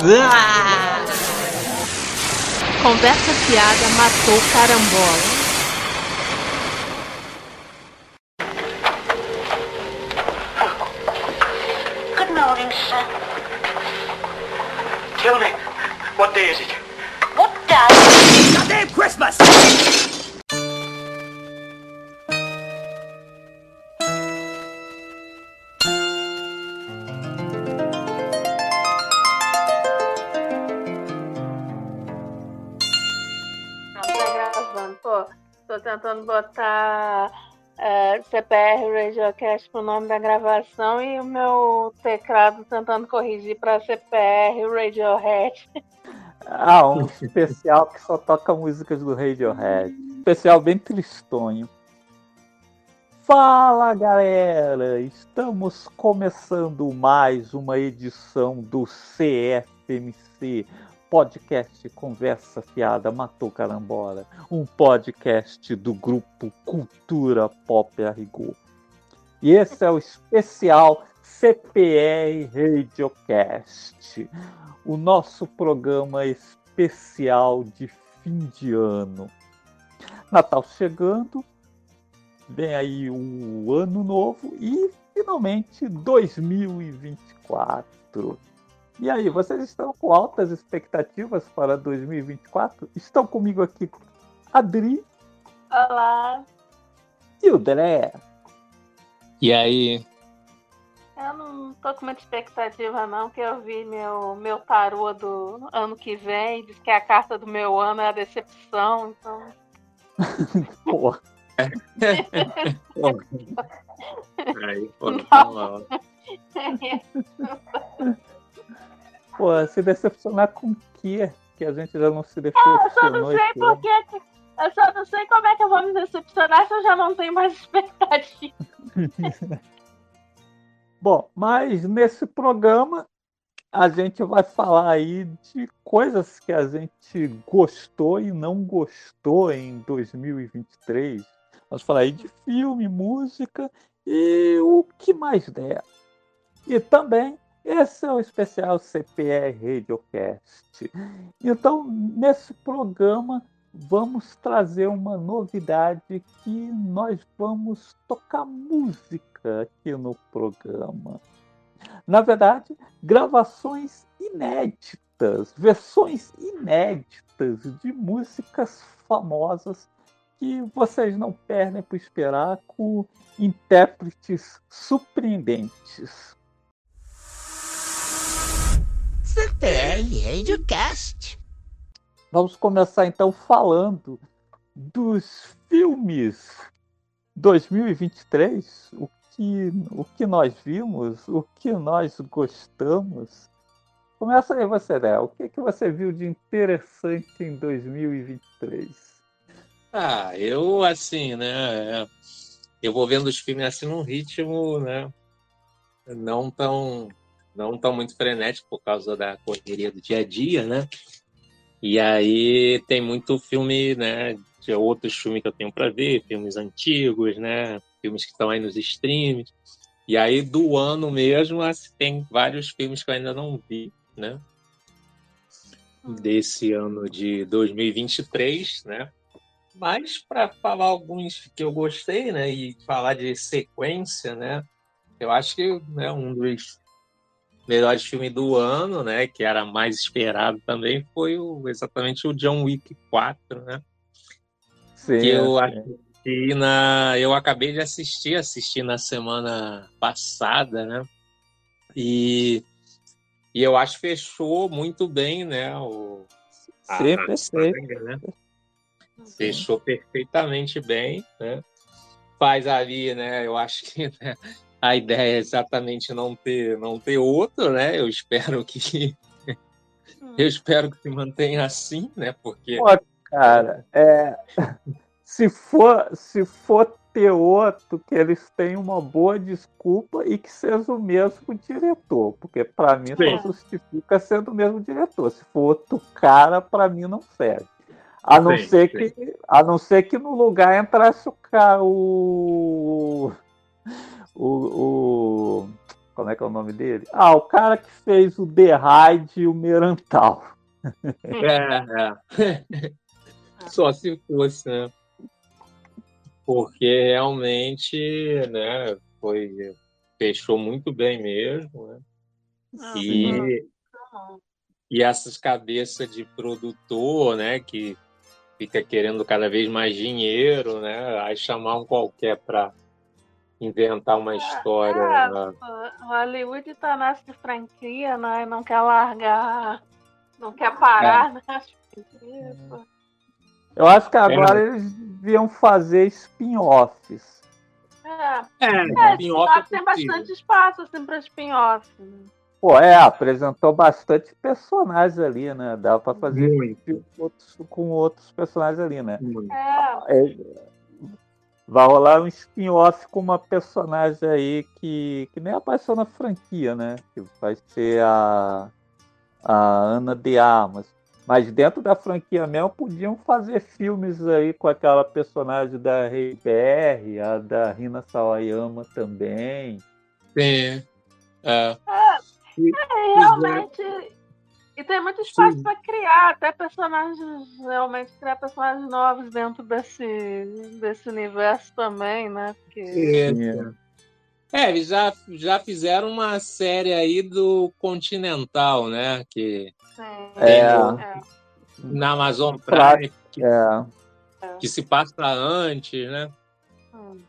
Ah! Conversa fiada matou carambola. Good morning, sir. Tell me, what day is it? What day? Goddamn Christmas! Tentando botar é, CPR Radiocast pro nome da gravação e o meu teclado tentando corrigir pra CPR Radiohead. Ah, um especial que só toca músicas do Radiohead. Especial bem tristonho. Fala galera! Estamos começando mais uma edição do CFMC, podcast Conversa Fiada Matou Carambola, um podcast do grupo Cultura Pop a Rigor. E esse é o especial CPR Radiocast, o nosso programa especial de fim de ano. Natal chegando, vem aí o ano novo e finalmente 2024. E aí, vocês estão com altas expectativas para 2024? Estão comigo aqui Adri Olá, e o Dré. E aí, eu não tô com muita expectativa não, que eu vi meu, meu tarô do ano que vem, diz que a carta do meu ano é a decepção, então... Porra, aí, pô, tá mal. Pô, se decepcionar com o quê? Que a gente já não se Eu só decepcionou não sei esse ano. por que que- Eu só não sei como é que eu vou me decepcionar se eu já não tenho mais expectativa. Bom, mas nesse programa a gente vai falar aí de coisas que a gente gostou e não gostou em 2023. Vamos falar aí de filme, música e o que mais der. E também esse é o especial CPR Radiocast. Então, nesse programa vamos trazer uma novidade que nós vamos tocar música aqui no programa. Na verdade, gravações inéditas, versões inéditas de músicas famosas que vocês não perdem por esperar com intérpretes surpreendentes. CPR Radiocast. Vamos começar então falando dos filmes 2023, o que, o que nós vimos, o que nós gostamos. Começa aí você, Léo. O que, que você viu de interessante em 2023? Ah, eu assim, né? Eu vou vendo os filmes assim num ritmo, né? Não tão, não tão muito frenético por causa da correria do dia a dia, né? E aí tem muito filme, né? De outros filmes que eu tenho para ver, filmes antigos, né? Filmes que estão aí nos streams. E aí do ano mesmo, assim, tem vários filmes que eu ainda não vi, né? Desse ano de 2023, né? Mas para falar alguns que eu gostei, né, e falar de sequência, né, eu acho que né, um dos melhores filmes do ano, né, que era mais esperado também, foi o, exatamente o John Wick 4, né, Sim, que eu sim. assisti na, eu acabei de assistir, assisti na semana passada, né, e, e eu acho que fechou muito bem, né, o, a- Sim, a perfeito. saga, né? fechou perfeitamente bem, né? Faz ali, né? Eu acho que né, a ideia é exatamente não ter, não ter outro, né? Eu espero que eu espero que se mantenha assim, né? Porque Pô, cara, é, se for se for ter outro, que eles tenham uma boa desculpa e que seja o mesmo diretor, porque para mim Sim. só justifica sendo o mesmo diretor. Se for outro cara, para mim não serve. A não Sim, ser sim. que a não ser que no lugar entrasse o cara o o, o como é que é o nome dele? Ah, o cara que fez o The Raid e o Merantal. É, é. Só se fosse, né? Porque realmente, né, foi, fechou muito bem mesmo, né? E, e essas cabeças de produtor, né, que fica querendo cada vez mais dinheiro, né? Aí chamar um qualquer para inventar uma história. É, né? o Hollywood tá nessa de franquia, né? Não quer largar, não quer parar, né? Franquias, pô. Eu acho que agora eles deviam fazer spin-offs. É, É, é spin-off é tem possível. bastante espaço assim, para spin-off. né? Pô, é, apresentou bastante personagens ali, né? Dá pra fazer com outros, com outros personagens ali, né? É, É, vai rolar um spin-off com uma personagem aí que, que nem apareceu na franquia, né? Que vai ser a, a Ana de Armas. Mas dentro da franquia mesmo podiam fazer filmes aí com aquela personagem da Rei BR, a da Rina Sawayama também. Sim. É. é, realmente. E tem muito espaço para criar, até personagens, realmente criar personagens novos dentro desse, desse universo também, né? Porque É, É, eles já, já fizeram uma série aí do Continental, né? Que sim, É. é. na Amazon Prime, que, É, que se passa antes, né? Hum.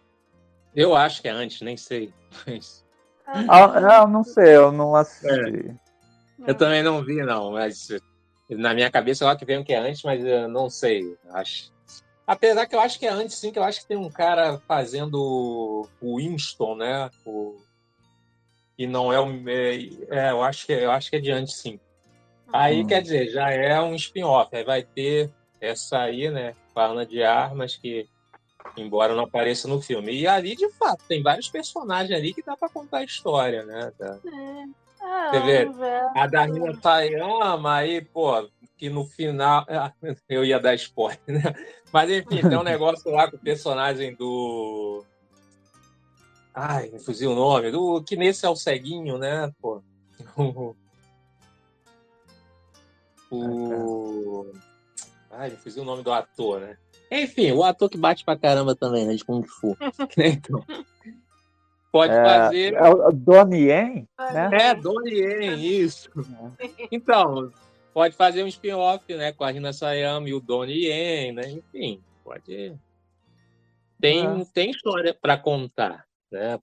Eu acho que é antes, nem sei. Mas Ah, não sei, eu não assisti. Eu também não vi, não, mas na minha cabeça acho que vem o que é antes, mas eu não sei. Acho. Apesar que eu acho que é antes, sim, que eu acho que tem um cara fazendo o Winston, né? O... E não é o. É, é, eu, acho que, eu acho que é de antes, sim. Aí, Hum. quer dizer, já é um spin-off. Aí vai ter essa aí, né? Ana de Armas, que, embora não apareça no filme. E ali, de fato, tem vários personagens ali que dá pra contar a história, né? Da- É, Você vê? a da Rina Tayama, aí, pô, que no final. ah, Eu ia dar spoiler, né? Mas enfim, tem um negócio lá com o personagem do. Ai, me fugiu o nome. Do... Que nesse é o ceguinho, né? Pô. O. Ai, me fugiu o nome do ator, né? Enfim, o ator que bate pra caramba também, né? De Kung Fu. então. Pode É, fazer. é o Donnie Yen, né? É, Donnie Yen, isso. Então, pode fazer um spin-off, né? Com a Rina Sayama e o Donnie Yen, né? Enfim, pode. Tem, É. tem história para contar, né?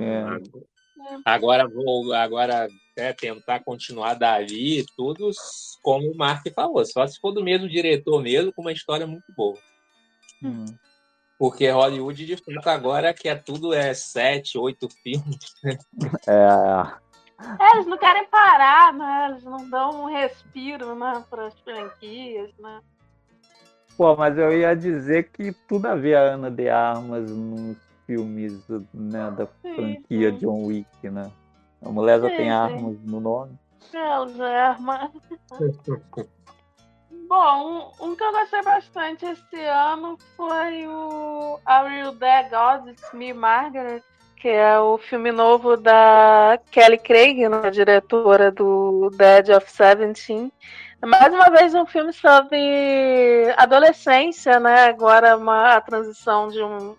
É. Agora vou agora é, tentar continuar dali e tudo, como o Mark falou, só se for do mesmo diretor mesmo, com uma história muito boa. Hum. Porque Hollywood, de fato, agora que é tudo é sete, oito filmes. É, É, eles não querem parar, né? Eles não dão um respiro, né? Para as franquias, né? Pô, mas eu ia dizer que tudo a ver a Ana de Armas nos filmes né, da Sim, franquia sim. John Wick, né? A mulher já Sim, tem sim. armas no nome. Eles arma. Bom, um, que eu gostei bastante esse ano foi o Are You There, God? It's Me, Margaret, que é o filme novo da Kelly Craig, né, diretora do Dead of Seventeen. Mais uma vez um filme sobre adolescência, né? Agora uma, a transição de um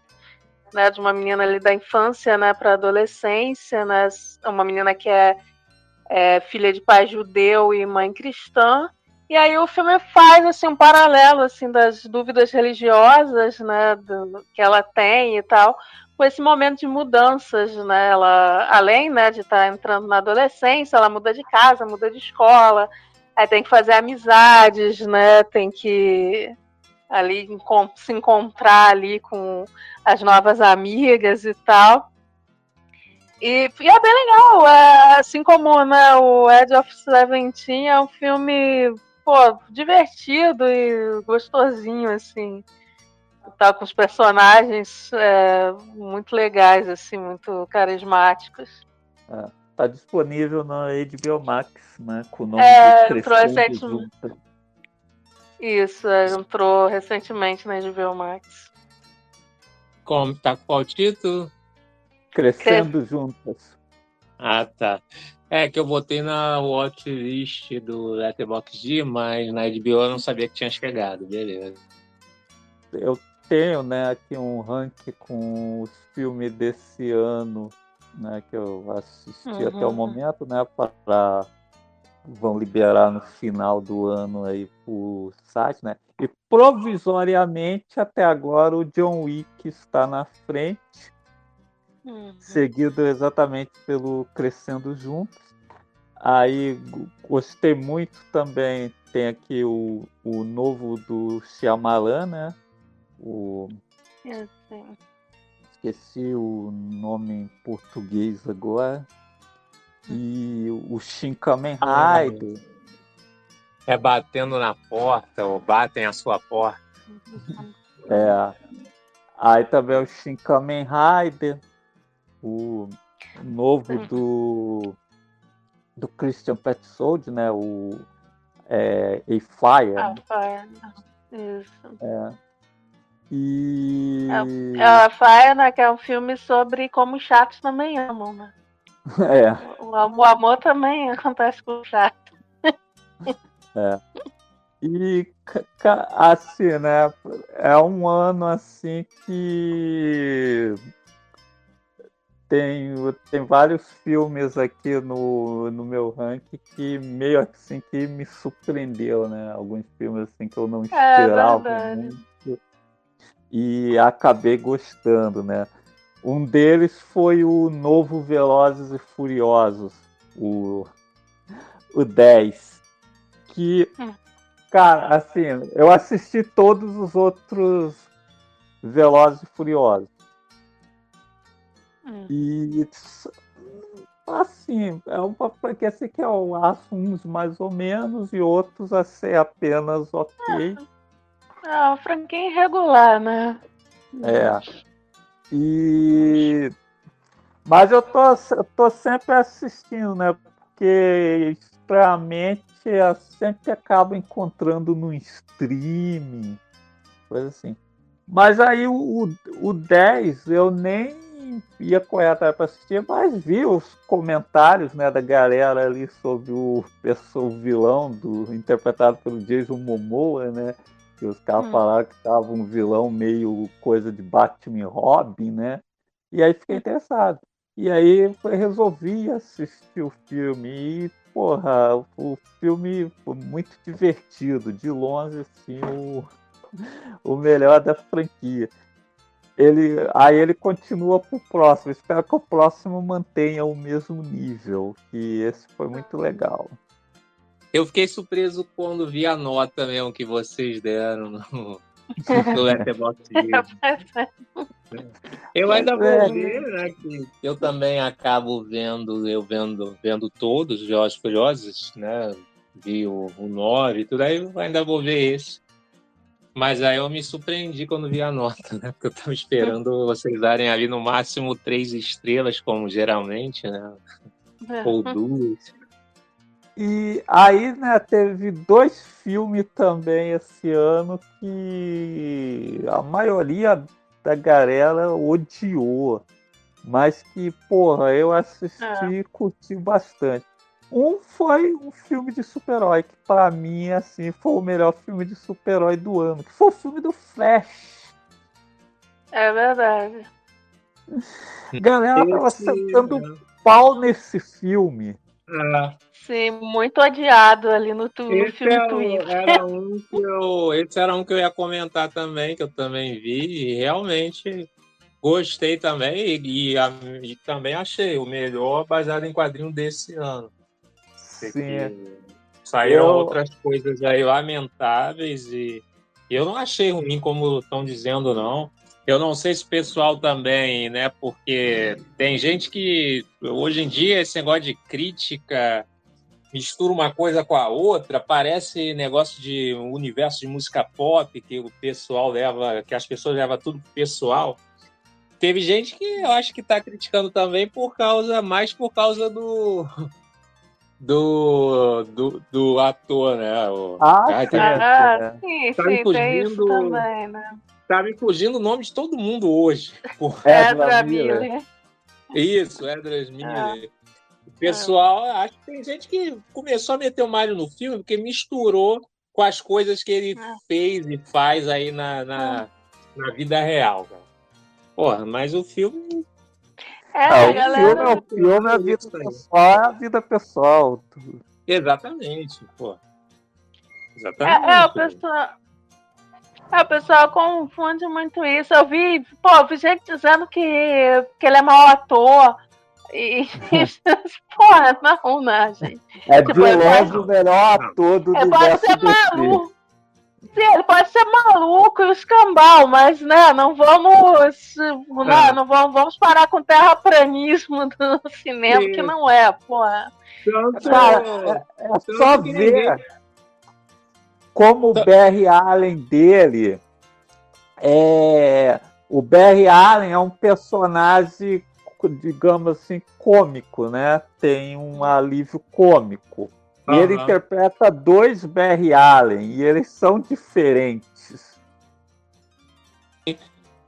né, de uma menina ali da infância, né, para adolescência, né? Uma menina que é é, filha de pai judeu e mãe cristã. E aí o filme faz assim um paralelo assim das dúvidas religiosas, né, do- que ela tem e tal, com esse momento de mudanças, né? Ela, além, né, de estar entrando na adolescência, ela muda de casa, muda de escola, aí tem que fazer amizades, né? Tem que ali se encontrar ali com as novas amigas e tal. E, e é bem legal, é, assim como né, o Edge of Seventeen é um filme pô, divertido e gostosinho, assim. Tá com os personagens é, muito legais, assim, muito carismáticos. Tá disponível na HBO Max, né? Com o nome É, de entrou Crescendo recentemente. Isso, é, entrou recentemente na HBO Max. Como tá com qual título? Crescendo Juntas. Ah, tá. É que eu botei na watchlist do Letterboxd, mas na HBO eu não sabia que tinha chegado, beleza. Eu tenho, né, aqui um ranking com os filmes desse ano, né, que eu assisti Uhum. até o momento, né, para vão liberar no final do ano aí pro site, né? E provisoriamente até agora o John Wick está na frente, Uhum. seguido exatamente pelo Crescendo Juntos. Aí gostei muito também, tem aqui o, o novo do Shyamalan, né? O Eu sei. esqueci o nome em português agora. E o Shin Kamen Rider. É batendo na porta, ou batem a sua porta. É. Aí também o Shin Kamen Rider. O novo do do Christian Petzold, né? O é, A Fire. Ah, Fire. Isso. E A Fire, né, que é um filme sobre como os chatos também amam, né? é. O o amor também acontece com o chato. E ca- ca- assim, né? É um ano assim que tem, tem vários filmes aqui no, no meu ranking que meio assim que me surpreendeu, né? Alguns filmes assim que eu não esperava verdade. muito e acabei gostando, né? Um deles foi o novo Velozes e Furiosos, o, o 10, que Hum. Cara, assim, eu assisti todos os outros Velozes e Furiosos. Hum. E assim, é uma assim que eu acho uns mais ou menos e outros assim apenas ok. É uma franquia irregular, né? É. E mas eu tô, eu tô sempre assistindo, né? Porque estranhamente eu sempre acabo encontrando no streaming, coisa assim. Mas aí o, o, o 10 eu nem ia correr atrás para assistir, mas vi os comentários né, da galera ali sobre o, o vilão do, interpretado pelo Jason Momoa, né? Que os caras Hum. falaram que tava um vilão meio coisa de Batman e Robin, né? E aí fiquei interessado. E aí resolvi assistir o filme e, porra, o filme foi muito divertido. De longe, assim, o, o melhor da franquia. Ele, aí ele continua pro próximo. Espero que o próximo mantenha o mesmo nível. Que esse foi muito legal. Eu fiquei surpreso quando vi a nota mesmo que vocês deram no, no Letterboxd. Eu ainda vou É. ver, né? Que eu também acabo vendo, eu vendo, vendo todos os Jogos Furiosos, né? Vi o, o 9 e tudo, aí eu ainda vou ver esse. Mas aí eu me surpreendi quando vi a nota, né? Porque eu tava esperando vocês darem ali no máximo três estrelas, como geralmente, né? Ou duas. E aí, né, teve dois filmes também esse ano que a maioria da galera odiou. Mas que, porra, eu assisti e curti bastante. Um foi um filme de super-herói, que pra mim, assim, foi o melhor filme de super-herói do ano, que foi o filme do Flash. É verdade. A galera tava sentando né? pau nesse filme. Ah, Sim, muito odiado ali no, tu, no Esse filme é o- Twitter. era um que eu, esse era um que eu ia comentar também, que eu também vi, e realmente gostei também, e, e e também achei o melhor baseado em quadrinho desse ano. Sim. Porque Saíram Eu- outras coisas aí lamentáveis e e eu não achei ruim como estão dizendo, não. Eu não sei se o pessoal também, né? Porque tem gente que hoje em dia esse negócio de crítica mistura uma coisa com a outra, parece negócio de um universo de música pop que o pessoal leva, que as pessoas levam tudo pro pessoal. Teve gente que eu acho que está criticando também por causa, mais por causa do do, do, do ator, né? O, Ah, Ai, sim, tá, Ah, sim, Tá sim, me tem isso fugindo- também, né? tá me fugindo o nome de todo mundo hoje. É, Ezra Ezra Miller. Isso, Edras Miller. O pessoal, acho que tem gente que começou a meter o Mario no filme porque misturou com as coisas que ele É. fez e faz aí na, na, na vida real, cara. Porra, mas o filme. É, Ah, o galera. filme é o filme, a vida pessoal é a vida pessoal. Exatamente, pô. É, Exatamente. é, o pessoal. É, o pessoal confunde muito isso. Eu vi, pô, eu vi gente dizendo que, que ele é mau ator. E. Porra, não, não, gente. É Tipo, de ele longe pode- o melhor ator do pode universo ser DC. maluco. Sim, ele pode ser maluco e escambau, mas né, não vamos. Não, É. não vamos, vamos parar com o terraplanismo do cinema, Sim. que não é. Tanto- Cara, É só que ver ninguém- como o Tá. Barry Allen dele é. O Barry Allen é um personagem, digamos assim, cômico, né? Tem um alívio cômico. E ele interpreta dois Barry Allen e eles são diferentes.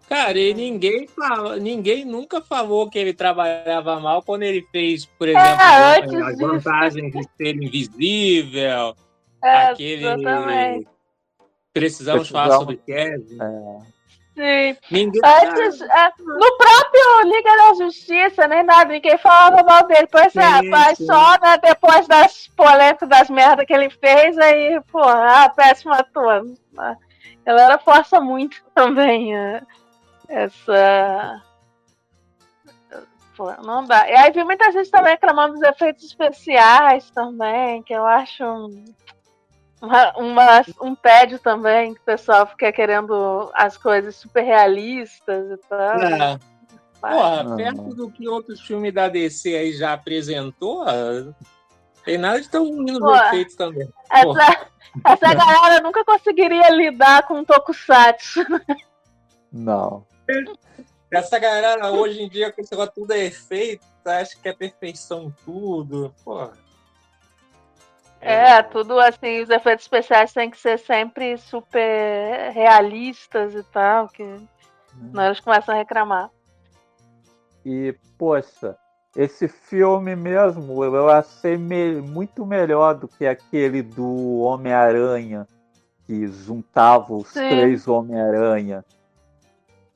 Cara, e ninguém, fala, ninguém nunca falou que ele trabalhava mal quando ele fez, por exemplo, É, antes as disso. vantagens de ser invisível, É, aquele. exatamente. Precisamos falar Precisamos- sobre Kevin. Sim. Ninguém. Antes, é, no próprio Liga da Justiça, nem nada, ninguém falava mal dele. Pois é, Sim, mas sim. só né, depois das polêmicas, das merdas que ele fez, aí, pô, ah, péssimo ator. A galera força muito também é, essa. Pô, não dá. E aí vi muita gente também reclamando dos efeitos especiais também, que eu acho uma- uma- um tédio também, que o pessoal fica querendo as coisas super realistas e tal. É. Porra, perto do que outros filmes da DC aí já apresentou, ah, tem nada de tão ruim nos efeitos também. Essa, essa galera nunca conseguiria lidar com o Tokusatsu. Não. Essa galera hoje em dia, com esse negócio tudo é efeito, acha que é perfeição em tudo. Porra. É, tudo assim, os efeitos especiais têm que ser sempre super realistas e tal, que senão eles começam a reclamar. E, poxa, esse filme mesmo eu achei me- muito melhor do que aquele do Homem-Aranha, que juntava os Sim. três Homem-Aranha.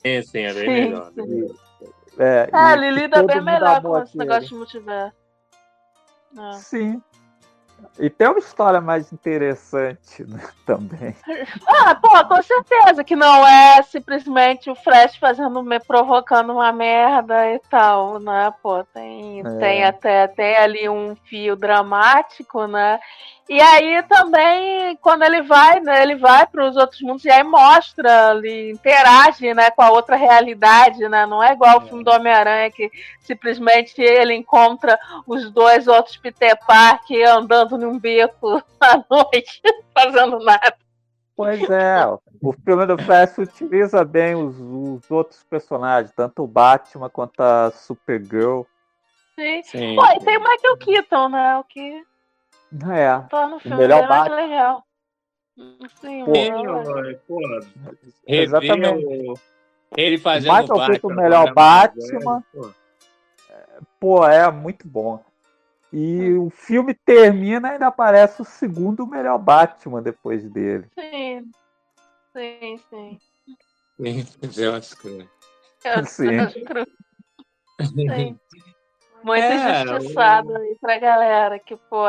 Sim, sim, é bem Sim, melhor. sim. É, É, e ele lida bem melhor com esse negócio de multiverso. É. Sim. E tem uma história mais interessante né, também. Ah, pô, com certeza que não é simplesmente o Flash fazendo me provocando uma merda e tal, né? Pô, tem, É. tem até tem ali um fio dramático, né? E aí também quando ele vai, né, ele vai para os outros mundos e aí mostra ali, interage, né, com a outra realidade, né? Não é igual o filme do Homem-Aranha que simplesmente ele encontra os dois outros Peter Parker andando num beco à noite, fazendo nada. Pois é, o filme do Flash utiliza bem os, os outros personagens, tanto o Batman quanto a Supergirl. Sim. Sim, Pô, e sim. tem o Michael Keaton, né? O que É, torna o filme melhor bem mais Batman. legal. Sim, Pô. Pô, Exatamente. o- ele fazendo o Batman, Keaton, melhor Batman. pô. pô, é muito bom. E o filme termina e ainda aparece o segundo melhor Batman depois dele. Sim. Sim, sim. Sim, eu acho que- Eu Sim. acho que- Sim. Muito É, injustiçado aí pra galera que, pô,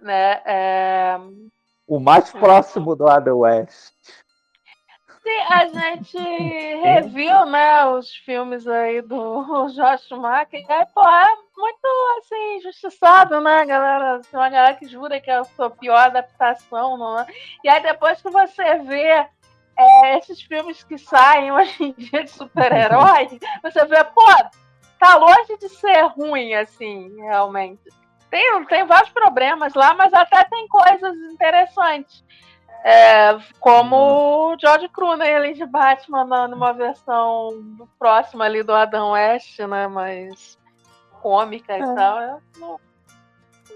né? É... O mais próximo do Adam West. Sim, a gente reviu, né, os filmes aí do Josh Schumacher, e aí, pô, é muito, assim, injustiçado, né, galera? Tem uma galera que jura que é a sua pior adaptação, não é? E aí, depois que você vê é, esses filmes que saem hoje em dia de super-herói, você vê, pô, tá longe de ser ruim, assim, realmente. Tem, tem vários problemas lá, mas até tem coisas interessantes. É, como o George Clooney ali de Batman na- numa versão próxima ali do Adam West, né? Mais cômica e É. tal. Eu não,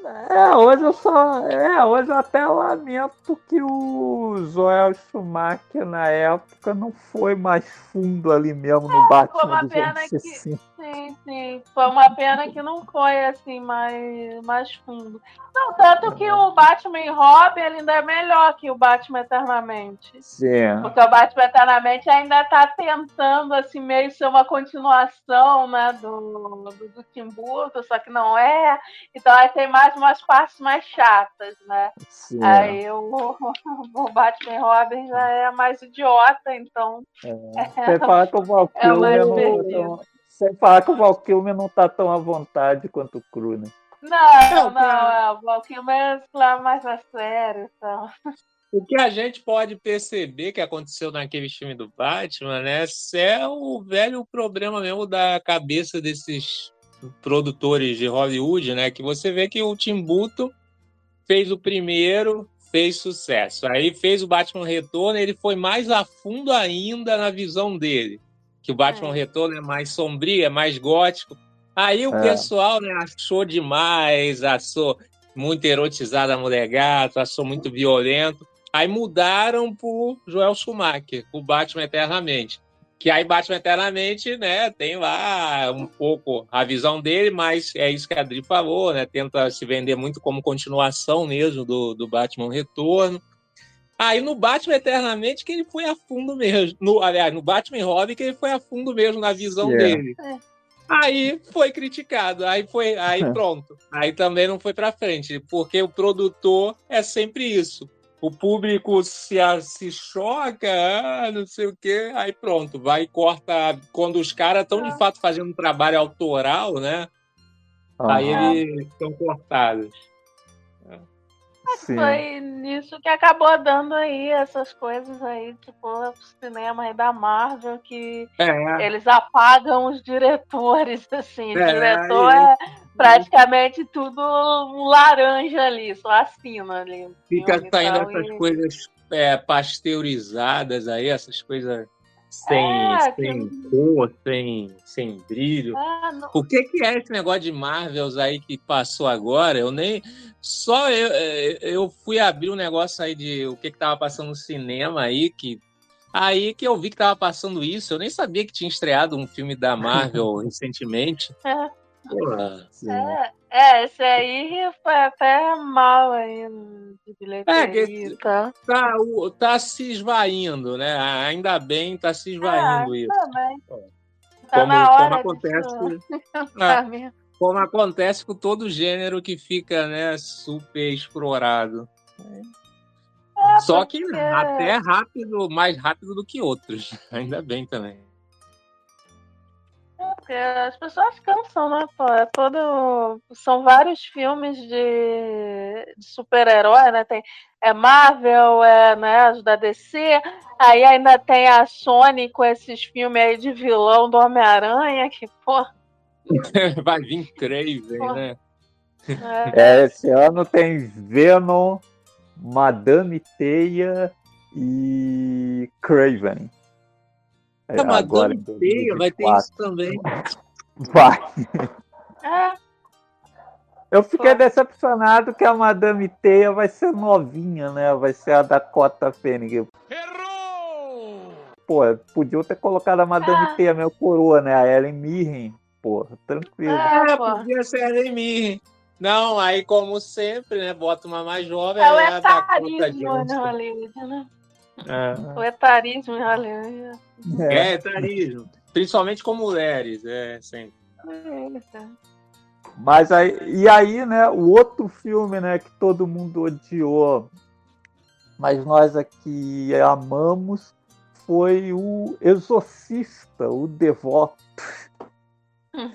É, hoje eu só. É, hoje eu até lamento que o Joel Schumacher na época não foi mais fundo ali mesmo no É, Foi Batman uma dos pena que. 60. Sim, sim. Foi uma pena que não foi assim mais, mais fundo. Não, tanto que o Batman e Robin ainda é melhor que o Batman Eternamente. Sim. Porque o Batman Eternamente ainda tá tentando, assim, meio ser uma continuação, né, do, do, do Tim Burton, só que não é. Então aí tem mais umas partes mais chatas, né? sim. Aí o, o Batman e Robin já é mais idiota, então. Sem falar que o Val É uma Kilmer não tá. Sem falar que o Val Kilmer não tá tão à vontade quanto o Cru, né? Não, Não, não, é o Valkyrie lá mais a sério, então. O que a gente pode perceber que aconteceu naquele filme do Batman, né? É o velho problema mesmo da cabeça desses produtores de Hollywood, né? Que você vê que o Tim Burton fez o primeiro, fez sucesso. Aí fez o Batman Retorno, ele foi mais a fundo ainda na visão dele. Que o Batman É. Retorno é mais sombrio, é mais gótico. Aí o É. pessoal né, achou demais, achou muito erotizado a mulher gato, achou muito violento. Aí mudaram pro Joel Schumacher, o Batman Eternamente. Que aí Batman Eternamente, né, tem lá um pouco a visão dele, mas é isso que a Adri falou, né? Tenta se vender muito como continuação mesmo do, do Batman Retorno. Aí no Batman Eternamente que ele foi a fundo mesmo. No, aliás, no Batman Robin que ele foi a fundo mesmo na visão É. dele. É. Aí foi criticado, aí foi, aí pronto. Aí também não foi pra frente, porque o produtor é sempre isso. O público se, se choca, ah, não sei o quê, aí pronto, vai e corta. Quando os caras estão de fato fazendo um trabalho autoral, né? Aí eles estão cortados. Sim. Foi nisso que acabou dando aí essas coisas aí, tipo, o cinema aí da Marvel, que É, eles apagam os diretores, assim. O É, diretor aí- é praticamente tudo um laranja ali, só assina ali. o fica saindo tal, essas e- coisas é, pasteurizadas aí, essas coisas sem, É, sem cor, sem, sem brilho. Ah, O que, que é esse negócio de Marvels aí que passou agora? Eu nem. Só eu, eu fui abrir um negócio aí de o que, que tava passando no cinema aí, que. Aí que eu vi que tava passando isso. Eu nem sabia que tinha estreado um filme da Marvel recentemente. É. Porra. É, é, esse aí foi até mal no- de bilheteria É, que- tal. Tá, o- tá se esvaindo, né? Ainda bem tá se esvaindo Ah, isso. Também. Tá Como, como acontece. Ah, Tá mesmo. como acontece com todo gênero que fica, né, super explorado. Só que porque- até rápido, mais rápido do que outros. Ainda bem também. Porque as pessoas cansam, né, pô? É todo... São vários filmes de, de super-herói, né? Tem... É Marvel, é, né, os da DC, aí ainda tem a Sony com esses filmes aí de vilão do Homem-Aranha, que, pô, Vai vir Craven, né? é, É, esse ano tem Venom, Madame Teia e Craven. É, A agora Madame em Teia vai ter 2024. isso também. Vai. é, Eu fiquei Pô. decepcionado que a Madame Teia vai ser novinha, né? Vai ser a Dakota Fanning. Pô, podiam ter colocado a Madame Ah. Teia, meu coroa, né? A Ellen Mirren. Porra, tranquilo. É, É, pô. podia ser a Amy. Não, aí como sempre, né? Bota uma mais jovem. é o aí a Dakota Johnson. Hollywood, né? É. O etarismo em Hollywood. É. É, etarismo. Principalmente com mulheres, é, sempre. É, Mas aí, e aí, né, o outro filme, né, que todo mundo odiou, mas nós aqui amamos, foi o Exorcista, o Devoto. Hum.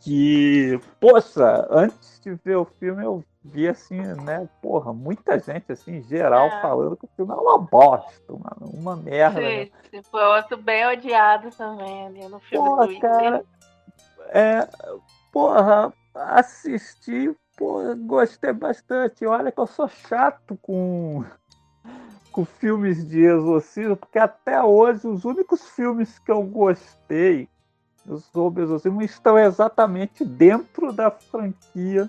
Que, poxa, antes de ver o filme eu vi assim, né, porra, muita gente assim, em geral, É. falando que o filme é uma bosta, uma, uma merda. né? Sim, sim, foi outro bem odiado também ali no filme Porra, do cara. É, porra, assisti, porra, gostei bastante. Olha que eu sou chato com, com filmes de exorcismo, porque até hoje os únicos filmes que eu gostei sobre exorcismo estão exatamente dentro da franquia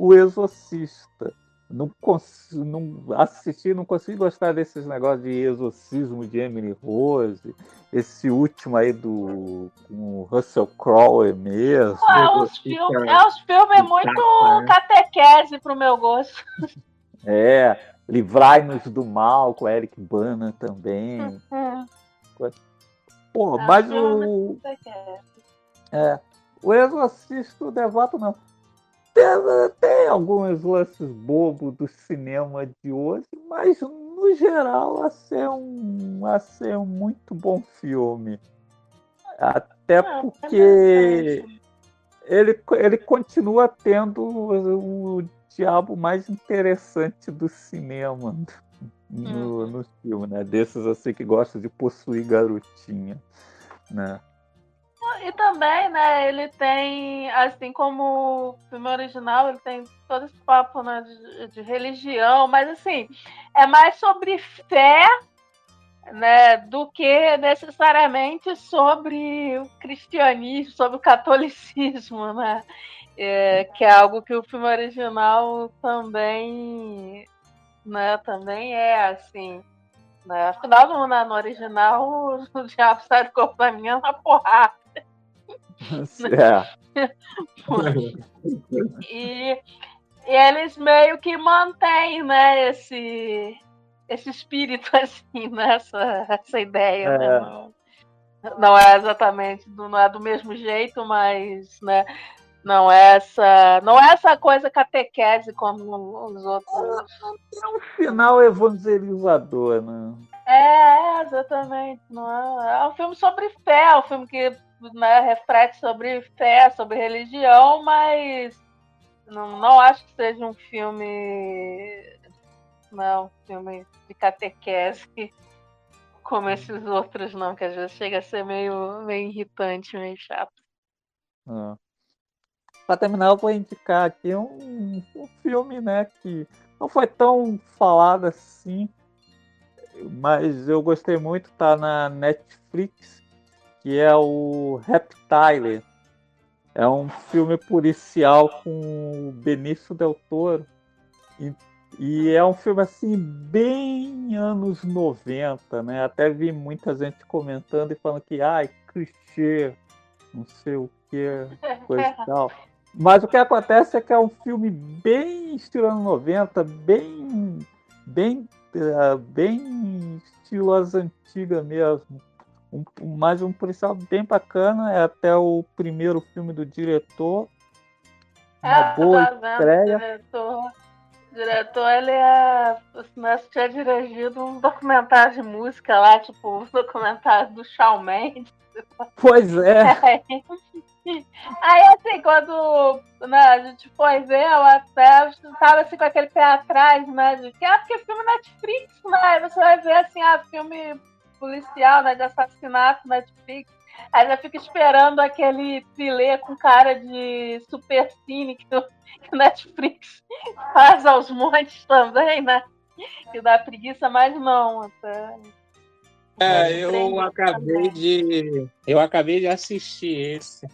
O Exorcista. Não, cons... não assisti, não consigo gostar desses negócios de exorcismo de Emily Rose, esse último aí do com o Russell Crowe mesmo. Ah, é uns filmes é uns filmes muito catequese pro meu gosto. É, Livrai-nos do Mal, com Eric Bana também. Uhum. Pô, É mas filme o. É, o Exorcista, o Devoto não. Tem, tem alguns lances bobos do cinema de hoje, mas no geral a ser um, a ser um muito bom filme. Até Ah, porque ele, ele continua tendo o, o diabo mais interessante do cinema no, no filme, né? Desses assim que gostam de possuir garotinha, né? E também, né, ele tem, assim como o filme original, ele tem todo esse papo né, de, de religião, mas assim, é mais sobre fé, né, do que necessariamente sobre o cristianismo, sobre o catolicismo, né? É, que é algo que o filme original também, né, também é assim. Né? Afinal, no, no original, o diabo sai do corpo da menina na porrada. É. E, e eles meio que mantêm, né, esse, esse espírito, assim, nessa essa ideia. É. Né? Não, não é exatamente, do- não é do mesmo jeito, mas, né, não é essa, não é essa coisa catequese como os outros. É um final evangelizador, né? É, exatamente. Não é, é um filme sobre fé, é um filme que né, reflete sobre fé, sobre religião, mas não, não acho que seja um filme. Não, um filme de catequese como esses outros, não, que às vezes chega a ser meio, meio irritante, meio chato. É. Pra terminar, eu vou indicar aqui um, um filme, né, que não foi tão falado assim, mas eu gostei muito, tá na Netflix, que é o Reptile. É um filme policial com o Benício Del Toro. E, e é um filme assim, bem anos 90, né? Até vi muita gente comentando e falando que, ai, clichê, não sei o que, coisa e tal. Mas o que acontece é que é um filme bem estilo anos 90, bem, bem, bem estilo as antigas mesmo. Um, mais um policial bem bacana, é até o primeiro filme do diretor. Uma Ah, boa tá estreia. O diretor, o diretor, ele é. O Nelson tinha dirigido um documentário de música lá, tipo, um documentário do Shawn Mendes. Pois é, Aí, assim, quando né, a gente foi ver, eu até tava assim com aquele pé atrás, né? De que, ah, porque filme Netflix, né? Aí você vai ver assim, ah, filme policial, né? De assassinato Netflix. Aí já fica esperando aquele trilê com cara de super cine que o, Netflix faz aos montes também, né? Que dá preguiça, mas não. Até... É, eu acabei de. Eu acabei de assistir esse.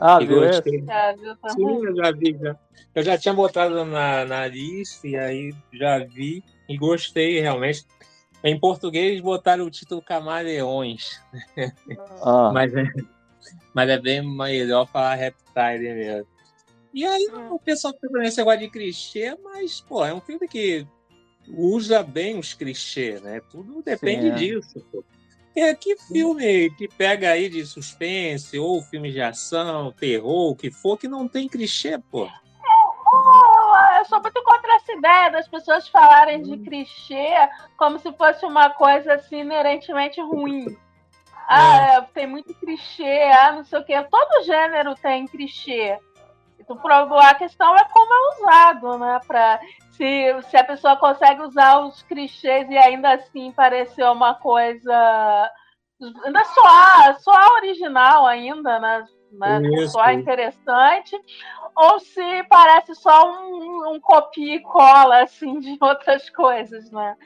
Ah, E viu esse? gostei. Já? Sim, eu já vi. Já. Eu já tinha botado na, na lista e aí já vi e gostei realmente. Em português botaram o título Camaleões, Ah, mas é, mas é bem melhor falar Reptile mesmo. E aí o pessoal fica nesse negócio de clichê, mas pô, é um filme que usa bem os clichês, né? Tudo depende Sim, é. disso. Pô. É, que filme que pega aí de suspense, ou filme de ação, terror, o que for, que não tem clichê, pô. Eu sou muito contra essa ideia das pessoas falarem de clichê como se fosse uma coisa assim inerentemente ruim. Ah, é, tem muito clichê, ah, não sei o quê. Todo gênero tem clichê. Então, a questão é como é usado, né? Pra, se, se a pessoa consegue usar os clichês e ainda assim parecer uma coisa. Ainda soar, soar original ainda, né? né? Soar interessante. Ou se parece só um, um copia e cola, assim, de outras coisas, né?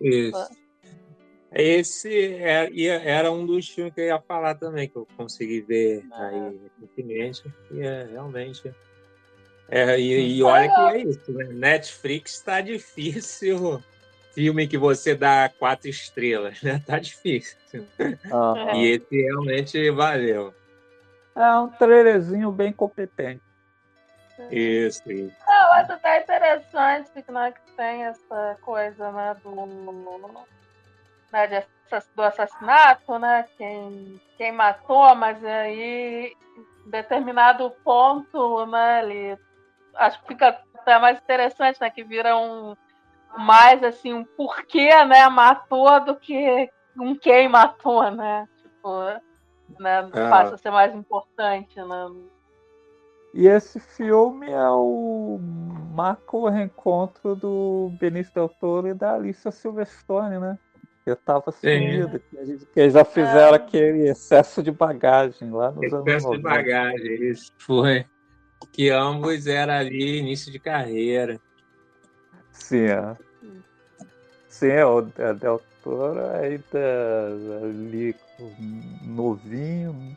Isso. Esse é, é, era um dos filmes que eu ia falar também, que eu consegui ver ah. aí recentemente. E é, realmente. É, e, e, olha que é isso, né? Netflix está difícil. Filme que você dá quatro estrelas, né? Tá difícil. Ah. E esse realmente valeu. É um trailerzinho bem competente. Isso, isso. Não, acho até tá interessante que, né, que tem essa coisa, né, do né, de, do assassinato, né? Quem, quem matou, mas aí em determinado ponto, né, ele acho que fica até mais interessante, né? Que vira um mais assim, um porquê, né, matou do que um quem matou, né? Tipo, né, é. passa a ser mais importante, né? E esse filme é o macro reencontro do Benício Del Toro e da Alicia Silverstone, né? Eu tava sumido. É. Eles já fizeram ah. aquele excesso de bagagem lá nos excesso Excesso de bagagem, isso foi. Que ambos eram ali início de carreira. Sim, é. Sim, é, é, a Del Toro ainda ali novinho. Né?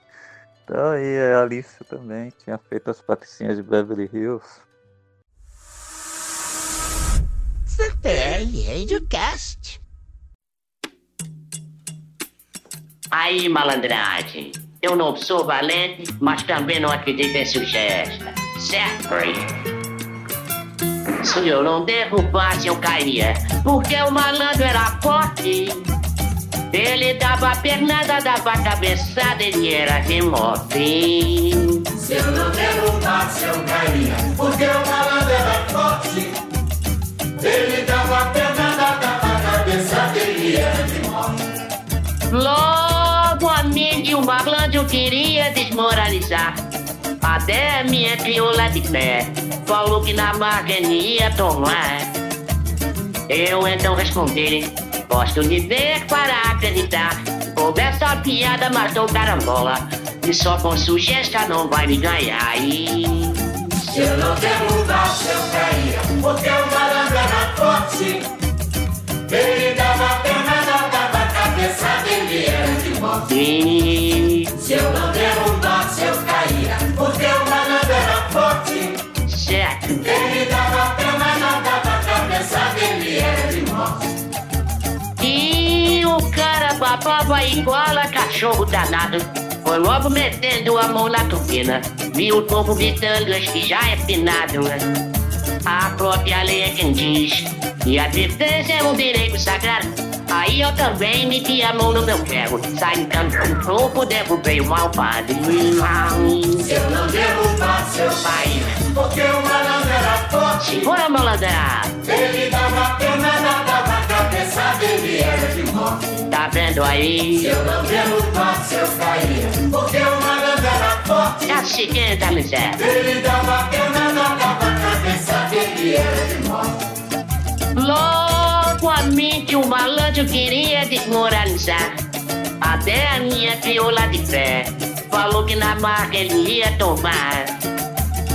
Então, e a Alice também tinha feito as patricinhas de Beverly Hills. Super Cast. Aí, malandragem, eu não sou valente, mas também não acredito em sugesta, certo? Se eu não derrubasse, eu caía, porque o malandro era forte. Ele dava pernada, dava cabeçada, ele era remove. Se eu não derrubasse, eu caía, porque o malandro era forte. Ele dava pernada, dava cabeçada, ele era remove. Lord! de uma planta eu queria desmoralizar. Até minha piola de pé falou que na máquina ia tomar. Eu então respondi, gosto de ver para acreditar. Como é essa piada matou carambola e só com sugestão não vai me ganhar. E... Se eu não derrubasse, eu caía, porque o malandro era forte. Ele dava pena cabeça. É se eu não derrubar, se eu cair, o teu malandro era forte. Check. Ele dava cama, mas não dava cabeça dele, era é de morte. E o cara babava igual a cachorro danado. Foi logo metendo a mão na tupina. Viu o povo gritando, acho que já é pinado. Né? A própria lei é quem diz. E a defesa é um direito sagrado. Aí eu também meti a mão no meu prego. Saindo um topo, derrubei o malvado. Se eu não derrubar seu país, porque o malandro era forte. Bora, malandra! Ele dava pena, dava cabeça, ele era de morte. Tá vendo aí? Se eu não derrubar seu pai, porque o malandro era forte. Já se quenta, miséria. Ele dava pena, dava cabeça, ele era de morte. Tá tá tá Lord com o malandro balanço queria desmoralizar. Até a minha crioula de pé falou que na marca ele ia tomar.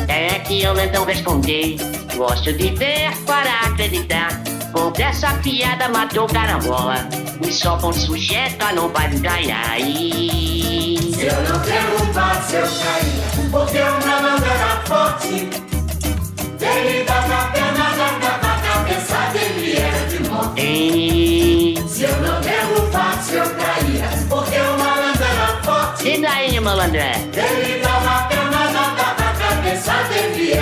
É que eu então respondi, gosto de ver para acreditar. com essa piada matou carambola e só com sujeita não vai ganhar. E... Eu não quero um se eu cair, porque uma mandana forte, ele dá na pele. malandré. Ele de.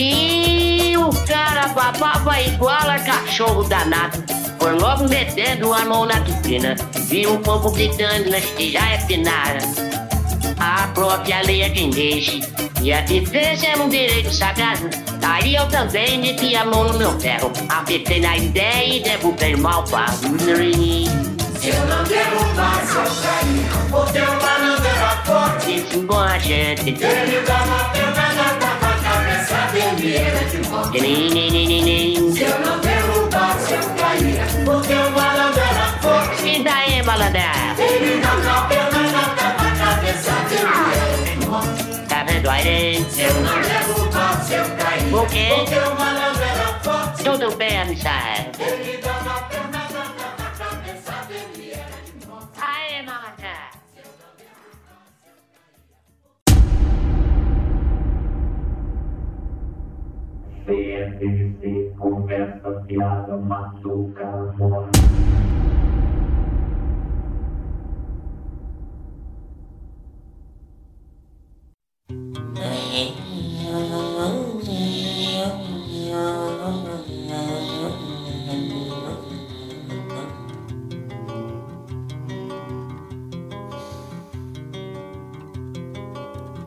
E o cara babava igual a cachorro danado. Foi logo metendo a mão na piscina. Viu o povo gritando nas que já é finada. A própria lei é de inglês. E a defesa é um direito sagrado. Daí eu também meti a mão no meu ferro. Apertei na ideia e derrubei o malvado. Se eu não derrubar, eu caí com a gente. Ele dá uma pedrada com a cabeça vermelha de morte. Se eu não derrubasse, eu caí, porque o malandro era forte. E daí, malandro? Ele dá uma perna, com a cabeça vermelha de morte. Tá vendo aí? Né? Se eu não derrubasse, eu caí, porque o malandro era forte. Tudo bem, amizade. Ele dá uma CNBC, conversa, piada, matuca, morte.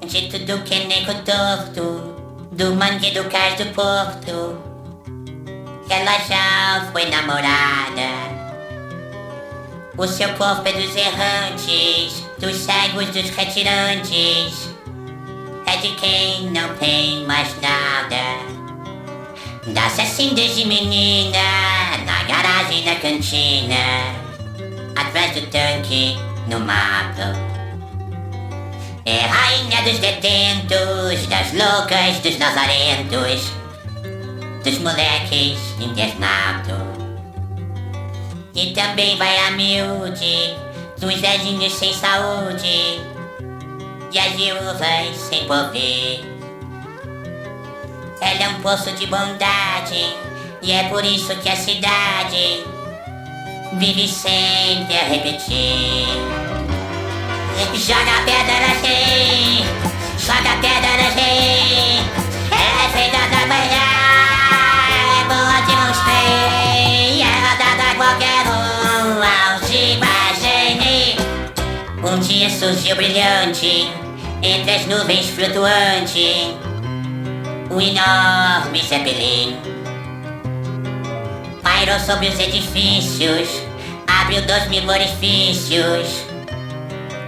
De tudo que é nego torto, do mangue do cais do porto, ela já foi namorada. O seu corpo é dos errantes, dos cegos, dos retirantes. É de quem não tem mais nada. Dá-se assim desde menina, na garagem da cantina, atrás do tanque, no mato. É rainha dos detentos, das loucas, dos nazarentos, dos moleques internado. E também vai a miúde, dos velhinhos sem saúde, e as viúvas sem poder. Ela é um poço de bondade, e é por isso que a cidade vive sempre a repetir. Joga pedra assim, joga pedra assim. Ela é feita da manhã, é boa de uns trem. Ela qualquer um, algibagene. Um dia surgiu brilhante, entre as nuvens flutuante. Um enorme zeppelin. Pairou sobre os edifícios, abriu dois mil orifícios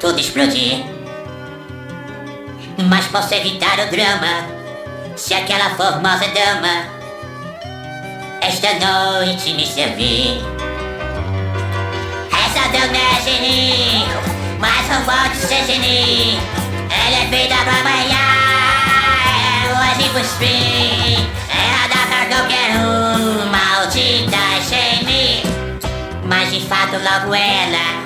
tudo explodir. Mas posso evitar o drama se aquela formosa dama esta noite me servir. Essa dama é geni, mas não pode ser geni. Ela é feita pra amanhã, hoje cuspir. Ela dá pra qualquer um, maldita geni. Mas de fato logo ela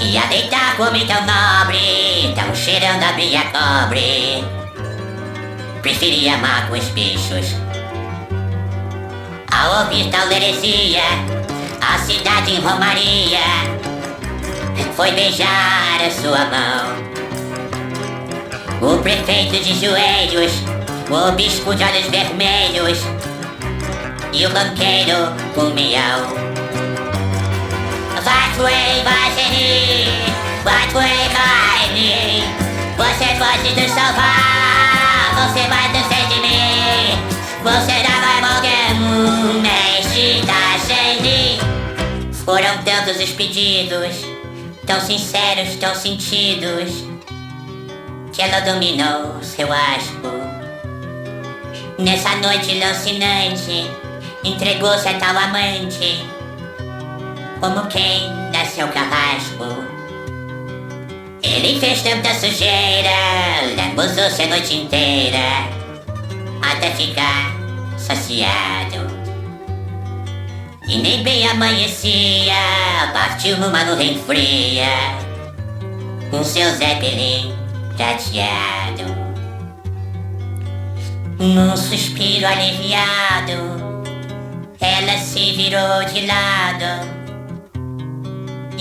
Ia deitar com homem tão nobre, tão cheirando a brilha cobre. Preferia amar com os bichos. Ao ouvir tal heresia, a cidade em Romaria foi beijar a sua mão. O prefeito de joelhos, o bispo de olhos vermelhos e o banqueiro com miau. Vai Way, vai Geni, vai Way, vai Você pode nos salvar, você vai descer de mim. Você já vai morrer, mexe da Geni. Foram tantos os pedidos, tão sinceros, tão sentidos, que ela dominou seu asco. Nessa noite lancinante, entregou-se a tal amante como quem nasceu carrasco. Ele fez tanta sujeira, lambuzou-se a noite inteira, até ficar saciado. E nem bem amanhecia, partiu numa nuvem fria, com seu zeppelin prateado. Num suspiro aliviado, ela se virou de lado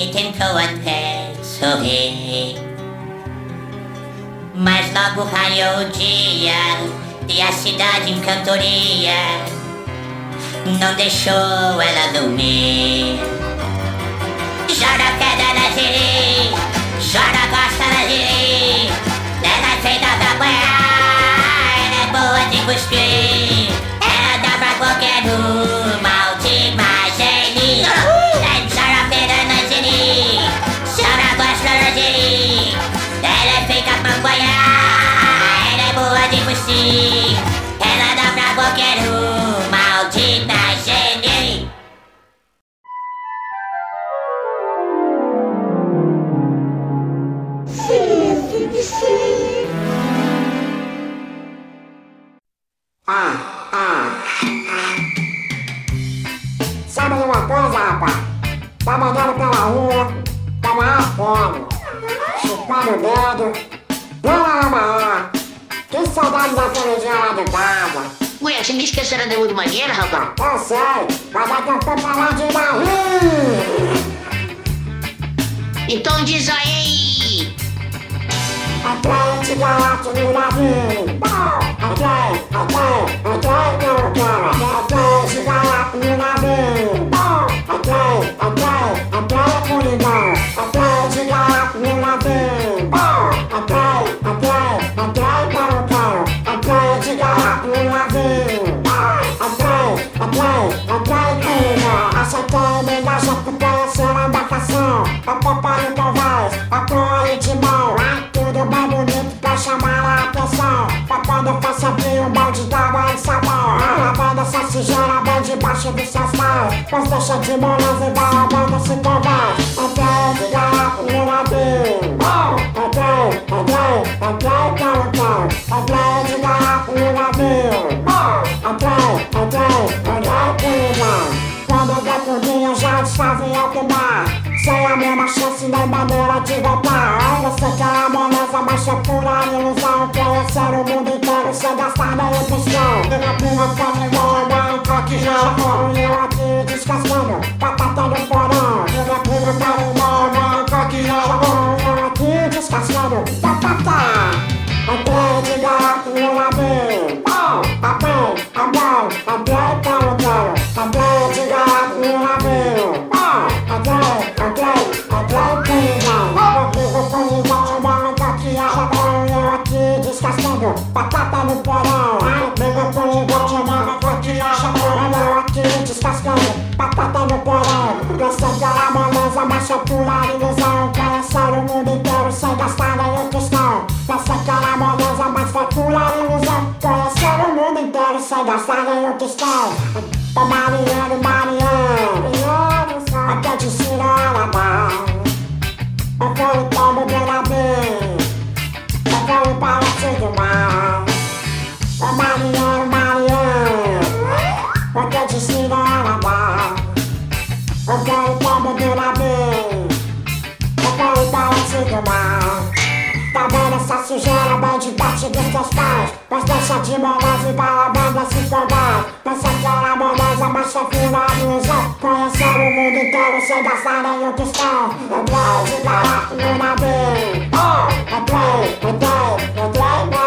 e tentou até sorrir. Mas logo raiou o dia E a cidade em cantoria. Não deixou ela dormir. Joga pedra na giri Joga costa na giri. Rapaz? Eu sei, mas é que eu tô falando de barriga. Então diz aí! Atlante gato no navio. Atlante não quero. Atlante gato no navio. Acompanhe com voz, apoio de mão. Tudo bem bonito pra chamar a atenção. Pra quando fosse abrir um balde d'água e sabão. A banda só se gera bem debaixo dos seus pés. Pois deixa de moleza e vai a banda se convence. Entrei garrafa no navio. Entrei, entrei, entrei pelo pão. Entrei de garrafa no navio. Entrei, entrei, entrei pelo pão. Quando eu já desfazia o Sem a mesma chance nem maneira de voltar. Eu sei que é a moleza, mas é pura ilusão. Conhecer o mundo inteiro sem gastar nenhum pistão. E na minha fome igual uma enfoque já E eu aqui descascando, batata no porão. E na minha fome igual uma enfoque já E eu aqui descascando, batata. Entrei de gato no navio. Abrei, abrei, abrei pelo quero. Entrei batata no porão. Liga coringão, uma que a Eu aqui descascando, batata no porão. Eu sei que era moleza, mas é pura ilusão. Conhecer o mundo inteiro sem gastar nenhum tostão. Eu sei que era moleza, mas foi pura ilusão. Conhecer o mundo inteiro sem gastar nenhum tostão. Tô marinhando, marinhando. Até de Cirarabá. Eu fui o tombo do navio. Eu fui o palácio do mar. Marinhando. Até de Cirarabá. Eu fui o tombo do. Eu o palácio do mar. Tá vendo essa sujeira bem debaixo dos teus pés Mas deixa de moleza e vai a banda se folgar Pensa que era moleza, mas é finaliza Conhecer o mundo inteiro sem gastar nenhum tostão Entrei de barato no navio entrei no não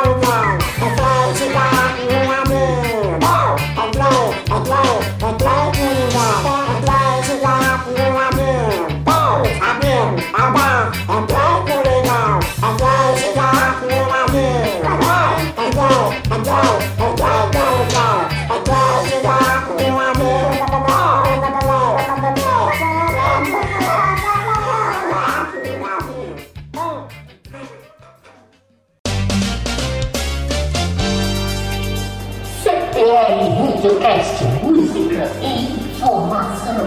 Videocast, música e informação.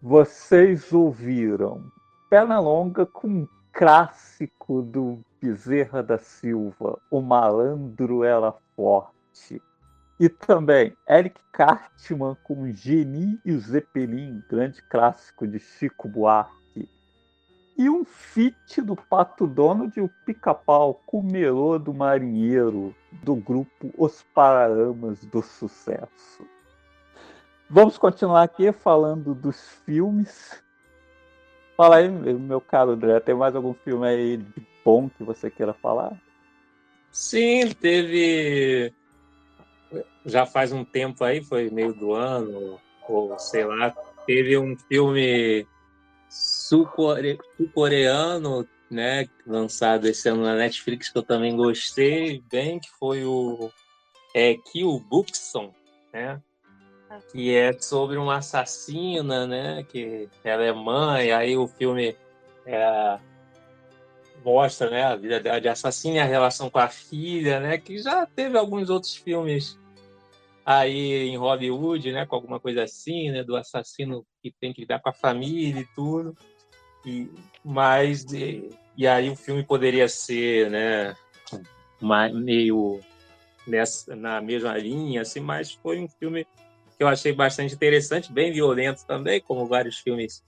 Vocês ouviram Pernalonga com um clássico do Bezerra da Silva, O Malandro Era Forte. E também Eric Cartman com Geni e o Zeppelin, grande clássico de Chico Buarque. E um feat do Pato Donald e o Pica-Pau com o Melô do Marinheiro, do grupo Os Paralamas do Sucesso. Vamos continuar aqui falando dos filmes. Fala aí, meu caro André, tem mais algum filme aí de bom que você queira falar? Sim, teve. Já faz um tempo aí, foi meio do ano, ou sei lá, teve um filme sul-core- sul-coreano, né, lançado esse ano na Netflix, que eu também gostei bem, que foi o é, Kill Bukson, né? que é sobre uma assassina, né? Que ela é mãe, aí o filme é, mostra, né, a vida dela de assassina e a relação com a filha, né? Que já teve alguns outros filmes aí em Hollywood, né? Com alguma coisa assim, né? Do assassino que tem que lidar com a família e tudo. E, mas e, aí o filme poderia ser, né? meio nessa, na mesma linha, assim, mas foi um filme que eu achei bastante interessante, bem violento também, como vários filmes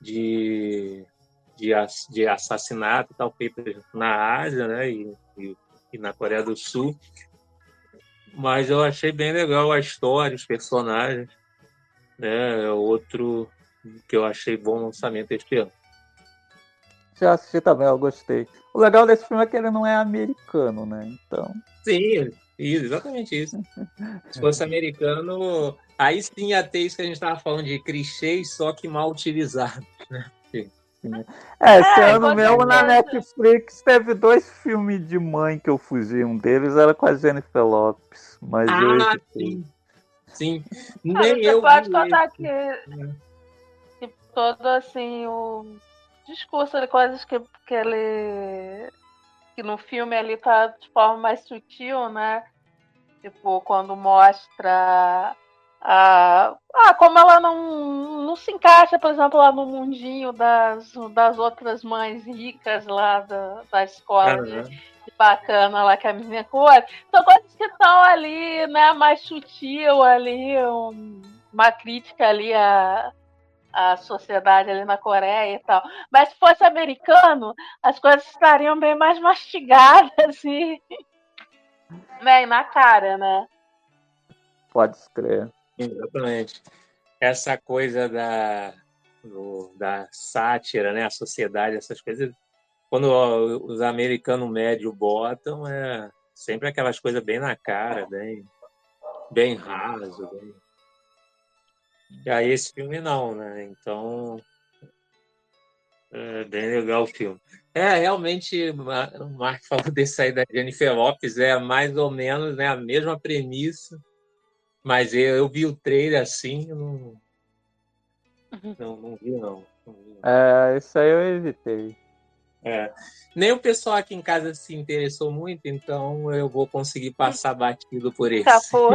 de, de, de assassinato tal, feitos na Ásia né, e, e, e na Coreia do Sul. Mas eu achei bem legal a história, os personagens. Né, outro que eu achei bom lançamento este ano. Já assisti também, eu gostei. O legal desse filme é que ele não é americano, né? Então. Sim, isso, exatamente isso. Se fosse americano, aí sim ia ter isso que a gente estava falando de clichês, só que mal utilizados, né? É, esse é, ano mesmo na Netflix teve dois filmes de mãe que eu fugi. Um deles era com a Jennifer Lopes. Mas ah, eu sim. Sim. Nem ah, você eu pode contar que, que todo assim o discurso de coisas que, que ele que no filme ele tá de forma mais sutil, né? Tipo, quando mostra a, ah, como ela não, não se encaixa, por exemplo, lá no mundinho das, das outras mães ricas lá da, da escola uhum. de, bacana lá que a menina cor. São coisas que estão ali, né, mais sutil ali, um, uma crítica ali a, a sociedade ali na Coreia e tal. Mas se fosse americano, as coisas estariam bem mais mastigadas e, né, e na cara, né? Pode crer. Exatamente. Essa coisa da, do, da sátira, né, a sociedade, essas coisas, quando os americanos médio botam, é sempre aquelas coisas bem na cara, bem, bem raso, bem e aí esse filme não, né? Então é bem legal o filme. É, realmente, o Mark falou desse aí da Jennifer Lopes, é mais ou menos né, a mesma premissa, mas eu, eu vi o trailer assim, não, não, não vi não. não, vi, não. É, isso aí eu evitei. É. Nem o pessoal aqui em casa se interessou muito, então eu vou conseguir passar batido por isso. Escapou.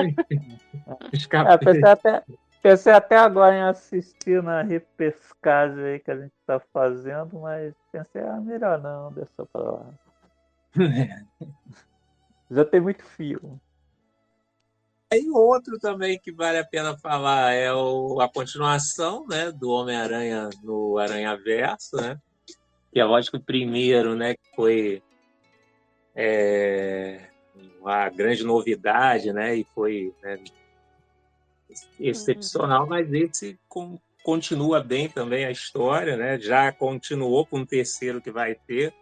Escapou. É, até, Pensei até agora em assistir na repescagem aí que a gente está fazendo, mas pensei, ah, melhor não, deixa pra lá. Já tem muito filme. E outro também que vale a pena falar é o, a continuação né, do Homem-Aranha no Aranha Verso, né? Que é lógico o primeiro, né? Que foi é, a grande novidade, né? E foi né, excepcional, uhum. mas esse com, continua bem também a história, né? Já continuou com o terceiro que vai ter.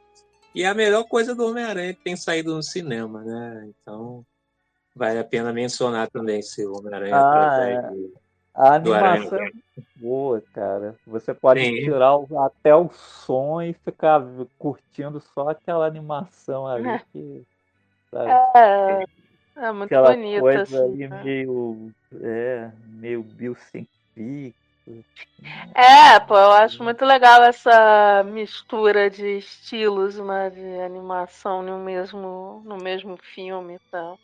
E é a melhor coisa do Homem-Aranha que tem saído no cinema, né? Então, vale a pena mencionar também esse Homem-Aranha ah, é. A animação é boa, cara. Você pode Sim. tirar o, até o som e ficar curtindo só aquela animação ali é. que. Sabe? É, é muito aquela bonito. coisa assim, ali né? meio é, meio biocientífico. É, pô, eu acho muito legal essa mistura de estilos, né, de animação no mesmo, no mesmo filme e tal.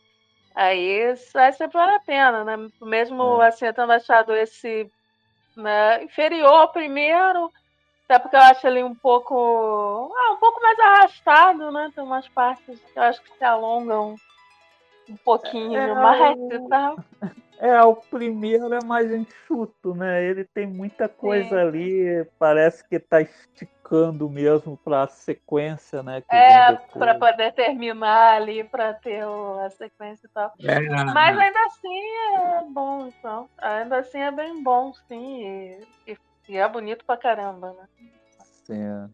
Aí, aí sempre vale a pena, né? Mesmo é. assim, tendo achado esse né, inferior ao primeiro, até porque eu acho ele um pouco. Ah, um pouco mais arrastado, né? Tem umas partes que eu acho que se alongam um pouquinho é, mais e tal. É, o primeiro é mais enxuto, né? Ele tem muita coisa Sim. ali, parece que tá esticando mesmo para a sequência, né? é, para poder terminar ali, para ter a sequência e tal. É. Mas ainda assim é bom, então. Ainda assim é bem bom, sim. E, e, e é bonito pra caramba, né? Sim.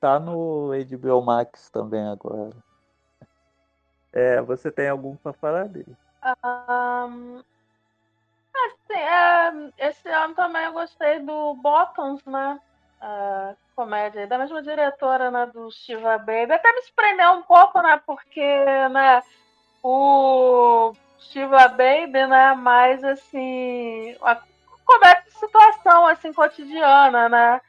Tá no HBO Max também agora. É, você tem algum para falar dele? Um, assim, é, esse ano também eu gostei do Bottoms, né? A comédia da mesma diretora né, do Shiva Baby. Até me surpreendeu um pouco, né? Porque né, o Shiva Baby, né? Mais assim. A comédia de situação assim, cotidiana, né?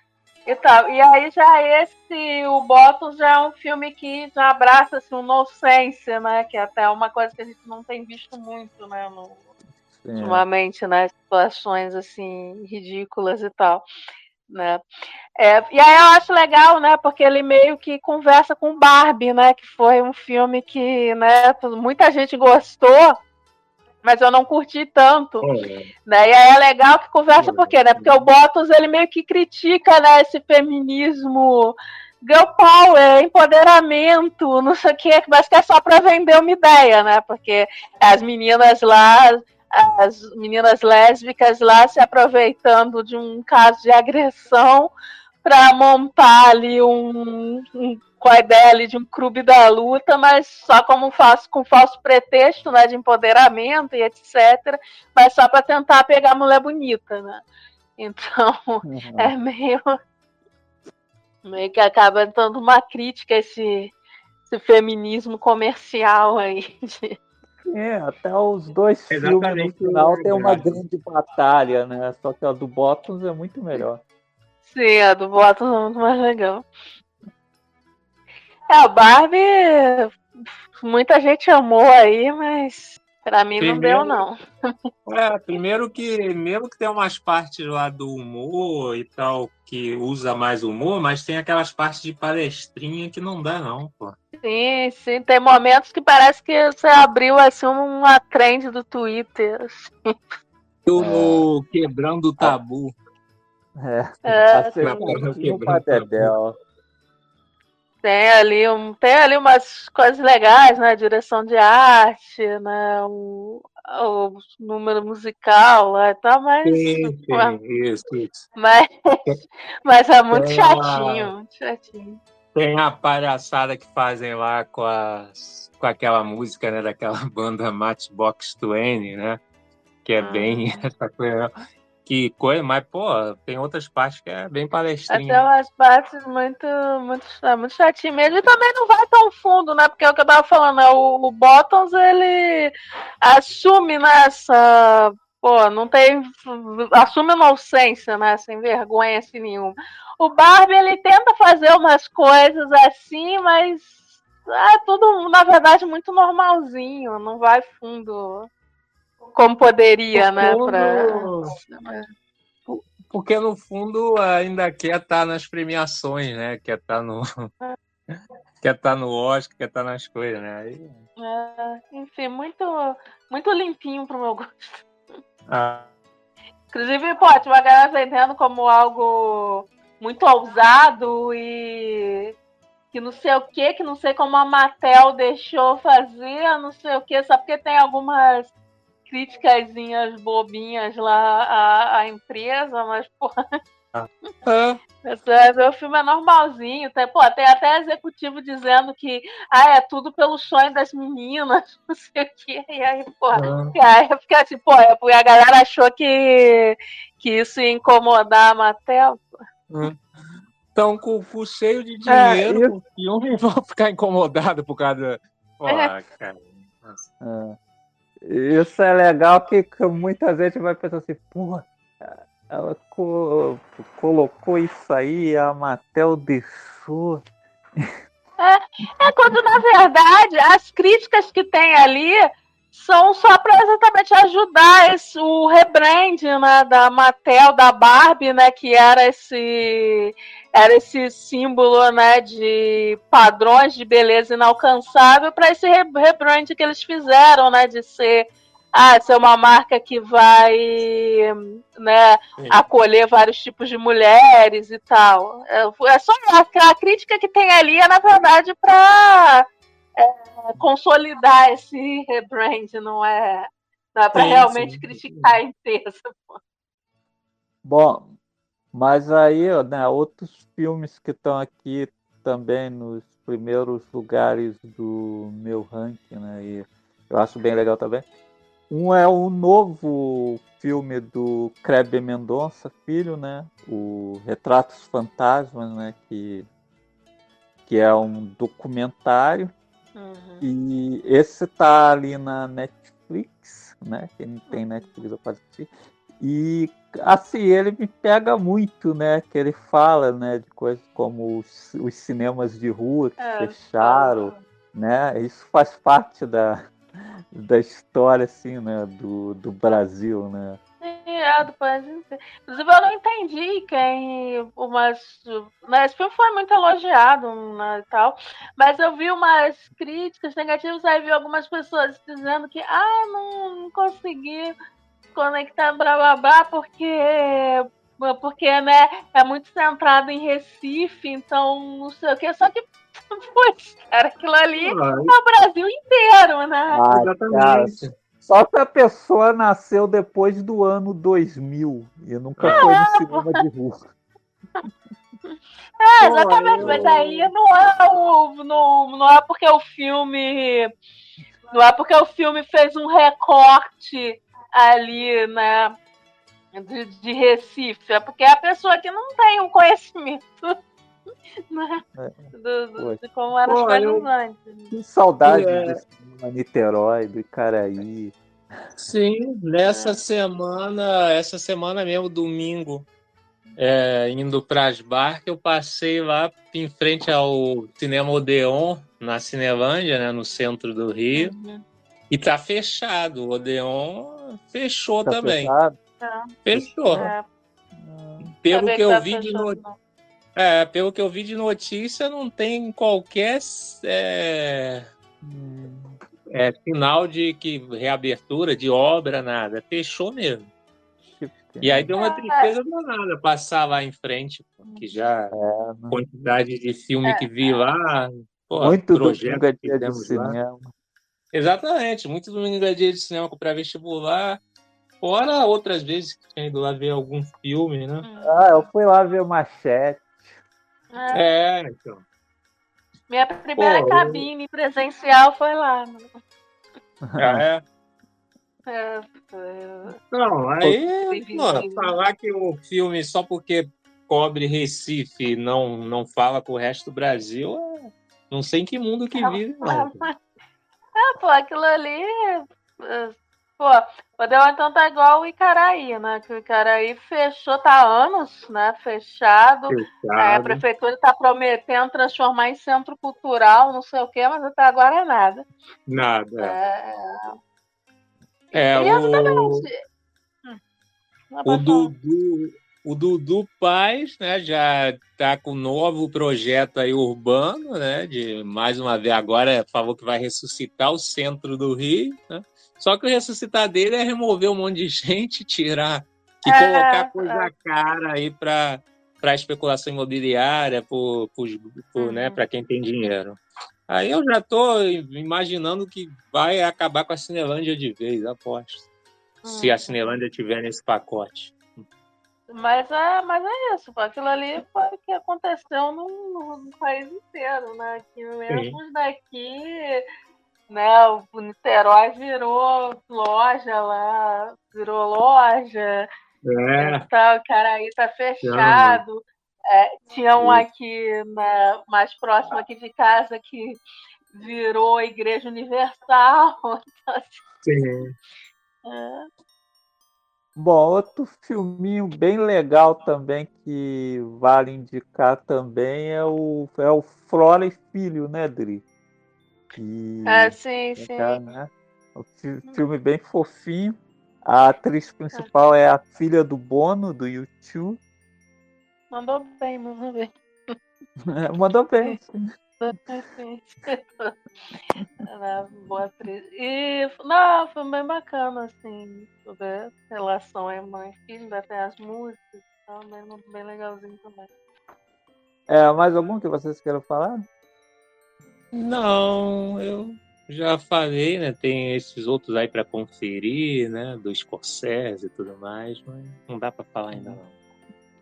E, tal. e aí já esse, o Bottom já é um filme que já abraça assim, o nonsense, né? Que é até uma coisa que a gente não tem visto muito, né? No, ultimamente, né? Situações assim, ridículas e tal. né? É, e aí eu acho legal, né? Porque ele meio que conversa com Barbie, né? Que foi um filme que, né? Muita gente gostou, mas eu não curti tanto, né? E aí é legal que conversa por quê, né? Porque o Bottas ele meio que critica, né? Esse feminismo girl power, empoderamento, não sei o que, mas que é só para vender uma ideia, né? Porque as meninas lá as meninas lésbicas lá se aproveitando de um caso de agressão para montar ali um, um, com a ideia ali de um clube da luta, mas só como falso, com falso pretexto né, de empoderamento e etc. Mas só para tentar pegar a mulher bonita, né? Então uhum. é meio meio que acaba dando uma crítica a esse, esse feminismo comercial aí de é, até os dois Exatamente. filmes no final tem uma grande batalha, né? Só que a do Bottas é muito melhor. Sim, a do Bottas é muito mais legal. É, o Barbie, muita gente amou aí, mas pra mim primeiro, não deu, não. É, primeiro que, mesmo que tem umas partes lá do humor e tal, que usa mais humor, mas tem aquelas partes de palestrinha que não dá, não, pô. Sim, sim. Tem momentos que parece que você abriu assim uma trend do Twitter. Assim. O é. quebrando o tabu. É. é. Quebrando Tem ali, um, tem ali umas coisas legais, né? Direção de arte, né? O, o número musical lá e tal, mas. Sim, sim, isso, isso. Mas, mas é muito chatinho, muito chatinho. Tem a palhaçada que fazem lá com, as, com aquela música, né, daquela banda Matchbox 20, né? Que é ah. bem essa coisa. Que coisa, mas, pô, tem outras partes que é bem palestrinha. Tem umas partes muito, muito, muito chatinho mesmo. E também não vai tão fundo, né? Porque é o que eu tava falando, né? o, o Bottoms, ele assume nessa. Né, pô, não tem. Assume inocência, né? Sem vergonha assim nenhuma. O Barbie, ele tenta fazer umas coisas assim, mas é tudo, na verdade, muito normalzinho. Não vai fundo como poderia, né? Fundo... Pra... Porque no fundo ainda quer estar tá nas premiações, né? Quer estar tá no. quer estar tá no Oscar, quer estar nas coisas, né? Aí... É, enfim, muito, muito limpinho pro meu gosto. Ah. Inclusive, pode, uma galera vendendo como algo muito ousado e que não sei o que, que não sei como a Mattel deixou fazer, não sei o que, só porque tem algumas críticas bobinhas lá à, à empresa, mas, porra. Ah. É, o filme é normalzinho. Tem, pô, tem até executivo dizendo que ah, é tudo pelo sonho das meninas, não sei o quê. E aí, pô, ah. aí fica assim, pô, é a galera achou que, que isso ia incomodar a Mattel. Pô. Estão com o cu cheio de dinheiro é, o filme vão ficar incomodados por causa. Pô, é. cara. É. Isso é legal que, que muita gente vai pensar assim, porra, ela co colocou isso aí, a Matel deixou. É, é quando, na verdade, as críticas que tem ali são só para exatamente ajudar esse, o rebrand né, da Mattel, da Barbie, né, que era esse era esse símbolo né, de padrões de beleza inalcançável para esse rebrand que eles fizeram, né, de ser ah, ser uma marca que vai né, acolher vários tipos de mulheres e tal. É, é só a, a crítica que tem ali é, na verdade, para é, consolidar esse rebrand, não é, não é para realmente sim. criticar a empresa. Bom, mas aí, né, outros filmes que estão aqui também nos primeiros lugares do meu ranking, né, e eu acho bem legal também. Um é o novo filme do Kleber Mendonça, filho, né, o Retratos Fantasmas, né, que, que é um documentário Uhum. E esse tá ali na Netflix, né? Quem tem Netflix eu posso assistir. E assim, ele me pega muito, né? Que ele fala, né, de coisas como os, os cinemas de rua que é, fecharam, né? Isso faz parte da, da história, assim, né, do, do Brasil, né? É, ser. Inclusive, eu não entendi quem. Umas, né, esse filme foi muito elogiado né, e tal, mas eu vi umas críticas negativas, aí vi algumas pessoas dizendo que ah, não, não consegui conectar blá blá blá, porque. Porque, né, é muito centrado em Recife, então não sei o que, só que Pois, cara, aquilo ali é o Brasil inteiro, né? Ah, cara, só que a pessoa nasceu depois do ano 2000 e nunca Ah, foi no cinema de rua. É, exatamente, mas aí não é o. Não, não é porque o filme. Não é porque o filme fez um recorte ali, né? De, de Recife, é porque é a pessoa que não tem um conhecimento né, do, do- de como eram as coisas eu- antes. Que saudade É. do cinema Niterói, do Icaraí. Sim, nessa semana, essa semana mesmo, domingo, é, indo para as barcas, eu passei lá em frente ao Cinema Odeon, na Cinelândia, né, no centro do Rio, Uhum. e tá fechado. O Odeon fechou Tá também. fechado? Fechou. É, Pelo saber que eu tá vi de fechado, no- não. É, pelo que eu vi de notícia, não tem qualquer é, é, sinal de que reabertura, de obra, nada. Fechou mesmo. E aí deu uma tristeza danada passar lá em frente, pô, que já quantidade de filme que vi lá, pô, Muito projeto domingo é que dia de fizemos lá. cinema. Exatamente, muito domingo é dia de cinema com pré-vestibular. Fora outras vezes que tinha ido lá ver algum filme, né? Ah, eu fui lá ver Machete. É. É, então. Minha primeira Pô, eu- cabine presencial foi lá. né? Ah, é. É, foi- Não, aí, mano, falar que o filme só porque cobre Recife não, não fala com o resto do Brasil, é- não sei em que mundo que vive, não. Ah, pô, aquilo ali. É, Pô, o então tá igual o Icaraí, né? Que o Icaraí fechou, tá há anos, né? Fechado. Aí a Fechado. prefeitura tá prometendo transformar em centro cultural, não sei o quê, mas até agora é nada. Nada. É, É, e o, exatamente. Hum, o. Dudu, o Dudu Paz, né, já tá com um novo projeto aí urbano, né, de mais uma vez agora falou que vai ressuscitar o centro do Rio, né? Só que o ressuscitar dele é remover um monte de gente, tirar e É, colocar coisa cara aí para para especulação imobiliária, por, por, por, né, para quem tem dinheiro. Aí eu já tô imaginando que vai acabar com a Cinelândia de vez, aposto. Se a Cinelândia tiver nesse pacote. Mas é, mas é isso, pô. aquilo ali foi o que aconteceu no, no- no país inteiro, né? Que mesmo daqui, né, o Niterói virou loja lá, virou loja, É. e tal, o Caraí tá fechado. É, tinha um aqui na, mais próximo aqui de casa que virou Igreja Universal. Então, assim, Sim. é. Bom, outro filminho bem legal também que vale indicar também é o, é o Flora e Filho, né, Dri? Que, É, sim, sim. né? Um fi- filme bem fofinho. A atriz principal é a filha do Bono, do YouTube. Mandou bem, mandou bem. Mandou bem. é boa atriz. E não, foi bem bacana, assim, sobre a relação é mãe e filho, até as músicas, então, bem, bem legalzinho também. É, mais algum que vocês queiram falar? Não, eu já falei, né? Tem esses outros aí para conferir, né? Do Scorsese e tudo mais, mas não dá para falar ainda não.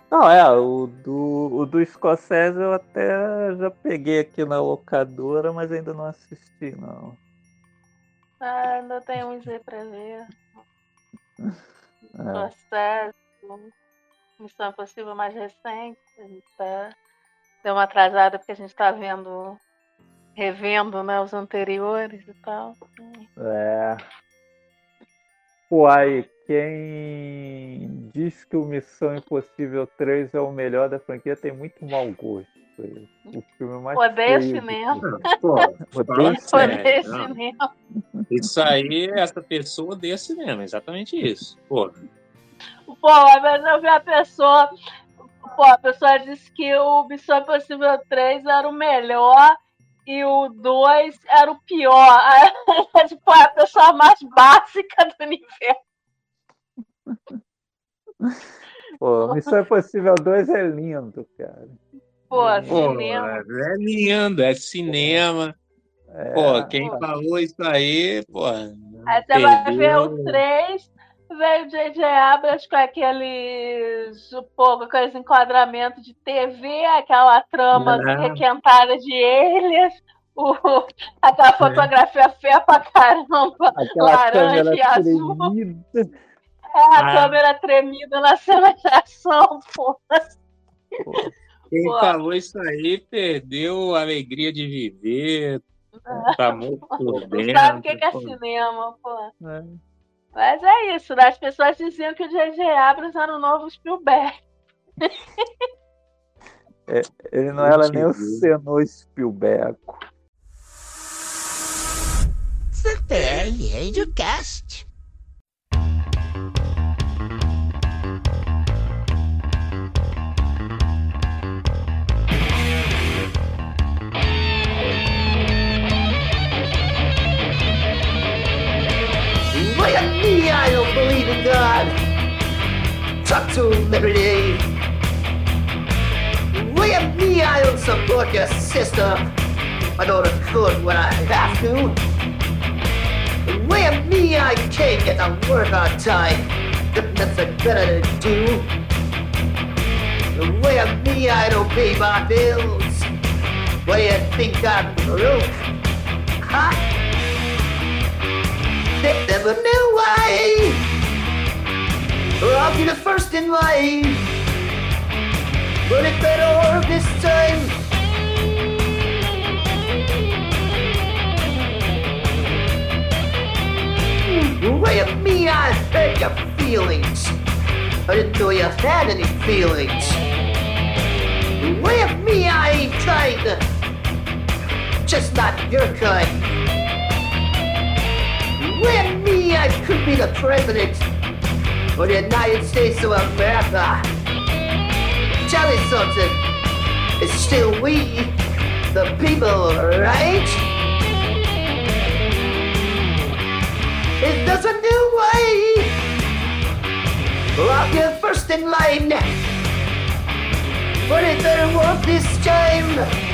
Não, é, o do, o do Scorsese eu até já peguei aqui na locadora, mas ainda não assisti, não. Ah, ainda tem uns aí pra ver. É. Processo, Missão Impossível mais recente, a gente tá... deu uma atrasada porque a gente tá vendo, revendo, né, os anteriores e tal. É. Pô, aí, quem diz que o Missão Impossível 3 é o melhor da franquia tem muito mau gosto. O filme mais Odeio cinema. Pô, Odeio cinema. Odeio sério, não. cinema. Isso aí, essa pessoa odeia cinema, exatamente isso. Pô, Pô, mas eu vi a pessoa. Pô, a pessoa disse que o Missão Impossível 3 era o melhor e o 2 era o pior. Tipo, a pessoa mais básica do universo. Pô, Missão Impossível 2 é lindo, cara. Pô, Pô, cinema. é lindo, é cinema. É, Pô, quem falou isso aí, pô. Aí você vai ver o 3, veio o J.J. Abrams com aqueles, pô, com aqueles enquadramentos de TV, aquela trama É. requentada de aliens, o, aquela fotografia feia pra caramba, Aquela laranja e azul. tremida. É, a Ah. câmera tremida na cena de ação, pô. Quem Pô. falou isso aí perdeu a alegria de viver. Tá muito por Não dentro. sabe o que que é cinema, pô. É. Mas é isso, né? As pessoas diziam que o J.J. Abrams era o novo Spielberg. Ele não era nem o Senor Spielberg. CTR Radiocast. Talk to liberty. Look at me, I don't support your system. I go to court when I have to. At me, I can't get to work on time. Nothing better to do. At me, I don't pay my bills. Do you think I'm broke? Huh? They never knew why. I'll be the first in line. But it better work this time. Way at me, I hurt your feelings. I didn't know you had any feelings. Way at me, I ain't to. Just not your kind. With me, I could be the president of the United States of America. Tell me something. It's still we, the people, right? If there's a new way, I'll get first in line. It better work this time.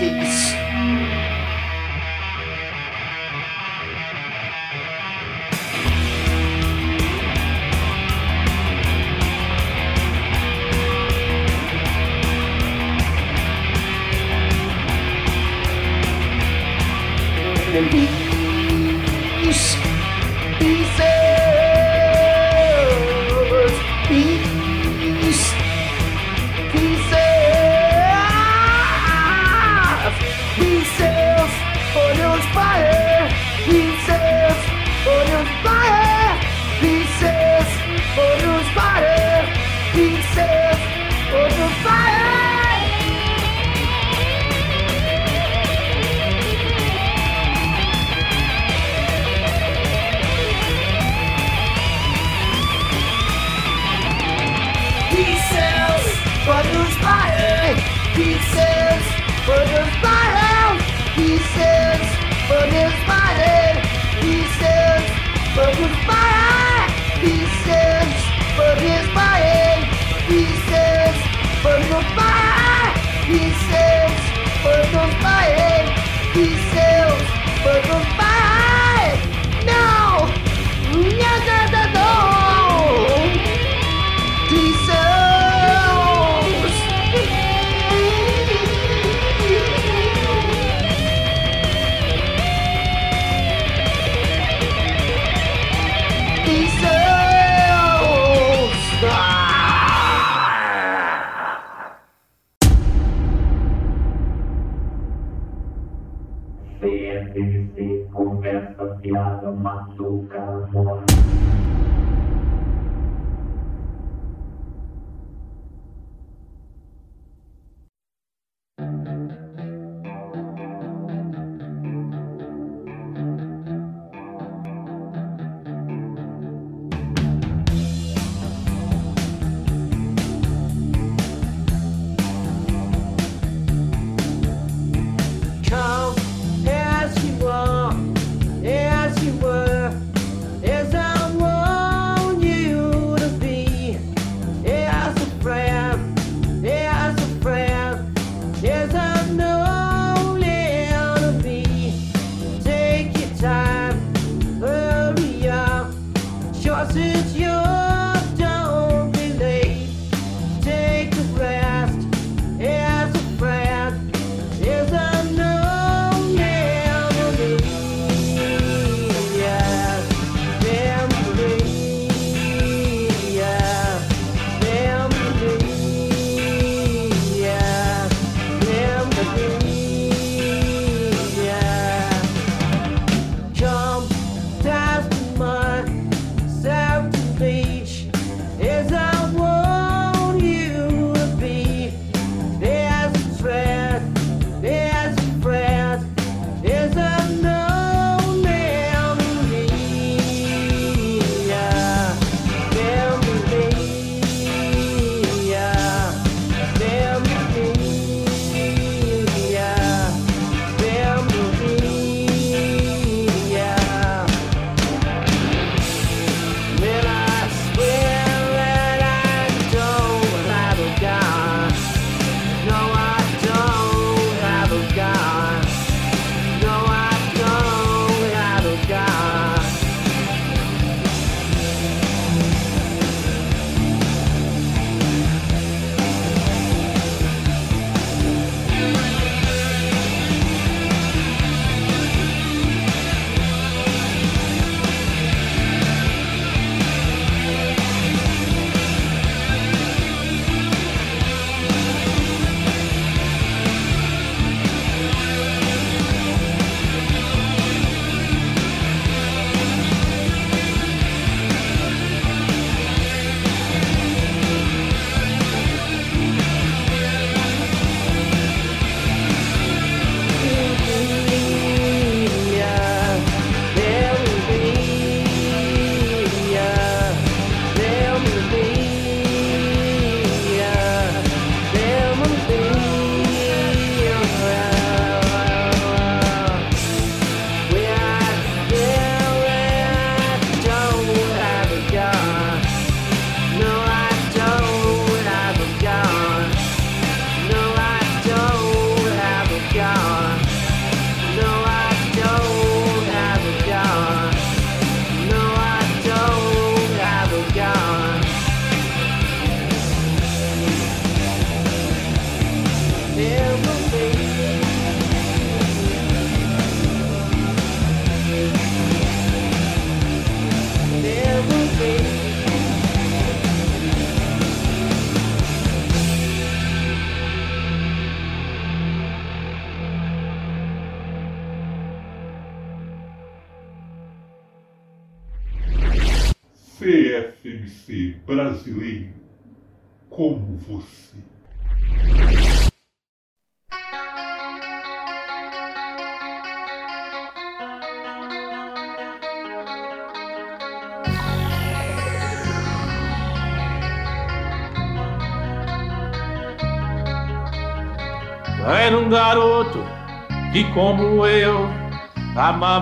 Price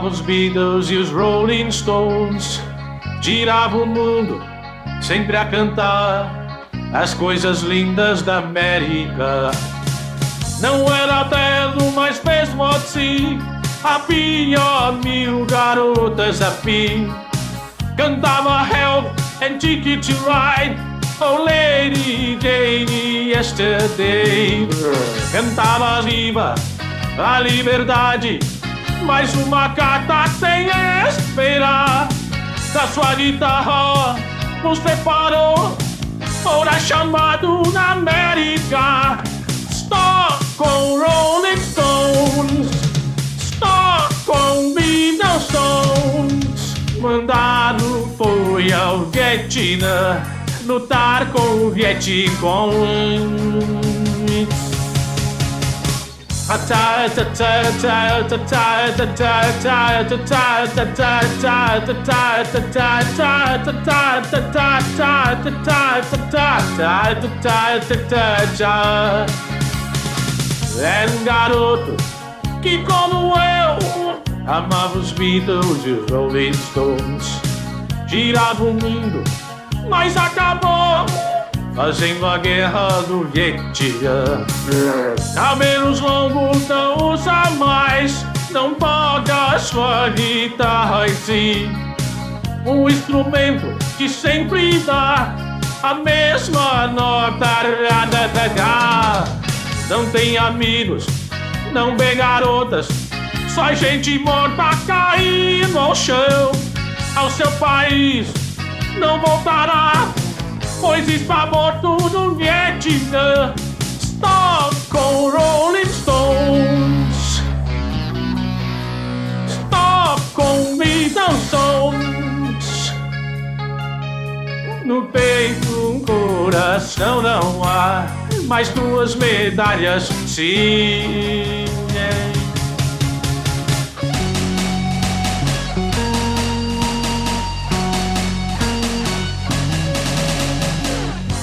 os Beatles e os Rolling Stones. Girava o mundo sempre a cantar as coisas lindas da América. Não era terno, mas mesmo assim havia mil garotas a fim. Cantava Help and Ticket to Ride, Oh Lady Jane Yesterday. Cantava viva a liberdade, mais uma gata sem espera da sua guitarra nos preparou ora chamado na América. Stop com Rolling Stones Stop com Beatles Stones. Mandado foi ao Vietnã lutar com o Vietcong. Era um garoto que, como eu, amava os Beatles e os Rolling Stones. Girava o mundo, mas acabou fazendo a guerra do Vietnã. Cabelos longos não usa mais, não toca sua guitarra em si. Um instrumento que sempre dá a mesma nota. Não tem amigos, não vê garotas, só gente morta caindo ao chão. Ao seu país não voltará pois está morto no Vietnã. Stop com Rolling Stones. Stop com Beatles Stones. No peito um coração não há, mais duas medalhas sim.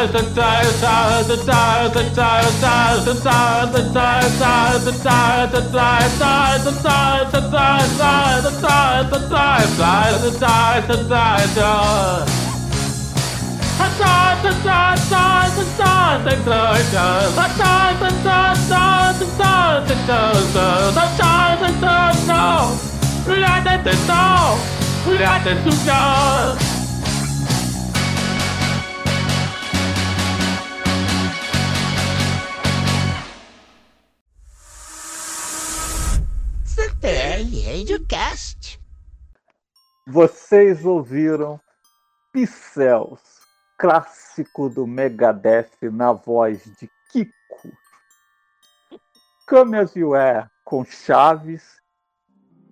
tires, the tires, tires, the the the the the the the the the the the the go. Radiocast. Vocês ouviram Pixels, clássico do Megadeth na voz de Kiko. Come As com Chaves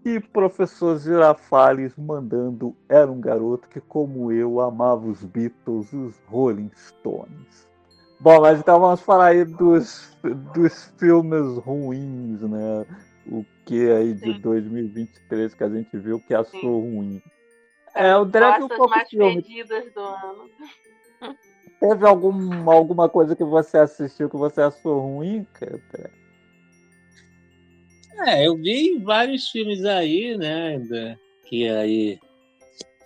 e Professor Girafales mandando Era um garoto que, como eu, amava os Beatles e os Rolling Stones. Bom, mas então vamos falar aí dos, dos filmes ruins, né? O que aí de 2023 que a gente viu que achou ruim. É, o Drag um Costas pouco mais filme. perdidas do ano. Teve algum, alguma coisa que você assistiu que você achou ruim, cara? É, eu vi vários filmes aí, né? que aí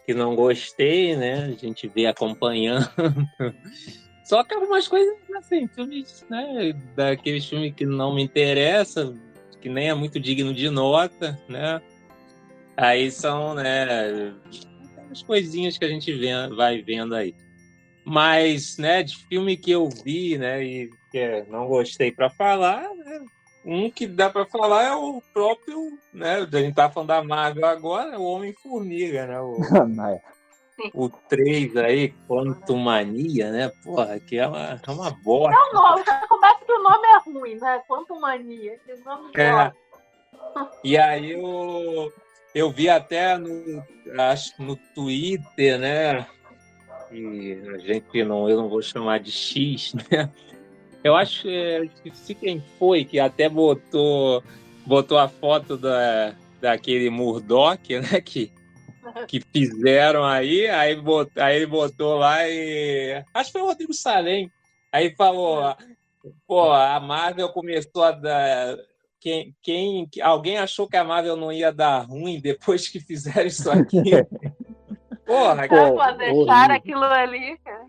que não gostei, né? A gente vê acompanhando. Só que algumas coisas, assim, filmes, né? Daqueles filmes que não me interessam, que nem é muito digno de nota, né? Aí são, né? Aquelas coisinhas que a gente vê, vai vendo aí. Mas, né, de filme que eu vi, né, e que não gostei para falar, né? Um que dá para falar é o próprio, né? A gente tá falando da Marvel agora, o Homem-Formiga, né? O, o 3 aí, Quantumania, né? Porra, que é uma, é uma bosta. É o nome, já começa que o nome é ruim, né? Quanto mania. Que nome É. ótimo. E aí eu, eu vi até no, acho no Twitter, né? E a gente não, eu não vou chamar de X, né? Eu acho que esqueci quem foi que até botou, botou a foto da, daquele Murdoch, né? Que, que fizeram aí, aí, bot, aí ele botou lá e. Acho que foi o Rodrigo Salem. Aí falou, pô, a Marvel começou a dar. Quem, quem, alguém achou que a Marvel não ia dar ruim depois que fizeram isso aqui? Porra, cara. pô, deixaram aquilo ali, cara.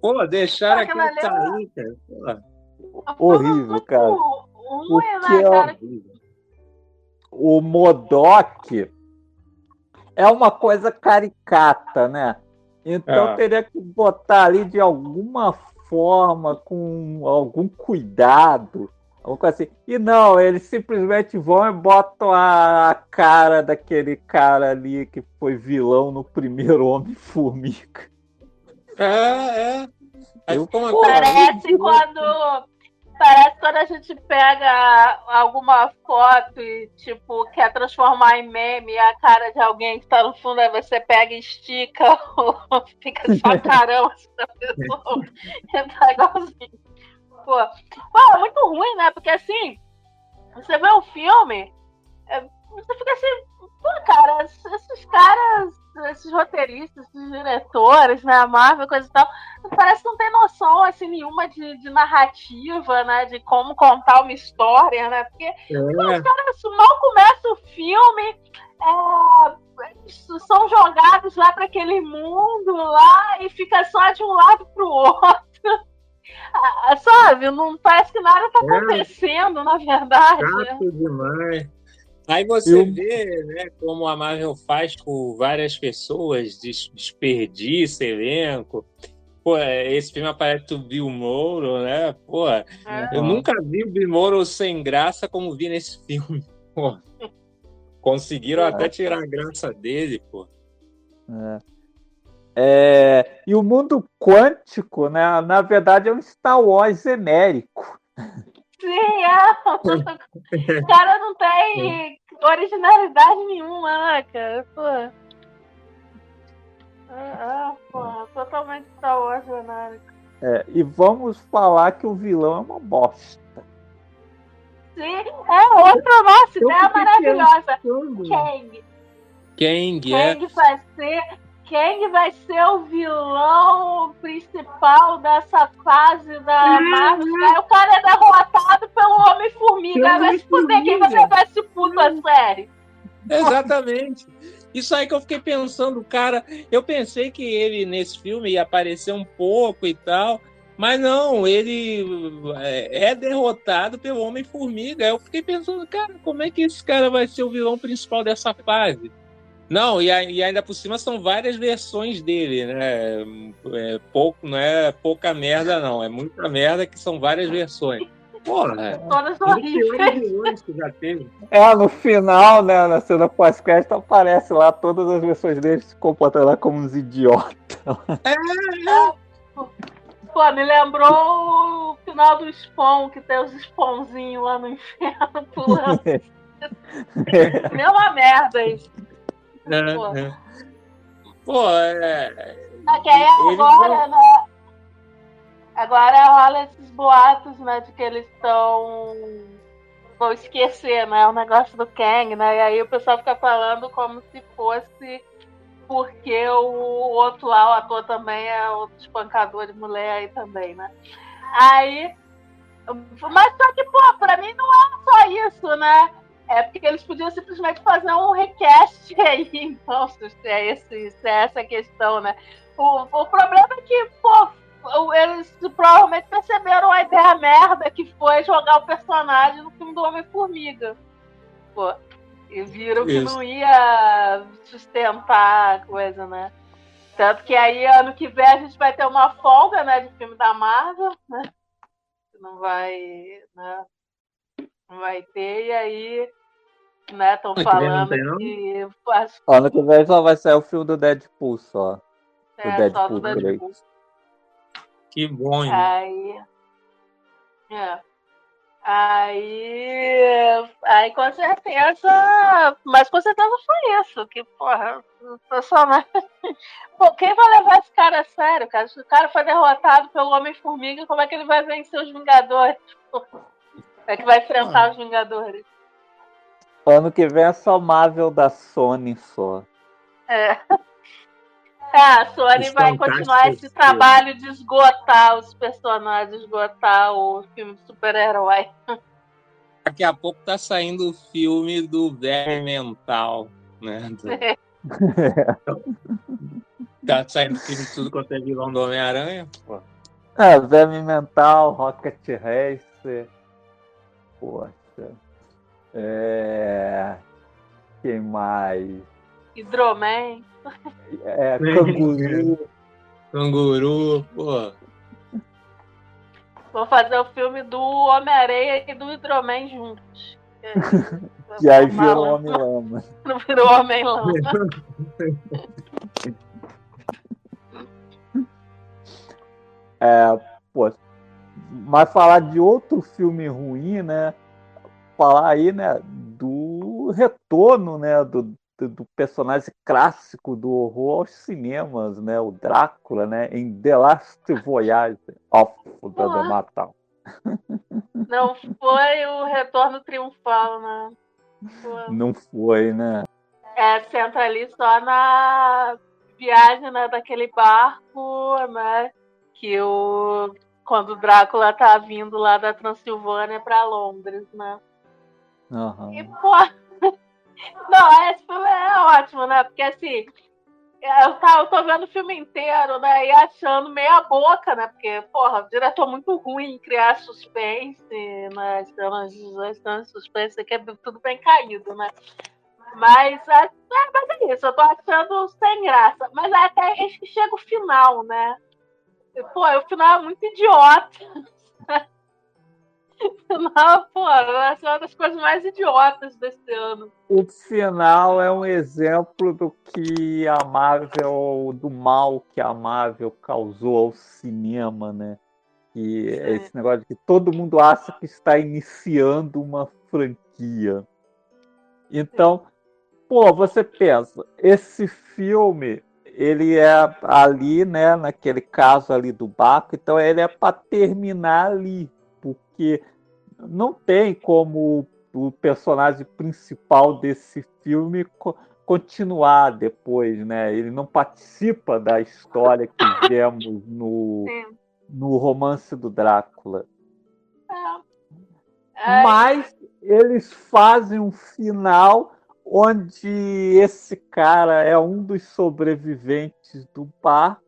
Pô, deixaram Aquilo aquilo ali é- sair, cara. Porra. Horrível, cara. Ruim, né, Porque cara? o Modok é uma coisa caricata, né? Então É. teria que botar ali de alguma forma, com algum cuidado, alguma coisa assim. E não, eles simplesmente vão e botam a cara daquele cara ali que foi vilão no primeiro Homem-Formiga. É, é. Aí ficou uma Parece quando. Parece quando a gente pega alguma foto e, tipo, quer transformar em meme a cara de alguém que tá no fundo, aí você pega e estica, ou fica só carão assim da pessoa. tá igualzinho. Pô. Pô, é muito ruim, né? Porque assim, você vê um filme, é, você fica assim, pô, cara, esses caras, esses roteiristas, esses diretores, né, a Marvel, coisa e tal, parece que não tem noção, assim, nenhuma de, de narrativa, né, de como contar uma história, né, porque pô, os caras mal começam o filme, é, são jogados lá para aquele mundo lá e fica só de um lado pro outro. Ah, Sabe? Não parece que nada tá É. acontecendo, na verdade. chato demais. Aí você vê, né, como a Marvel faz com várias pessoas, des- desperdiça elenco. Pô, é, esse filme aparece o Bill Mouro, né? Pô, eu nunca vi o Bill Mouro sem graça como vi nesse filme. Pô, conseguiram até tirar a graça dele, pô. É. É, e o mundo quântico, né, na verdade, é um Star Wars genérico. Sim, é. O cara não tem originalidade nenhuma, né, cara? Pô. Ah, pô, totalmente Star Wars genérico. É, e vamos falar que o vilão é uma bosta. Sim, é outra nossa ideia fiquei maravilhosa. pensando. Kang. Kang, é. Kang vai ser. Kang vai ser o vilão principal dessa fase da Marvel. Aí o cara é derrotado pelo Homem-Formiga. Vai se fuder quem vai Homem-Formiga. ser esse puto a série. Exatamente. Isso aí que eu fiquei pensando, cara. Eu pensei que ele nesse filme ia aparecer um pouco e tal, mas não, ele é é derrotado pelo Homem-Formiga. Eu fiquei pensando, cara, como é que esse cara vai ser o vilão principal dessa fase? Não, e, a- e ainda por cima são várias versões dele, né? É pouco, não é pouca merda, não. É muita merda que são várias versões. Porra, Todas horríveis. É, no final, né, na cena pós-crédito, aparece lá todas as versões deles se comportando lá como uns idiotas. Pô, me lembrou o final do Spawn, que tem os Spawnzinhos lá no inferno pulando. Mesma merda isso. Pô. É, é. Pô, é. Só que aí agora, né? Agora rola esses boatos, né? De que eles estão. Vão esquecer, né? O negócio do Kang, né? E aí o pessoal fica falando como se fosse porque o outro lá, o ator também é outro espancador de mulher aí também, né? Aí. Mas só que, pô, pra mim não é só isso, né? É porque eles podiam simplesmente fazer um recast aí, então, se é, esse, se é essa a questão, né? O, o problema é que, pô, eles provavelmente perceberam a ideia merda que foi jogar o personagem no filme do Homem-Formiga. Pô, e viram que Isso. não ia sustentar a coisa, né? Tanto que aí, ano que vem, a gente vai ter uma folga, né, de filme da Marvel, né? Não vai, né? Não vai ter, e aí, né, estão que falando que as Ano que vem só vai sair o filme do Deadpool só. Do É, só Deadpool do Deadpool. 3. Que bom, hein? Aí. É. Aí. Aí com certeza. Mas com certeza foi isso. Que, porra, personagem. Pô, quem vai levar esse cara a sério, cara? Se o cara foi derrotado pelo Homem-Formiga, como é que ele vai vencer os Vingadores? É que vai enfrentar os Vingadores. Ano que vem é só Marvel da Sony só. É. É, a Sony Os vai continuar esse trabalho de esgotar os personagens, esgotar o filme de super-herói. Daqui a pouco tá saindo o filme do Verme Mental, né? Do- Tá saindo filme de tudo quanto é vilão do Homem-Aranha. pô. É, Verme Mental, Rocket Racer. Poxa. É. Quem mais? Hidroman. É, Canguru. Canguru, pô. Vou fazer o filme do Homem-Aranha e do Hidroman juntos. Que aí virou Homem-Lama. Não virou Homem-Lama. É, pô, mas falar de outro filme ruim, né? Falar aí, né, do retorno, né, do, do, personagem clássico do horror aos cinemas, né, o Drácula, né, em The Last Voyage of the Ué. Matal. Não foi o retorno triunfal, né? Foi. Não foi, né? É, senta ali só na viagem né, daquele barco, né? Que o. Quando o Drácula tá vindo lá da Transilvânia pra Londres, né? Aham. E, pô. Não, esse filme é ótimo, né? Porque assim. Eu, tá, eu tô vendo o filme inteiro, né? E achando meia boca, né? Porque, porra, o diretor muito ruim em criar suspense, né? As cenas, as cenas de suspense aqui é tudo bem caído, né? Mas, é, é, mas é isso, eu tô achando sem graça. Mas até acho que chega o final, né? E, Pô, o final é muito idiota. O final, pô, eu acho uma das coisas mais idiotas desse ano. O final é um exemplo do que a Marvel, do mal que a Marvel causou ao cinema, né? Que é esse negócio de que todo mundo acha que está iniciando uma franquia. Então, pô, você pensa, esse filme, ele é ali, né, naquele caso ali do barco, então ele é para terminar ali, porque não tem como o personagem principal desse filme co- continuar depois, né? Ele não participa da história que vemos no, no romance do Drácula. Mas eles fazem um final onde esse cara é um dos sobreviventes do barco.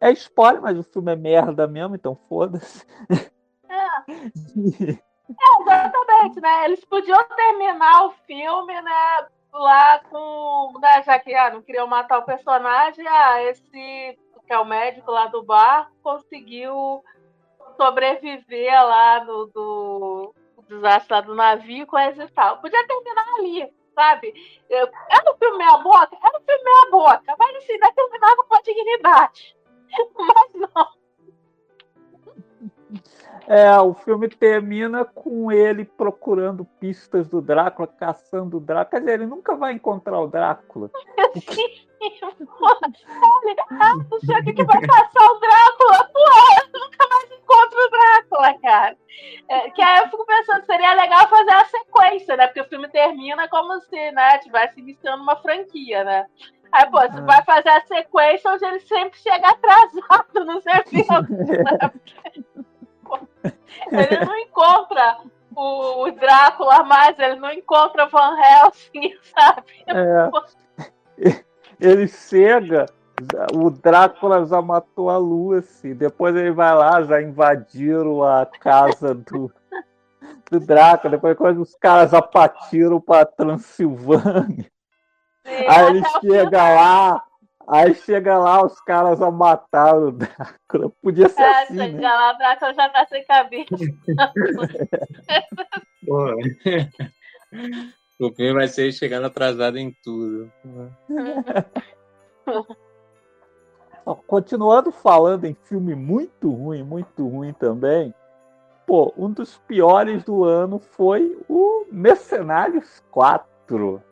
É spoiler, mas o filme é merda mesmo, então foda-se. É, exatamente, né? Eles podiam terminar o filme, né? Lá com. Né, já que ah, não queriam matar o personagem, ah, esse que é o médico lá do bar conseguiu sobreviver lá no do, desastre lá do navio, coisa e tal. Podia terminar ali, sabe? Era um filme meia boca? Era um filme meia boca, mas assim, ainda terminava com a dignidade. Mas não. É, o filme termina com ele procurando pistas do Drácula, caçando o Drácula. Quer dizer, ele nunca vai encontrar o Drácula. Olha, ah, não sei o que, vai passar o Drácula. Porra, eu nunca mais encontro o Drácula, cara. É, que aí eu fico pensando, seria legal fazer a sequência, né? Porque o filme termina como se, né, tivesse iniciando uma franquia, né? Aí, pô, você vai fazer a sequência onde ele sempre chega atrasado né? Pô, Ele não encontra o, o Drácula mais, ele não encontra Van Helsing, sabe? É. Ele chega, o Drácula já matou a Lucy, depois ele vai lá, já invadiram a casa do, do Drácula, depois quando os caras já partiram para Transilvânia. Aí ele chega lá, aí chega lá, os caras já mataram o Drácula. Podia ser É, assim, chega né? lá, o Drácula já tá sem cabeça. O filme vai ser chegando atrasado em tudo. Continuando falando em filme muito ruim, muito ruim também, pô, um dos piores do ano foi o Mercenários 4.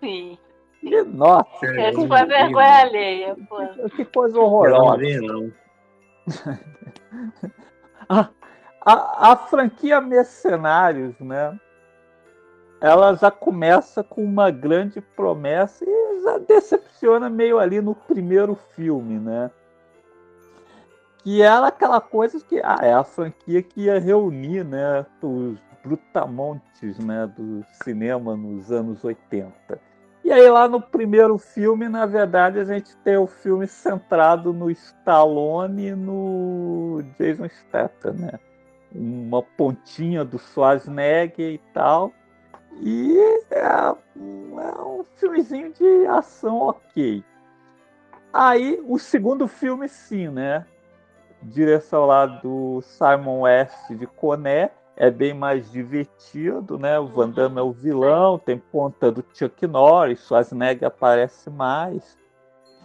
Sim. E, nossa, Esse foi vergonha alheia, pô. que coisa horrorosa. não. a, a, a franquia Mercenários, né? Ela já começa com uma grande promessa e já decepciona meio ali no primeiro filme, né? Que era aquela coisa que ah, é a franquia que ia reunir, né, os brutamontes, né, do cinema nos anos 80. E aí lá no primeiro filme, na verdade, a gente tem o filme centrado no Stallone e no Jason Statham, né? Uma pontinha do Schwarzenegger e tal. E é é um filmezinho de ação ok. Aí o segundo filme sim, né? Direção lá do Simon West de Coné é bem mais divertido, né? O Van Damme é o vilão, tem ponta do Chuck Norris, Schwarzenegger aparece mais.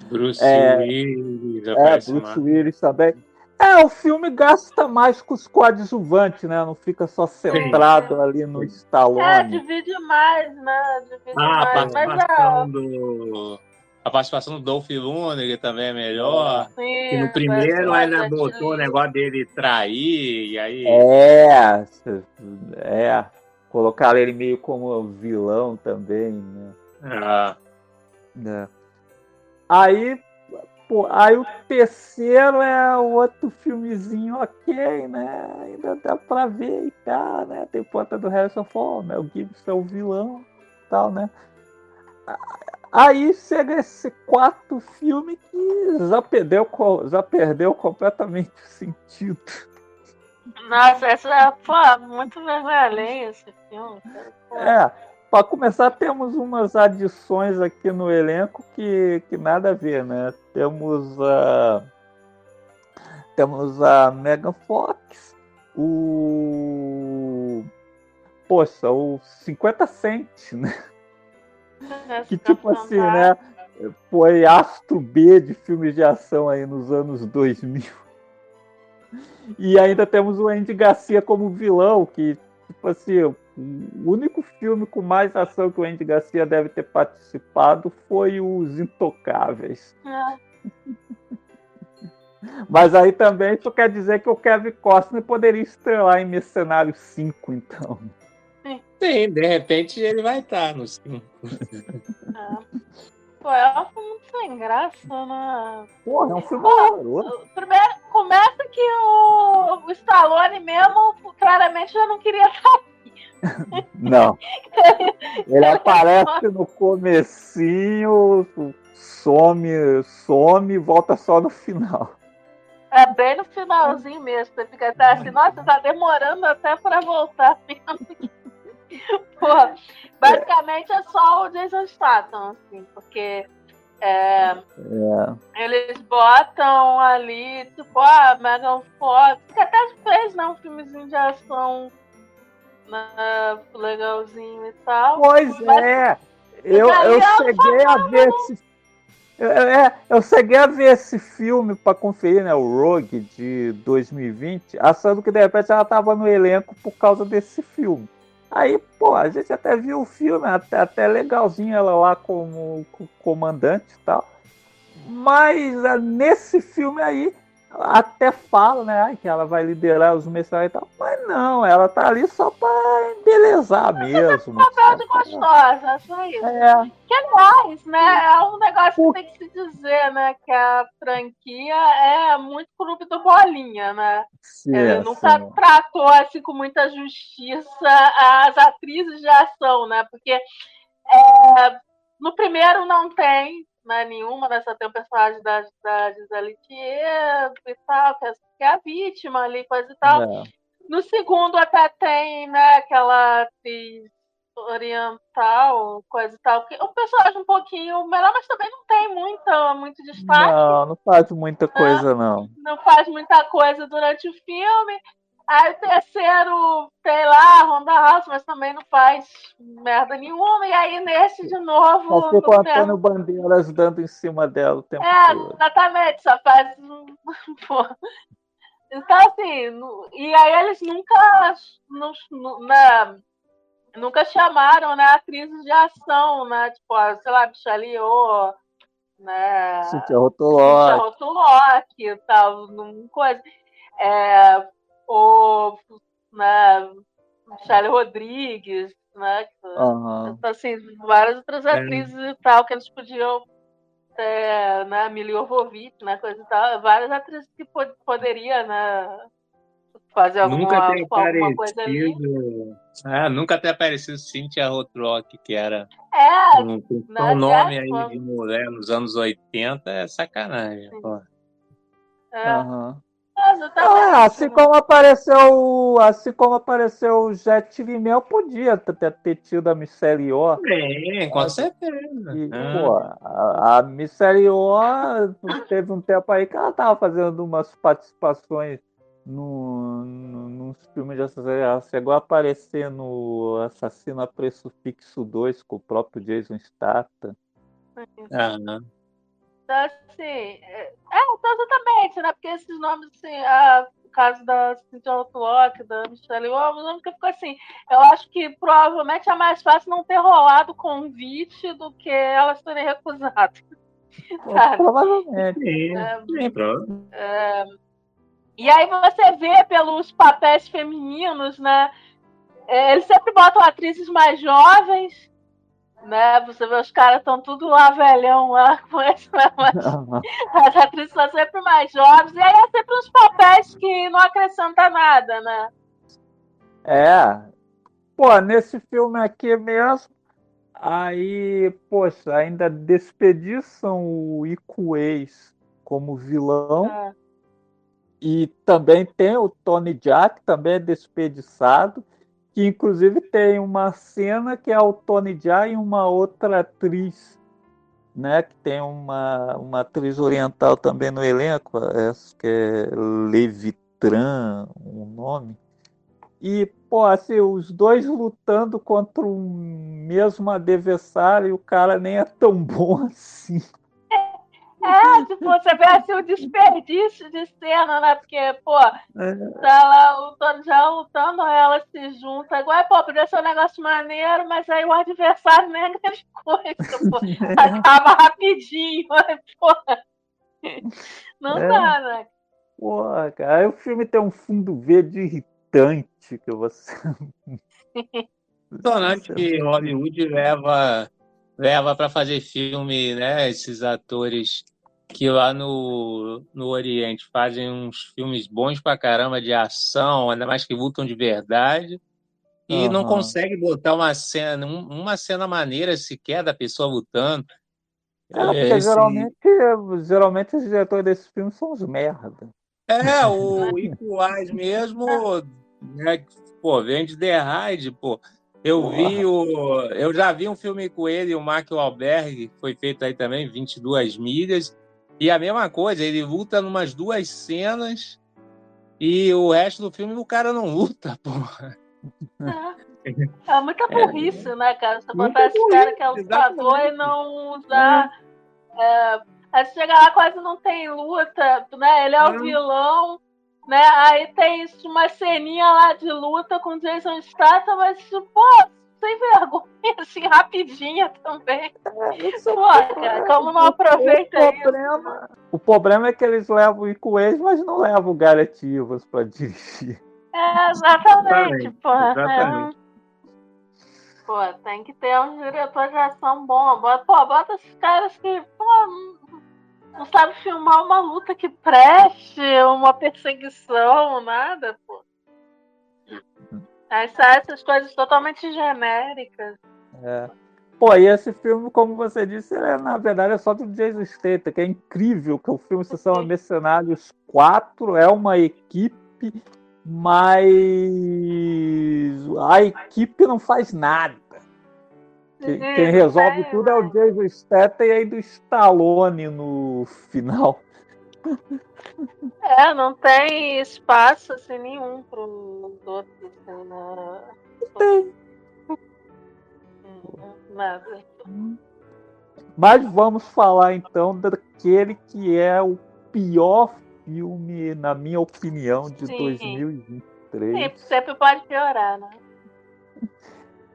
Bruce É, Willis É, aparece Bruce lá. Willis também. É, o filme gasta mais com os coadjuvantes, né? Não fica só centrado ali no É, Stallone. divide mais, né? Divide Ah, a mais. Mas é, do. A participação do Dolph Lundgren também é melhor. Sim, que no primeiro vai ainda ser botou o negócio dele trair, e aí. É, é. Colocaram ele meio como vilão também, né? Ah, né? Aí, pô, aí o terceiro é outro filmezinho ok, né? Ainda dá pra ver e tal, né? Tem ponta do Harrison Ford, né? O Gibson é o vilão e tal, né? Aí chega esse quarto filme que já perdeu, já perdeu completamente o sentido. Nossa, essa é pô, muito vergonha esse filme. Pô. É, para começar, temos umas adições aqui no elenco que, que nada a ver, né? Temos a. Temos a Megan Fox, o. Poxa, o 50 Cent, né? Que tipo assim, né? Foi astro B de filmes de ação aí nos anos 2000. E ainda temos o Andy Garcia como vilão, que, tipo assim, o único filme com mais ação que o Andy Garcia deve ter participado foi Os Intocáveis. É. Mas aí também isso quer dizer que o Kevin Costner poderia estrelar em Mercenário 5, então. Sim, de repente ele vai estar no cinco. Pô, é um filme muito sem graça, né? Porra, é um filme horroroso. Primeiro, começa que o, o Stallone mesmo claramente já não queria estar Não. Ele aparece no comecinho, some, some e volta só no final. É bem no finalzinho mesmo. Você fica até assim, nossa, tá demorando até pra voltar. Pô, basicamente é só o Jason Statham, assim, porque é, É. eles botam ali, tipo, ah, Megan Fox, que até fez, né, um filmezinho de ação né, legalzinho e tal. Pois Mas- é. Eu, eu cheguei a ver esse. eu- É, eu cheguei a ver esse filme para conferir, né? O Rogue de 2020, achando que de repente ela tava no elenco por causa desse filme. Aí, pô, a gente até viu o filme, até, até legalzinho ela lá como co- comandante e tal. Mas ah, nesse filme aí, até fala, né, ai, que ela vai liderar os mercenários e tal. Mas não, ela tá ali só pra embelezar mesmo. Papel de gostosa, só isso. É. Que aliás, né? É um negócio que tem que se dizer, né? Que a franquia é muito clube do bolinha, né? Sim, Ele é, nunca sim. tratou assim com muita justiça as atrizes de ação, né? Porque é, no primeiro não tem né, nenhuma, né? Só tem o personagem da, da Gisele Thier e tal, que é, que é a vítima ali, coisa e tal. É. No segundo até tem, né, aquela atriz oriental, coisa e tal, que é um personagem um pouquinho melhor, mas também não tem muita, muito destaque, Não, não faz muita coisa, não. não faz muita coisa durante o filme. Aí o terceiro, sei lá, Ronda House, mas também não faz merda nenhuma. E aí nesse de novo. Só fica o Antônio Bandeiras dando em cima dela o tempo é, todo. exatamente, só faz. Então, assim, e aí eles nunca. Não, né, Nunca chamaram, né, atrizes de ação, né? Tipo, sei lá, Yeoh, né? Cynthia Cynthia Rottolock. Rottolock e tal, coisa. É, o, né, Michelle Rodrigues, né? Então, assim, várias outras É. atrizes e tal, que eles podiam ter, né, Mila Jovovich, né, coisa e tal, várias atrizes que pod poderia, né, fazer alguma, Nunca tem alguma coisa ali. aparecido. É, nunca tem aparecido Cynthia Rothrock, que era É, um, um né, nome é, aí de mulher nos anos 80, é sacanagem. Pô. é, Exatamente. Ah, assim como apareceu, assim como apareceu o Jet Li Mel, podia ter, ter tido a Michelle Yeoh. Sim, com certeza. E, Ah. pô, a, a Michelle Yeoh teve um tempo aí que ela tava fazendo umas participações no, no, nos filmes de assassino. Ela chegou a aparecer no Assassino a Preço Fixo 2 com o próprio Jason Statham. Ah, Então, assim, é, é, então, exatamente, né? Porque esses nomes, assim, a, o caso da Cynthia Rothrock, da Michelle Yeoh, o nome que ficou assim, eu acho que provavelmente é mais fácil não ter rolado o convite do que elas terem recusado. Provavelmente. É, pronto. é, e aí você vê pelos papéis femininos, né? é, eles sempre botam atrizes mais jovens, né? Você vê os caras estão tudo lá velhão lá com esse? Mas as atrizes são sempre mais jovens, e aí é sempre uns papéis que não acrescentam nada, né? É. Pô, nesse filme aqui mesmo, aí, poxa, ainda despediçam o Ex como vilão. É. E também tem o Tony que também é desperdiçado. Que inclusive tem uma cena que é o Tony Jaa e uma outra atriz, né? Que tem uma, uma atriz oriental também no elenco, essa que é Levitran, o nome. E, pô, assim, os dois lutando contra um mesmo adversário, e o cara nem é tão bom assim. É, tipo, você vê assim o desperdício de cena, né? Porque, pô, É. tá lá o Tony já lutando, ela se junta. Igual, pô, podia ser um negócio maneiro, mas aí o adversário nem é grande coisa, pô. Acaba rapidinho, mas, pô. Não É. dá, né? Pô, cara, aí o filme tem um fundo verde irritante que você. Impressionante que Hollywood leva leva para fazer filme, né? Esses atores que lá no, no Oriente fazem uns filmes bons pra caramba de ação, ainda mais que lutam de verdade, e não Aham. consegue botar uma cena, um- uma cena maneira sequer da pessoa lutando. É, porque Esse- geralmente, geralmente os diretores desses filmes são uns merda. É, o Equalize mesmo, né, pô, vem de The Ride, pô. Eu vi o. Eu já vi um filme com ele, o Mark Wahlberg, que foi feito aí também, 22 milhas. E a mesma coisa, ele luta numas duas cenas e o resto do filme o cara não luta, pô. É muita burrice, né, cara? Você botar esse cara que é lutador e não usar. É, aí você chega lá, quase não tem luta, né? Ele é o Hum. vilão, né? Aí tem uma ceninha lá de luta com Jason Statham, mas, pô, sem vergonha, assim, rapidinha também. Pô, cara, como não aproveita o isso? problema, o problema é que eles levam o Ex, mas não levam Evans pra dirigir. É, exatamente, Exatamente, pô. é. exatamente. Pô, tem que ter um diretor de ação bom. Bota, pô, bota esses caras que, pô, não, não sabe filmar uma luta que preste, uma perseguição, nada, pô. Aí sai essas coisas totalmente genéricas. É. Pô, e esse filme, como você disse, ele é, na verdade é só do Jason Statham, que é incrível que o filme se chama Mercenários 4, é uma equipe, mas a equipe não faz nada. Que- Uhum, Quem resolve é, tudo é o Jason Statham e aí do Stallone no final. É, não tem espaço assim nenhum para os outros. Assim, né? Tem. Hum, Nada. Mas vamos falar então daquele que é o pior filme, na minha opinião, de Sim. 2023. Sim, sempre pode piorar, né?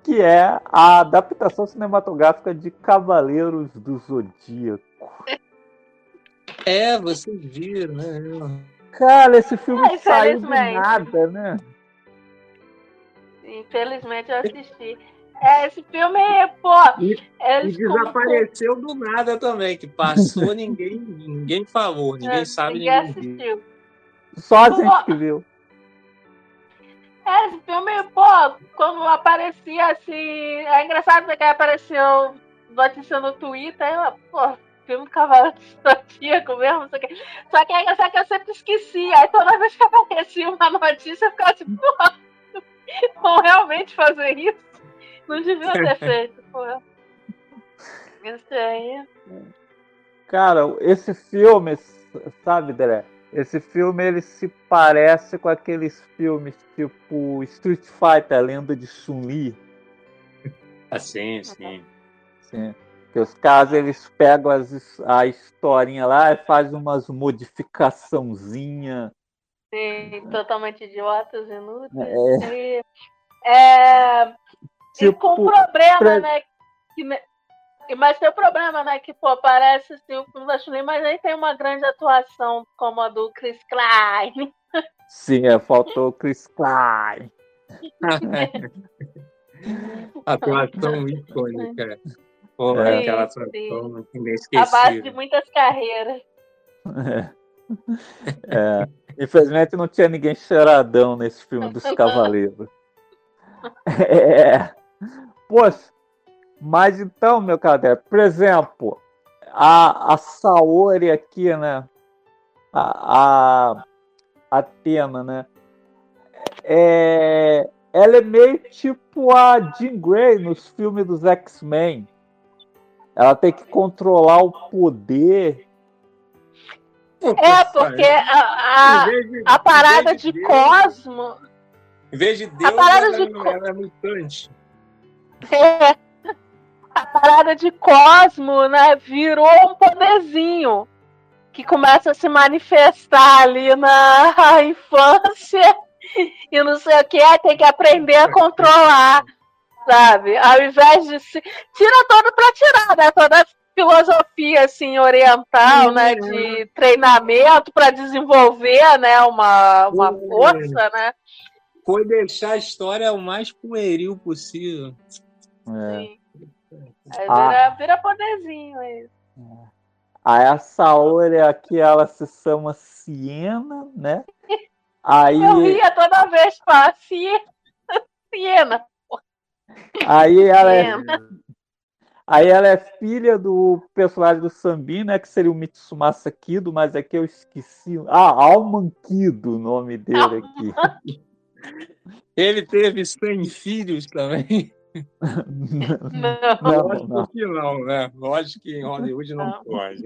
que é a adaptação cinematográfica de Cavaleiros do Zodíaco. É, vocês viram, né? Cara, esse filme É, saiu do nada, né? Infelizmente eu assisti. É, esse filme, pô, E como- desapareceu do nada também, que passou, ninguém, ninguém falou, ninguém É, sabe, ninguém ninguém viu. assistiu. Só a gente que viu. É, esse filme, pô, quando aparecia assim. É engraçado que apareceu notícia no Twitter, eu, pô, filme do Cavalo do Zodíaco mesmo, não sei o quê. Só que é engraçado que eu sempre esqueci. Aí toda vez que aparecia uma notícia, eu ficava tipo, pô, vão realmente fazer isso? Não devia ter feito, pô. Isso aí. Cara, esse filme, sabe, Dre? Esse filme ele se parece com aqueles filmes tipo Street Fighter, a lenda de Chun-Li. Ah, sim, sim. Sim. Que os caras eles pegam as, a historinha lá e fazem umas modificaçãozinha. Sim, totalmente idiotas, inúteis. É. E, é, e Tipo, com um problema, pre- né? Que, e- mas tem o problema, né? Que, pô, parece assim, o filme da Chun-Li, mas aí tem uma grande atuação como a do Chris Klein. Sim, é, faltou o Chris Klein. Atuação icônica. Pô, É. aquela Sim, atuação A base de inesquecível. muitas carreiras. É. Infelizmente não tinha ninguém cheiradão nesse filme dos Cavaleiros. É. Poxa, mas então, meu caderno, por exemplo, a, a Saori aqui, né? A, a Atena, né? É, ela é meio tipo a Jean Grey nos filmes dos X-Men. Ela tem que controlar o poder. É, porque a, a, a parada de Cosmo. Em vez de Deus, parada ela, de ela é mutante. É, a parada de Cosmo, né, virou um poderzinho que começa a se manifestar ali na infância e não sei o que, tem que aprender a controlar, sabe? Ao invés de se. Tira todo pra tirar, né? Toda a filosofia assim, oriental, né? De treinamento para desenvolver né, uma, uma Uhum. força, né? Foi deixar a história o mais pueril possível. É. Aí Ah. vira, vira poderzinho aí. Aí a Saori aqui, ela se chama Siena, né? Aí, Eu ria toda vez, fala, Siena. Siena. Aí, ela é, aí ela é filha do personagem do Sambi, né? Que seria o Mitsumasa Kido, mas aqui eu esqueci. Ah, Alman Kido, o nome dele aqui. Ele teve 100 filhos também. Não, Lógico não. que não, né? Lógico que em Hollywood não, Não. pode.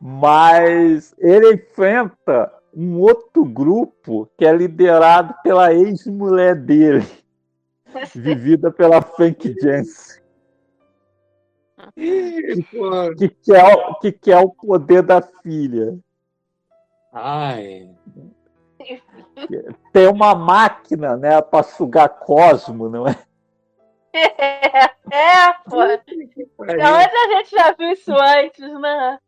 Mas ele enfrenta um outro grupo que é liderado pela ex-mulher dele, vivida pela Frank Jensen, Ih, pô. que quer, o- que quer o poder da filha. Ai. Tem uma máquina, né, para sugar cosmo, não é? É, é, pô. Onde a gente já viu isso antes, né?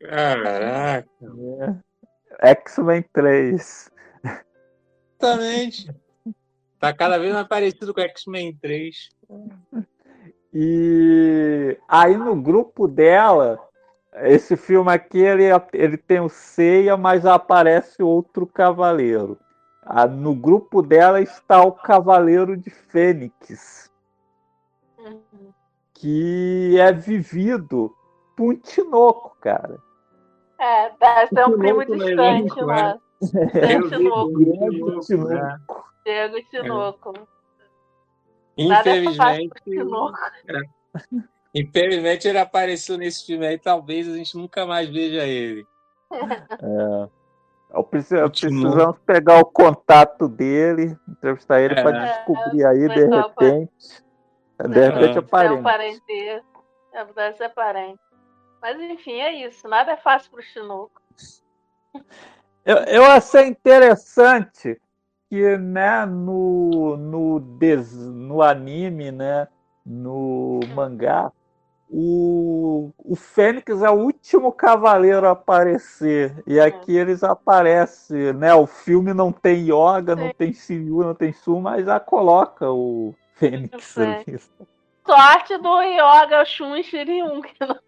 Caraca. É. X-Men 3. Exatamente. Tá cada vez mais parecido com X-Men 3. E aí no grupo dela, esse filme aqui ele, ele tem o Ceia, mas aparece outro cavaleiro. Ah, No grupo dela está o Cavaleiro de Fênix, que é vivido por um Tinoco, cara. É, deve ser um primo distante lá. É. Diego Tinoco. Diego Tinoco. É Infelizmente, infelizmente ele apareceu nesse filme aí, talvez a gente nunca mais veja ele. É. Eu preciso, precisamos pegar o contato dele, entrevistar ele É. para descobrir aí, de repente. De repente É. Um aparece. parente. É, deve ser parente. Mas enfim, é isso. Nada é fácil pro Tinoco. Eu, eu achei interessante que, né, no, no, des, no anime, né, no mangá, o, o Fênix é o último cavaleiro a aparecer. E aqui eles aparecem, né? O filme não tem Yoga, não tem Shiryu, não tem Su, mas já coloca o Fênix ali. Sorte do Yoga, Shun e Shiryu. Que não...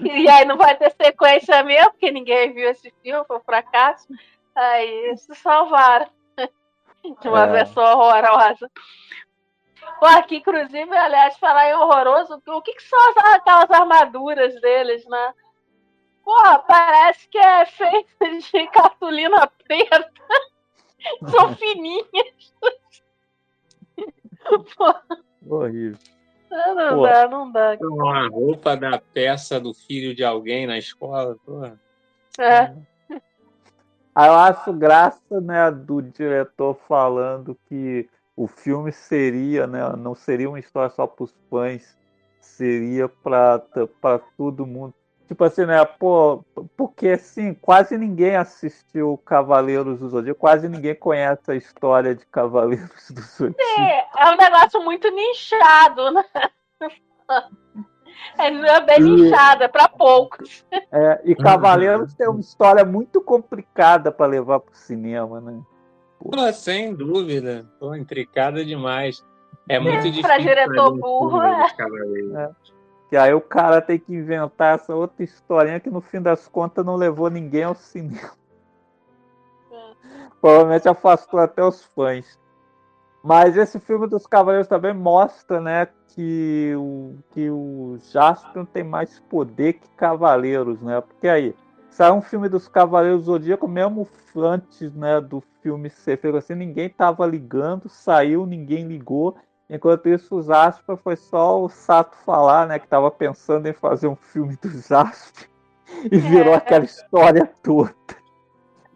E aí não vai ter sequência mesmo, porque ninguém viu esse filme, foi um fracasso. Aí se salvaram de uma É. versão horrorosa. Pô, aqui, inclusive, aliás, falar em horroroso, o que, que são as- aquelas armaduras deles, né? Porra, parece que é feito de cartolina preta. São fininhas. Pô, Horrível. não Pô. dá, não dá. Uma roupa da peça do filho de alguém na escola. porra. É. Eu acho graça, né, do diretor falando que o filme seria, né, não seria uma história só para os fãs, seria para para todo mundo. Tipo assim, né, pô, porque assim, quase ninguém assistiu Cavaleiros do Zodíaco, quase ninguém conhece a história de Cavaleiros do Zodíaco. É, é um negócio muito nichado, né? É é bem E- nichado, é pra poucos. É, e Cavaleiros tem uma história muito complicada para levar para o cinema, né? Pô, sem dúvida. Pô, intricada demais. É muito difícil. pra diretor fazer um burro, filme é. É. Que aí o cara tem que inventar essa outra historinha que no fim das contas não levou ninguém ao cinema. Provavelmente afastou até os fãs. Mas esse filme dos Cavaleiros também mostra, né, que o, que o Jaspion tem mais poder que Cavaleiros, né? Porque aí, saiu um filme dos Cavaleiros Zodíaco, mesmo antes, né, do filme ser feito assim, ninguém tava ligando, saiu, ninguém ligou. Enquanto isso, o Jasper foi só o Sato falar, né, que tava pensando em fazer um filme do Jasper e virou É. aquela história toda.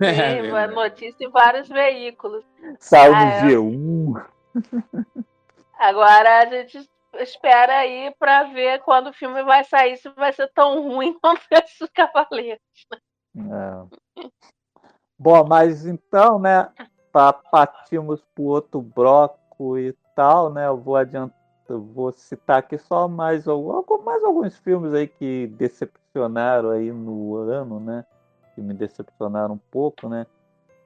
É, Sim, uma notícia em vários veículos. Saiu Ah, no é. G1. Agora a gente espera aí pra ver quando o filme vai sair, se vai ser tão ruim quanto esse dos Cavaleiros. É. Bom, mas então, né, pa- partimos para o outro bloco e tal, né? Eu vou adiantar, eu vou citar aqui só mais, mais alguns filmes aí que decepcionaram aí no ano, né? Que me decepcionaram um pouco, né?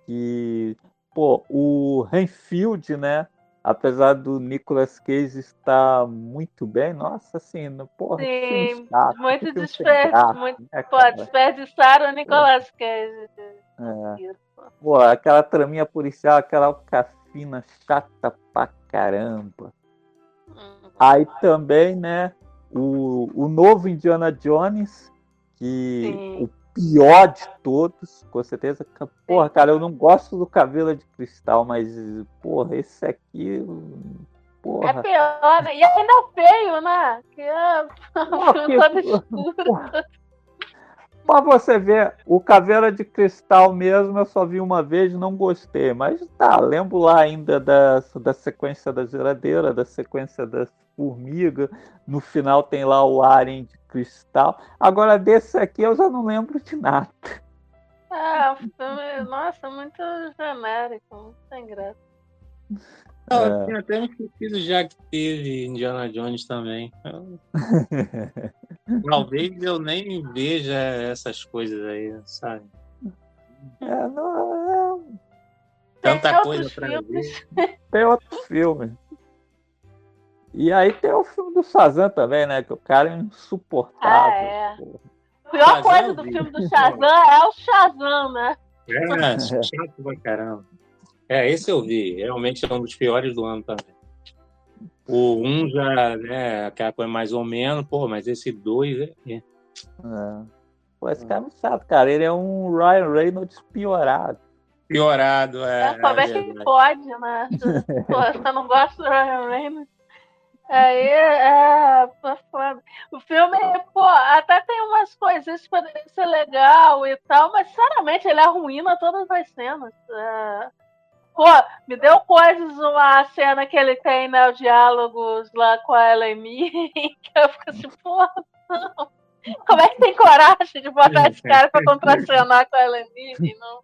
Que, pô, o Renfield, né? Apesar do Nicolas Cage estar muito bem, nossa, assim, no- porra, Sim, chato, muito desperdiçado. Muito... né, Pô, desperdiçaram o Nicolas Cage. É. Pô, aquela traminha policial, aquela alcafina chata pra caramba. Aí também, né, o, o novo Indiana Jones, que Sim. o pior de todos, com certeza. Porra, cara, eu não gosto do Cabelo de Cristal, mas, porra, esse aqui, É porra. pior, né? E ainda feio, né? Que é todo que- escuro. Pra você ver, o Caveira de Cristal mesmo eu só vi uma vez não gostei. Mas tá, lembro lá ainda da, da sequência da geladeira, da sequência das formigas. No final tem lá o Alien de Cristal. Agora desse aqui eu já não lembro de nada. Ah, nossa, muito genérico, muito sem graça. Não, É. eu tinha até me esquecido já que teve Indiana Jones também. Talvez eu nem veja essas coisas aí, sabe? É, não, é, Tanta Tem coisa pra filmes. ver. tem outro filme. E aí tem o filme do Shazam também, né? Que o cara é insuportável. Ah, é. A pior Shazam coisa do filme do Shazam é o Shazam, né? É, chato pra caramba. É, esse eu vi. Realmente é um dos piores do ano também. O um já, né, aquela coisa mais ou menos, pô, mas esse dois é. é. É. Pô, esse cara é muito chato, cara. Ele é um Ryan Reynolds piorado. Piorado, é. É, como é que verdade. pode, né? Pô, você não gosta do Ryan Reynolds? Aí é, é. O filme, pô, até tem umas coisas que poderiam ser legal e tal, mas sinceramente ele arruína todas as cenas. É. Pô, me deu coisas uma cena que ele tem, né, os diálogos lá com a Ellen que eu fico assim, porra, não. Como é que tem coragem de botar esse cara pra contracenar com a Ellen Mirren, não?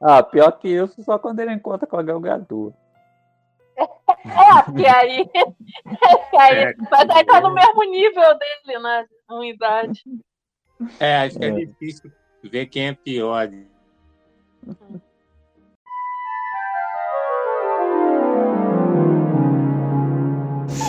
Ah, pior que isso, só quando ele encontra com a Galgador. É, porque aí. porque aí É. mas aí tá no mesmo nível dele, né? Unidade. É, acho que é, É. difícil ver quem é pior. 演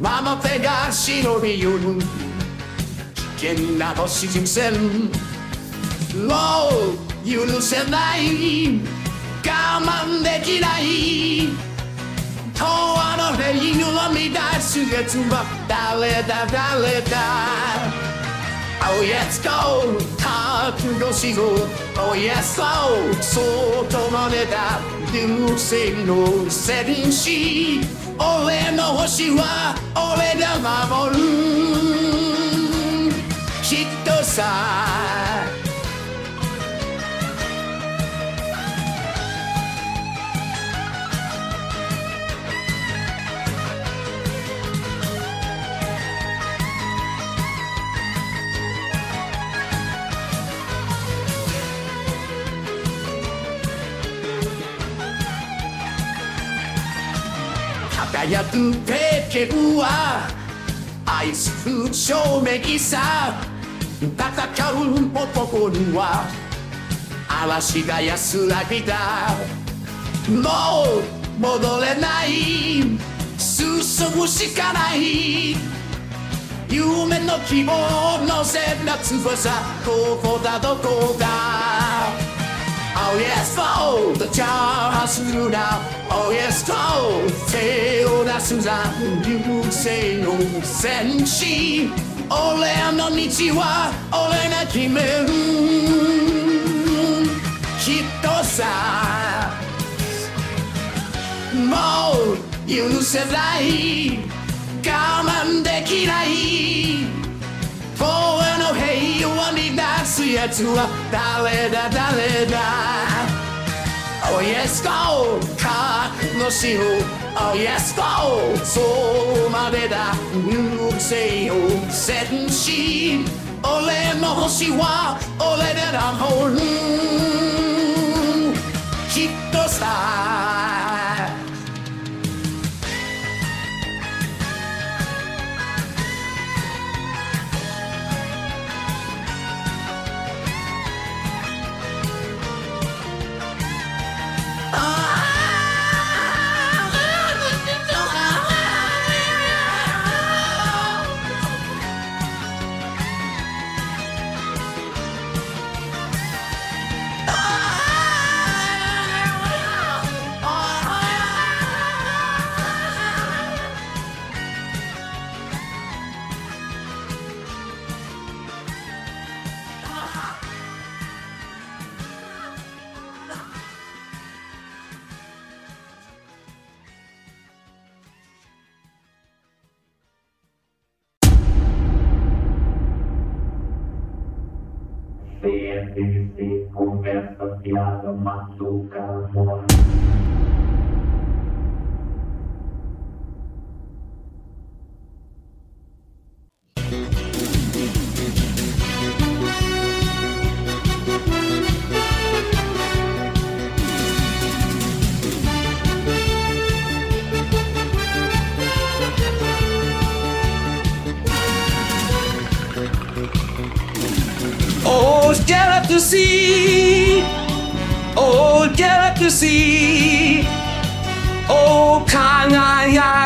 ママ手が忍び寄る危険な星人生もう許せない。我慢できない。永遠の霊の乱すやつは誰だ誰だ。Oh yes go 覚悟しろ。Oh yes go 外までだ。流星の戦士俺の星は俺が守る。きっとさ輝くペケブは愛する証明さ戦う男には嵐が安らぎだ。もう戻れない。進むしかない。夢の希望のせな翼ここだどこだ。Oh yes, go! チャーハスるな Oh yes, go! 手を出すな流星の戦士俺の道は俺が決めるきっとさもう許せない我慢できない フォアの平和に出すやつは誰だ誰だ Oh yes go 覚悟しろ Oh yes go そうまでだ流星を戦士俺の星は俺らのホー Conversa fiada, machuca,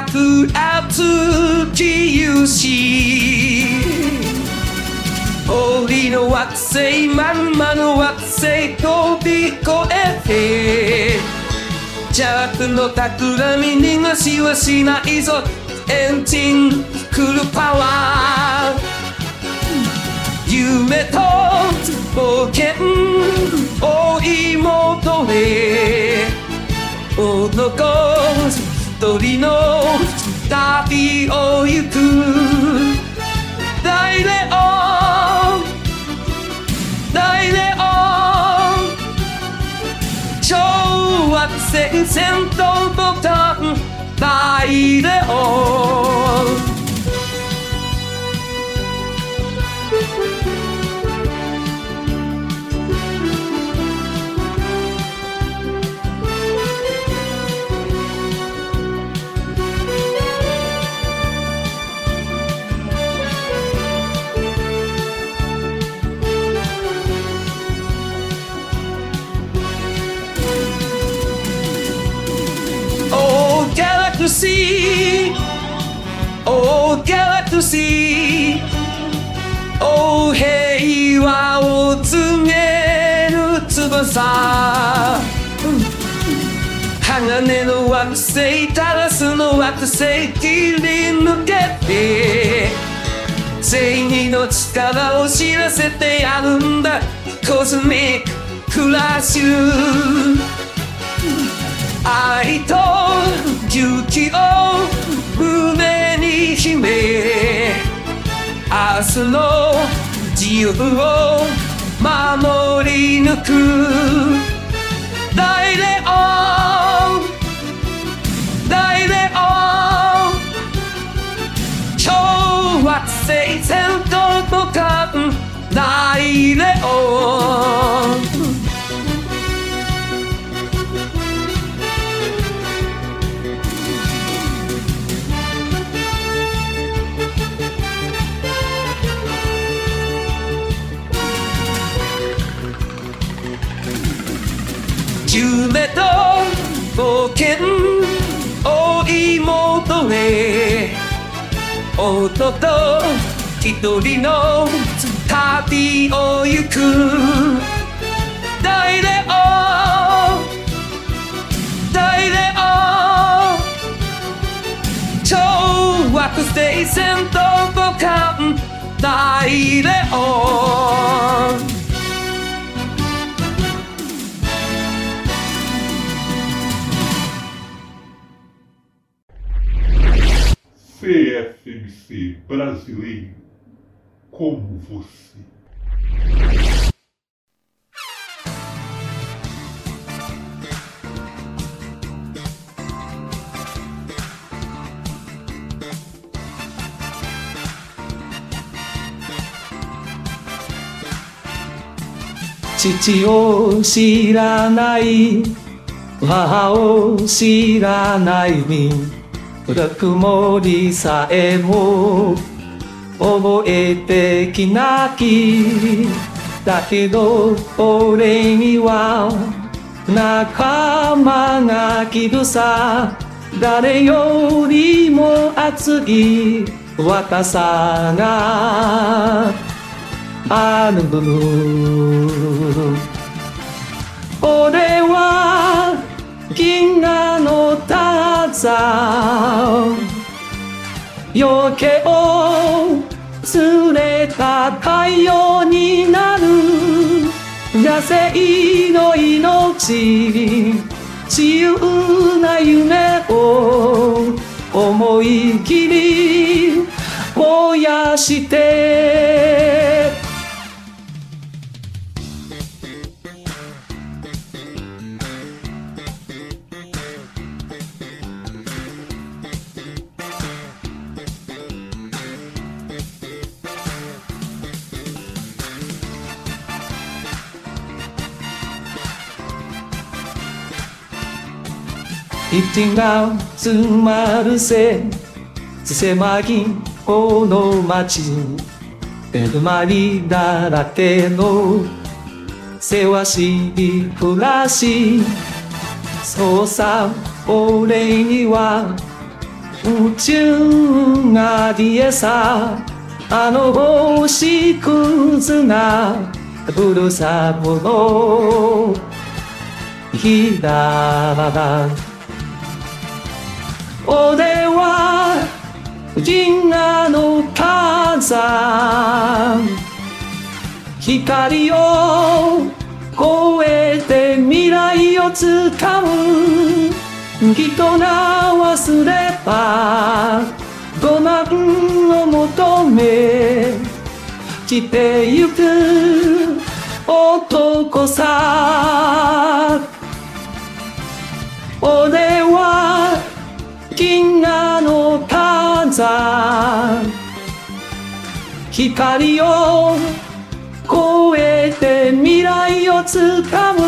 輝く熱き勇士氷の惑星まんまの惑星飛び越えて邪悪の企み逃がしはしないぞエンジン来るパワー夢と冒険追い求め男人の旅を行く大レオン大レオン超惑星戦闘ボタン大レオン galaxy Oh galaxy Oh 平和を告げる翼鋼の惑星タラスの惑星切り抜けて正義の力を知らせてやるんだコズミッククラッシュ愛と勇気を胸に秘め明日の自由を守り抜く。大レオン大レオン超惑星戦闘ボタン大レオン夢と冒険追い求め音と一人の旅を行く。大レオン大レオン超惑星戦闘母艦大レオ você, brasileiro, como você. Titi o siranai, wa o siranai min. ぬくもりさえも覚えてきなき」「だけど俺には仲間がいるさ」「誰よりも熱い若さがある」俺ターザン余計を連れた太陽になる。野生の命自由な夢を思い切り燃やして一が詰まるせ狭いこの街ベルマリだらけのせわしい暮らし。そうさ俺には宇宙がありえさ。あの星屑なふるさとの。日だ俺は銀河の火山光を超えて未来をつかむ。人が忘ればロマンを求め来てゆく男さ俺は銀河の火山光を超えて未来をつかむ。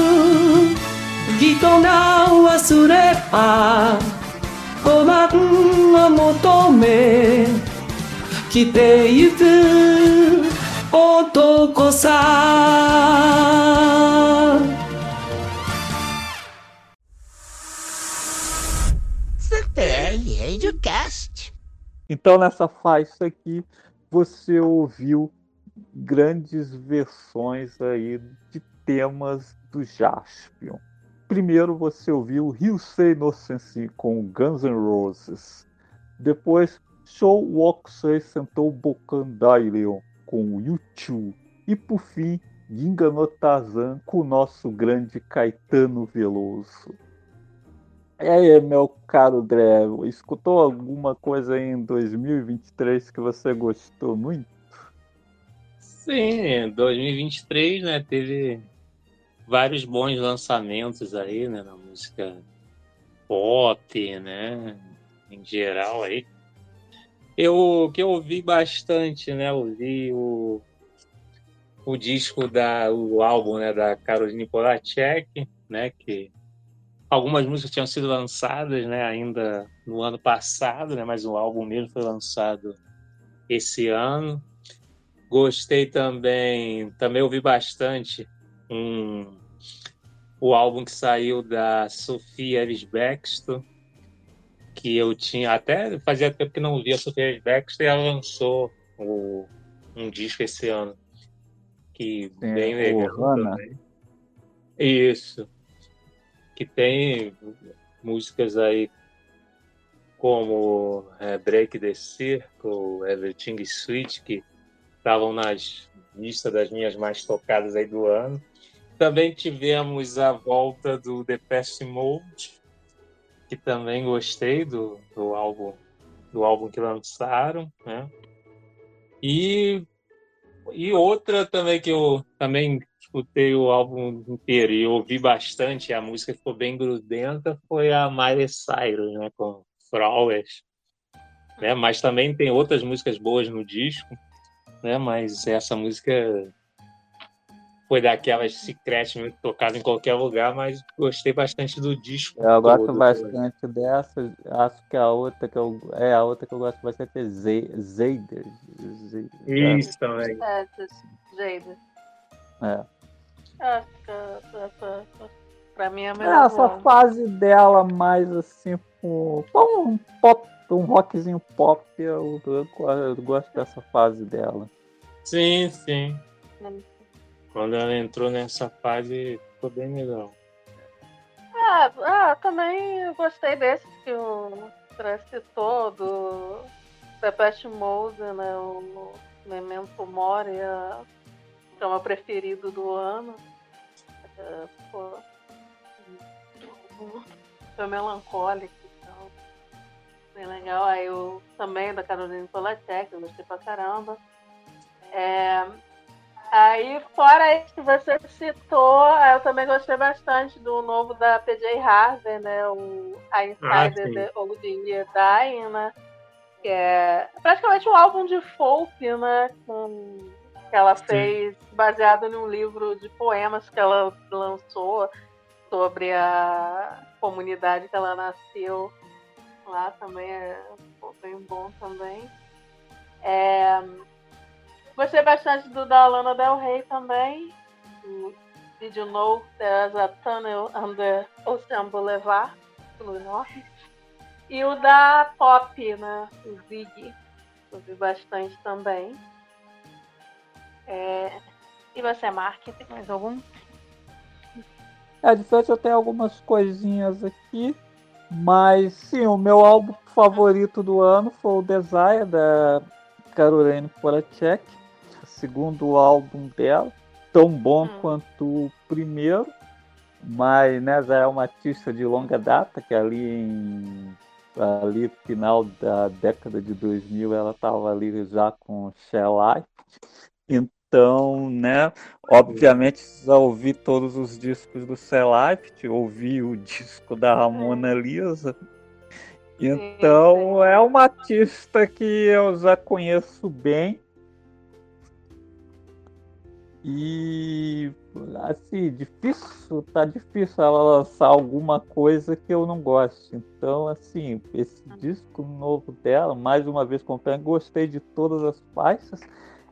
人が忘ればロマンを求め来てゆく男さ Radiocast. Então, nessa faixa aqui, você ouviu grandes versões aí de temas do Jaspion. Primeiro você ouviu Rio Sei Innocency com Guns N' Roses. Depois Show Walk Sei sentou Bokandaileon com U2. E por fim, Ginga no Tarzan com o nosso grande Caetano Veloso. E aí, meu caro Dré, escutou alguma coisa em 2023 que você gostou muito? Sim, 2023, né, teve vários bons lançamentos aí, né, na música pop, né, em geral aí. Eu que eu ouvi bastante, né, ouvi o o disco da o álbum, né, da Caroline Polachek, né, que algumas músicas tinham sido lançadas, né, ainda no ano passado, né, mas o álbum mesmo foi lançado esse ano. Gostei também, também ouvi bastante um, o álbum que saiu da Sofia Ellis Bextor, que eu tinha até fazia tempo que não via a Sofia Ellis Bextor e ela lançou o, um disco esse ano que Tem bem legal Hannah. Isso, que tem músicas aí como é, Break the Circle, Everything is Sweet, que estavam nas listas das minhas mais tocadas aí do ano. Também tivemos a volta do The Past Mode, que também gostei do, do álbum do álbum que lançaram, né? E e outra também que eu também escutei o álbum inteiro e ouvi bastante, a música ficou bem grudenta, foi a Miley Cyrus, né, com Flowers, né? Mas também tem outras músicas boas no disco, né? Mas essa música foi daquelas secretas tocada em qualquer lugar, mas gostei bastante do disco. Eu gosto todo bastante dessa. Acho que a outra que eu. É, a outra que eu gosto bastante é. Ze- Isso também. É, Jada. É. Acho que essa, pra mim é a melhor. É, essa fase dela mais assim, com com um pop, um rockzinho pop, eu, eu, eu gosto dessa fase dela. Sim, sim. Quando ela entrou nessa fase, ficou bem legal. Ah, ah, também eu gostei desse que o André citou, do Depeche Mode, né? O Memento Mori, a- é o meu preferido do ano. É, pô, foi melancólico, então, bem legal. Aí eu também da Carolina Polacek, eu gostei pra caramba. É, Aí, fora isso que você citou, eu também gostei bastante do novo da PJ Harvey, né? O A Ah, Insider sim. The Old Year Dying, né? Que é praticamente um álbum de folk, né? Com, que ela fez baseado num livro de poemas que ela lançou sobre a comunidade que ela nasceu lá também. É bem bom também. É, Gostei bastante do da Lana Del Rey também. Did You Know There's a Tunnel Under Ocean Boulevard, pelo norte. E o da Pop, né? O Zig. Ouvi bastante também. É, E você, Mark, tem mais algum? É, de frente eu tenho algumas coisinhas aqui, mas sim, o meu álbum favorito do ano foi o Desire da Caroline Polachek, o segundo álbum dela. tão bom quanto o primeiro, mas né, já é uma artista de longa data, que ali em ali final da década de 2000 ela estava ali já com Shell Life. Então, né, obviamente já ouvi todos os discos do Life, ouvi o disco da Ramona Lisa. Então, é uma artista que eu já conheço bem. E assim, difícil, tá difícil ela lançar alguma coisa que eu não goste. Então, assim, esse disco novo dela, mais uma vez comprei, gostei de todas as faixas.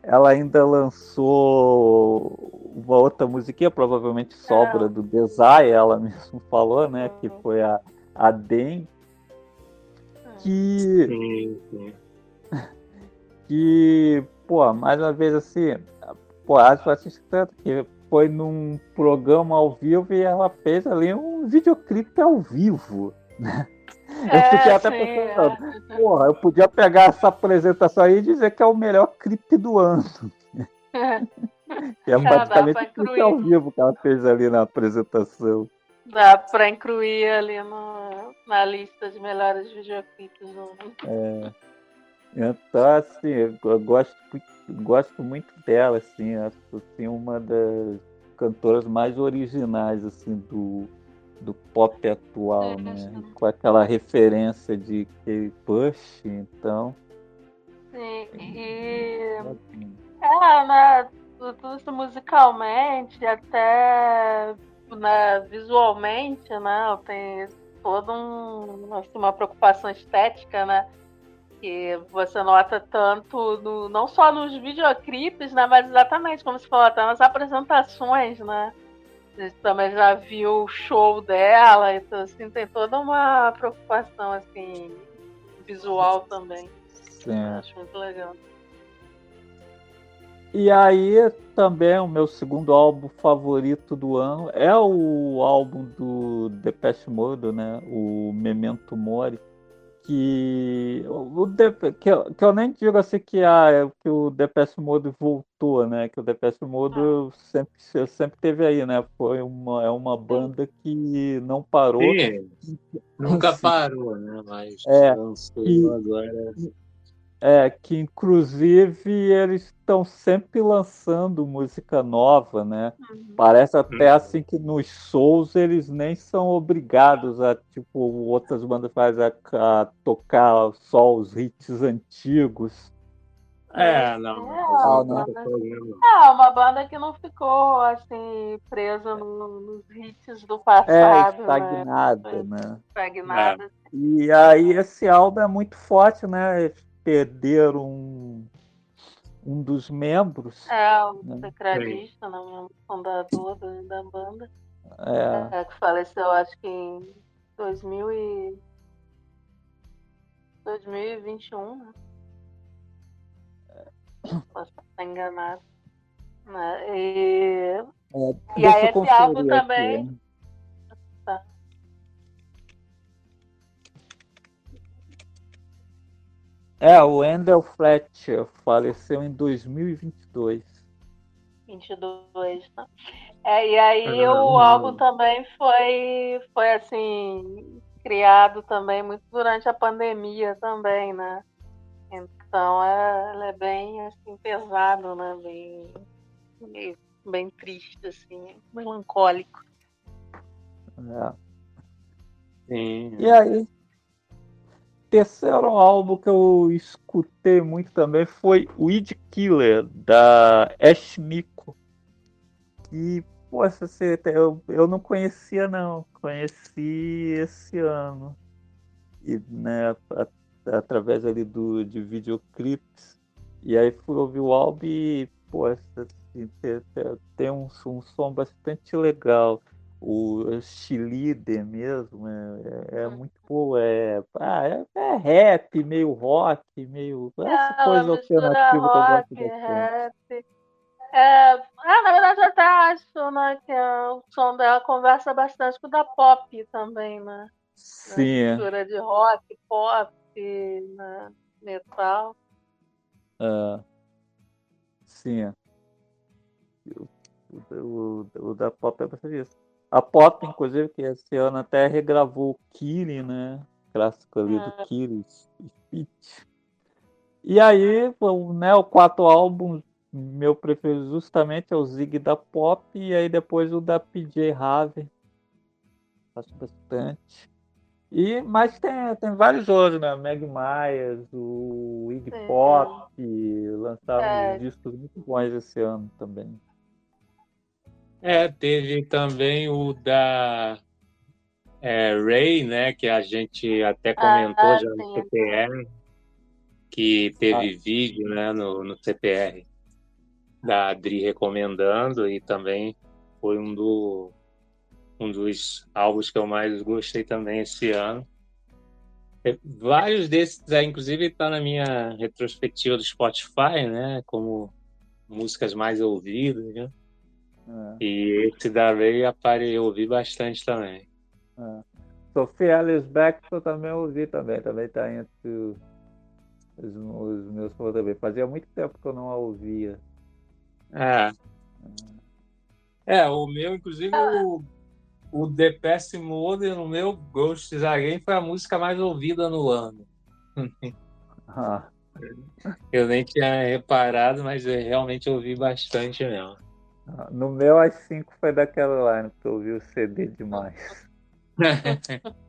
Ela ainda lançou uma outra musiquinha, provavelmente sobra do Desai, ela mesmo falou, né? Que foi a, a Den. Que. Sim, sim. Que, pô, mais uma vez assim, pô, acho tanto que foi num programa ao vivo e ela fez ali um videoclipe ao vivo, né? Eu É, fiquei até sim, pensando, porra, eu podia pegar essa apresentação aí e dizer que é o melhor clipe do ano. Que é É, dá basicamente o clipe ao vivo que ela fez ali na apresentação. Dá pra incluir ali no, na lista de melhores videoclipes do mundo. É. Então, assim, eu gosto, muito- gosto muito dela, assim, acho assim, uma das cantoras mais originais, assim, do, do pop atual, né? Com aquela referência de K-Push, então... Sim, e assim, é, né, tudo isso musicalmente, até né, visualmente, né, tem toda um, assim, uma preocupação estética, né, que você nota tanto, no, não só nos videoclipes, né, mas exatamente como você falou, até nas apresentações, né, gente também já viu o show dela, então assim, tem toda uma preocupação, assim, visual também. sim. Acho muito legal. E aí, também, o meu segundo álbum favorito do ano é o álbum do Depeche Mode, né? O Memento Mori. Que, o que, eu, que eu nem digo assim que, ah, é que o Depeche Mode voltou, né? Que o Depeche Mode sempre, sempre teve aí, né? Foi uma, é uma banda que não parou. Sim, nunca parou, né? Mas É, e- agora. É, que inclusive eles estão sempre lançando música nova, né? Parece até assim que nos shows eles nem são obrigados a, tipo, outras bandas fazem a, a tocar só os hits antigos. É, não. Ah, não. É, uma banda que não ficou assim presa no- nos hits do passado. É, né? estagnada, né? Estagnada. E aí esse álbum é muito forte, né? Perderam um, um dos membros. É, o né? tecladista, né, o fundador da, da banda. É. É, que faleceu, acho que em 2000 e... 2021, né? Posso estar enganado. Né? E, É, e aí esse álbum aqui, também. né? É, o Wendell Fletcher faleceu em 2022. 22, né? É, e aí Ah, o não. álbum também foi, foi assim, criado também muito durante a pandemia também, né? Então é, ele é bem assim, pesado, né? Bem, bem, bem triste, assim, melancólico. É. Sim. E aí, terceiro álbum que eu escutei muito também foi Weed Killer, da Ash Miko. E, poxa, você, eu, eu não conhecia não, conheci esse ano. E, né, através ali do, de videoclipes. E aí fui ouvir o álbum e, poxa, assim, tem- tem um, um som bastante legal o cheerleader mesmo é, é, é muito boa. É, ah, é, é rap, meio rock, meio. Essa Ela coisa alternativa que eu rock, gosto rap. É, ah, na verdade, eu até acho né, que é, o som dela conversa bastante com o da pop também, né? Sim, é. Mistura de rock, pop, né, metal. Sim. é. Eu- o, o, o da Pop é bastante isso. A Pop, inclusive, que esse ano até regravou o Kiri, né? Clássico ali do Ah. Kiri Speech. E aí, o, né, o quarto álbum, meu preferido justamente é o Zig da Pop, e aí depois o da PJ Harvey. Gosto bastante. E, mas tem, tem vários outros, né? Meg Myers, o Iggy. Pop, lançaram É. discos muito bons esse ano também. É, teve também o da é, Ray, né? Que a gente até comentou Ah, já no sim. CPR, que teve vídeo né, no, no CPR da Adri recomendando e também foi um, do, um dos álbuns que eu mais gostei também esse ano. É, Vários desses, é, inclusive, está na minha retrospectiva do Spotify, né? Como músicas mais ouvidas, né? É, E esse da Ray apare- eu ouvi bastante também. é. Sophia Alice Baxter também eu ouvi também, também está entre os, os meus também. Fazia muito tempo que eu não a ouvia. É. É, o meu, inclusive, o, o The Past Mode, no meu Ghosts Again, foi a música mais ouvida no ano. Ah, Eu nem tinha reparado, mas eu realmente ouvi bastante mesmo. No meu, as 5 foi da Caroline, porque eu ouvi o CD demais.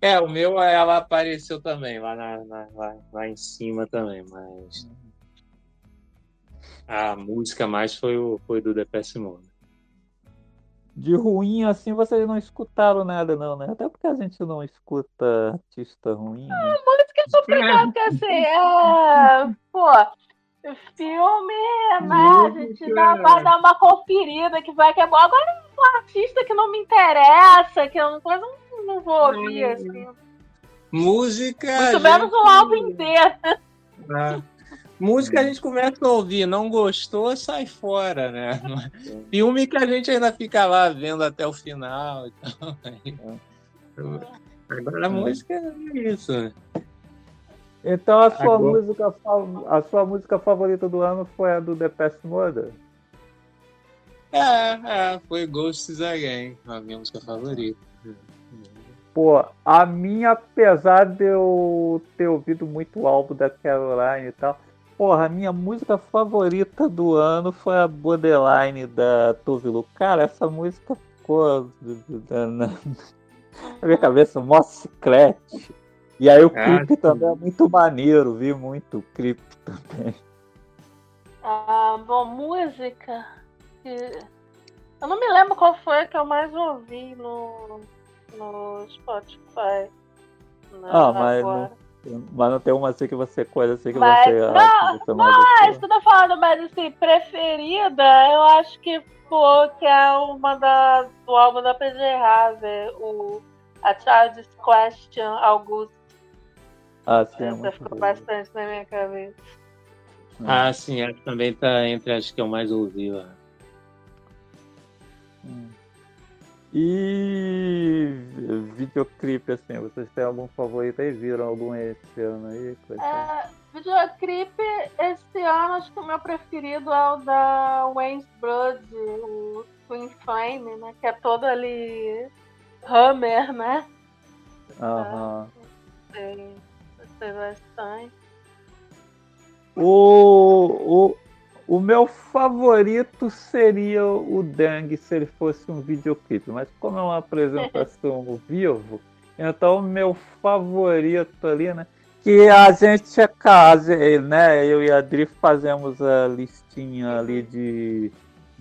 É, o meu, ela apareceu também, lá, na, na- lá, lá em cima também, mas a música mais foi, o, foi do The Past Mode. De ruim assim, vocês não escutaram nada, não, né? Até porque a gente não escuta artista ruim, né? Música é complicado, porque assim, é. Pô, filme, né? A gente dá, vai dar uma conferida que vai que é bom. Agora, um artista que não me interessa, que eu não, coisa, não, não vou ouvir, assim. Música. Muito menos um gente- álbum inteiro. É. Música a gente começa a ouvir, não gostou, sai fora, né? Filme que a gente ainda fica lá vendo até o final. Então, Agora a música é isso. Então a sua, Agora- música, a sua música favorita do ano foi a do The Past Mode? É, é, foi Ghosts Again, a minha música favorita. Pô, a minha, apesar de eu ter ouvido muito o álbum da Caroline e tal, porra, a minha música favorita do ano foi a Borderline da Tove Lo. Cara, essa música ficou na minha cabeça mó chiclete. E aí o Ah, clipe também é muito maneiro, vi muito o clipe também. Ah, bom, música. Eu não me lembro qual foi que eu mais ouvi no, no Spotify. né, Ah, mas agora. não, mas não tem uma assim que você coisa assim que Mas, você, ah, que você mais Não, é isso que eu tô falando, mas assim, preferida, eu acho que pô, que é uma da, do álbum da PG Harvey, o A Child's Question, Augusto. Ah, sim, é Essa muito ficou boa. bastante na minha cabeça. Ah, sim, essa também tá entre as que eu mais ouvi lá. E videoclipe, assim, vocês têm algum favorito aí? Viram algum esse ano aí? É, videoclipe, esse ano, acho que o meu preferido é o da Wayne's Blood, o Twin Flame, né? Que é todo ali Hammer, né? Aham. Gostei, gostei bastante. O, o, o meu favorito seria o Dang se ele fosse um videoclipe, mas como é uma apresentação ao vivo, então o meu favorito ali, né? Que a gente é casa, né? Eu e a Adri fazemos a listinha ali de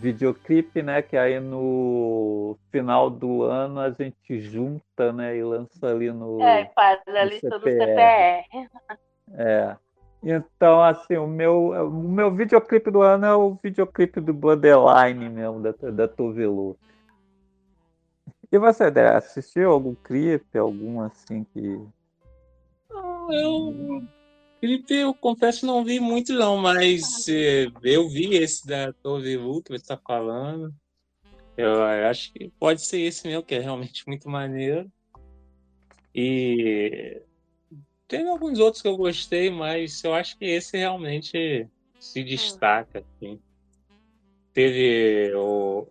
videoclipe, né? Que aí no final do ano a gente junta, né? E lança ali no. É, faz a no lista do CPR. CPR. É. Então, assim, o meu, o meu videoclipe do ano é o videoclipe do Borderline mesmo, da, da Tovelu. E você, Dé, assistiu algum clipe, algum assim que. Eu, clipe, eu confesso, não vi muito não, mas eh, eu vi esse da Tove Lu que você está falando. Eu acho que pode ser esse mesmo, que é realmente muito maneiro. E tem alguns outros que eu gostei, mas eu acho que esse realmente se destaca. Assim. teve o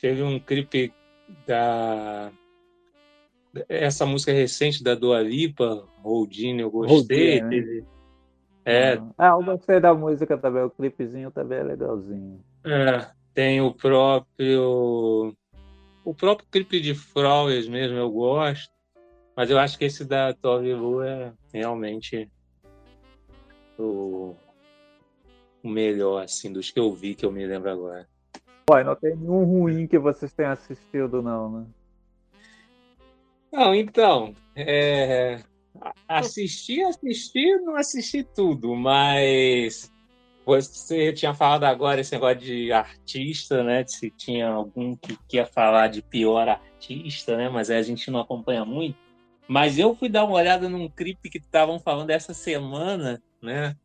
teve um clipe da essa música recente da Dua Lipa, Houdini, eu gostei. Né? teve- é, Ah, eu gostei da música também, o clipezinho também é legalzinho. é, tem o próprio o próprio clipe de Flowers mesmo eu gosto, mas eu acho que esse da Tove Lu é realmente o, o melhor assim dos que eu vi que eu me lembro agora. Pô, não tem nenhum ruim que vocês tenham assistido, não, né? Não, então, é, assisti, assisti, não assisti tudo, mas você tinha falado agora esse negócio de artista, né? Se tinha algum que quer falar de pior artista, né? Mas a gente não acompanha muito. Mas eu fui dar uma olhada num clipe que estavam falando essa semana, né?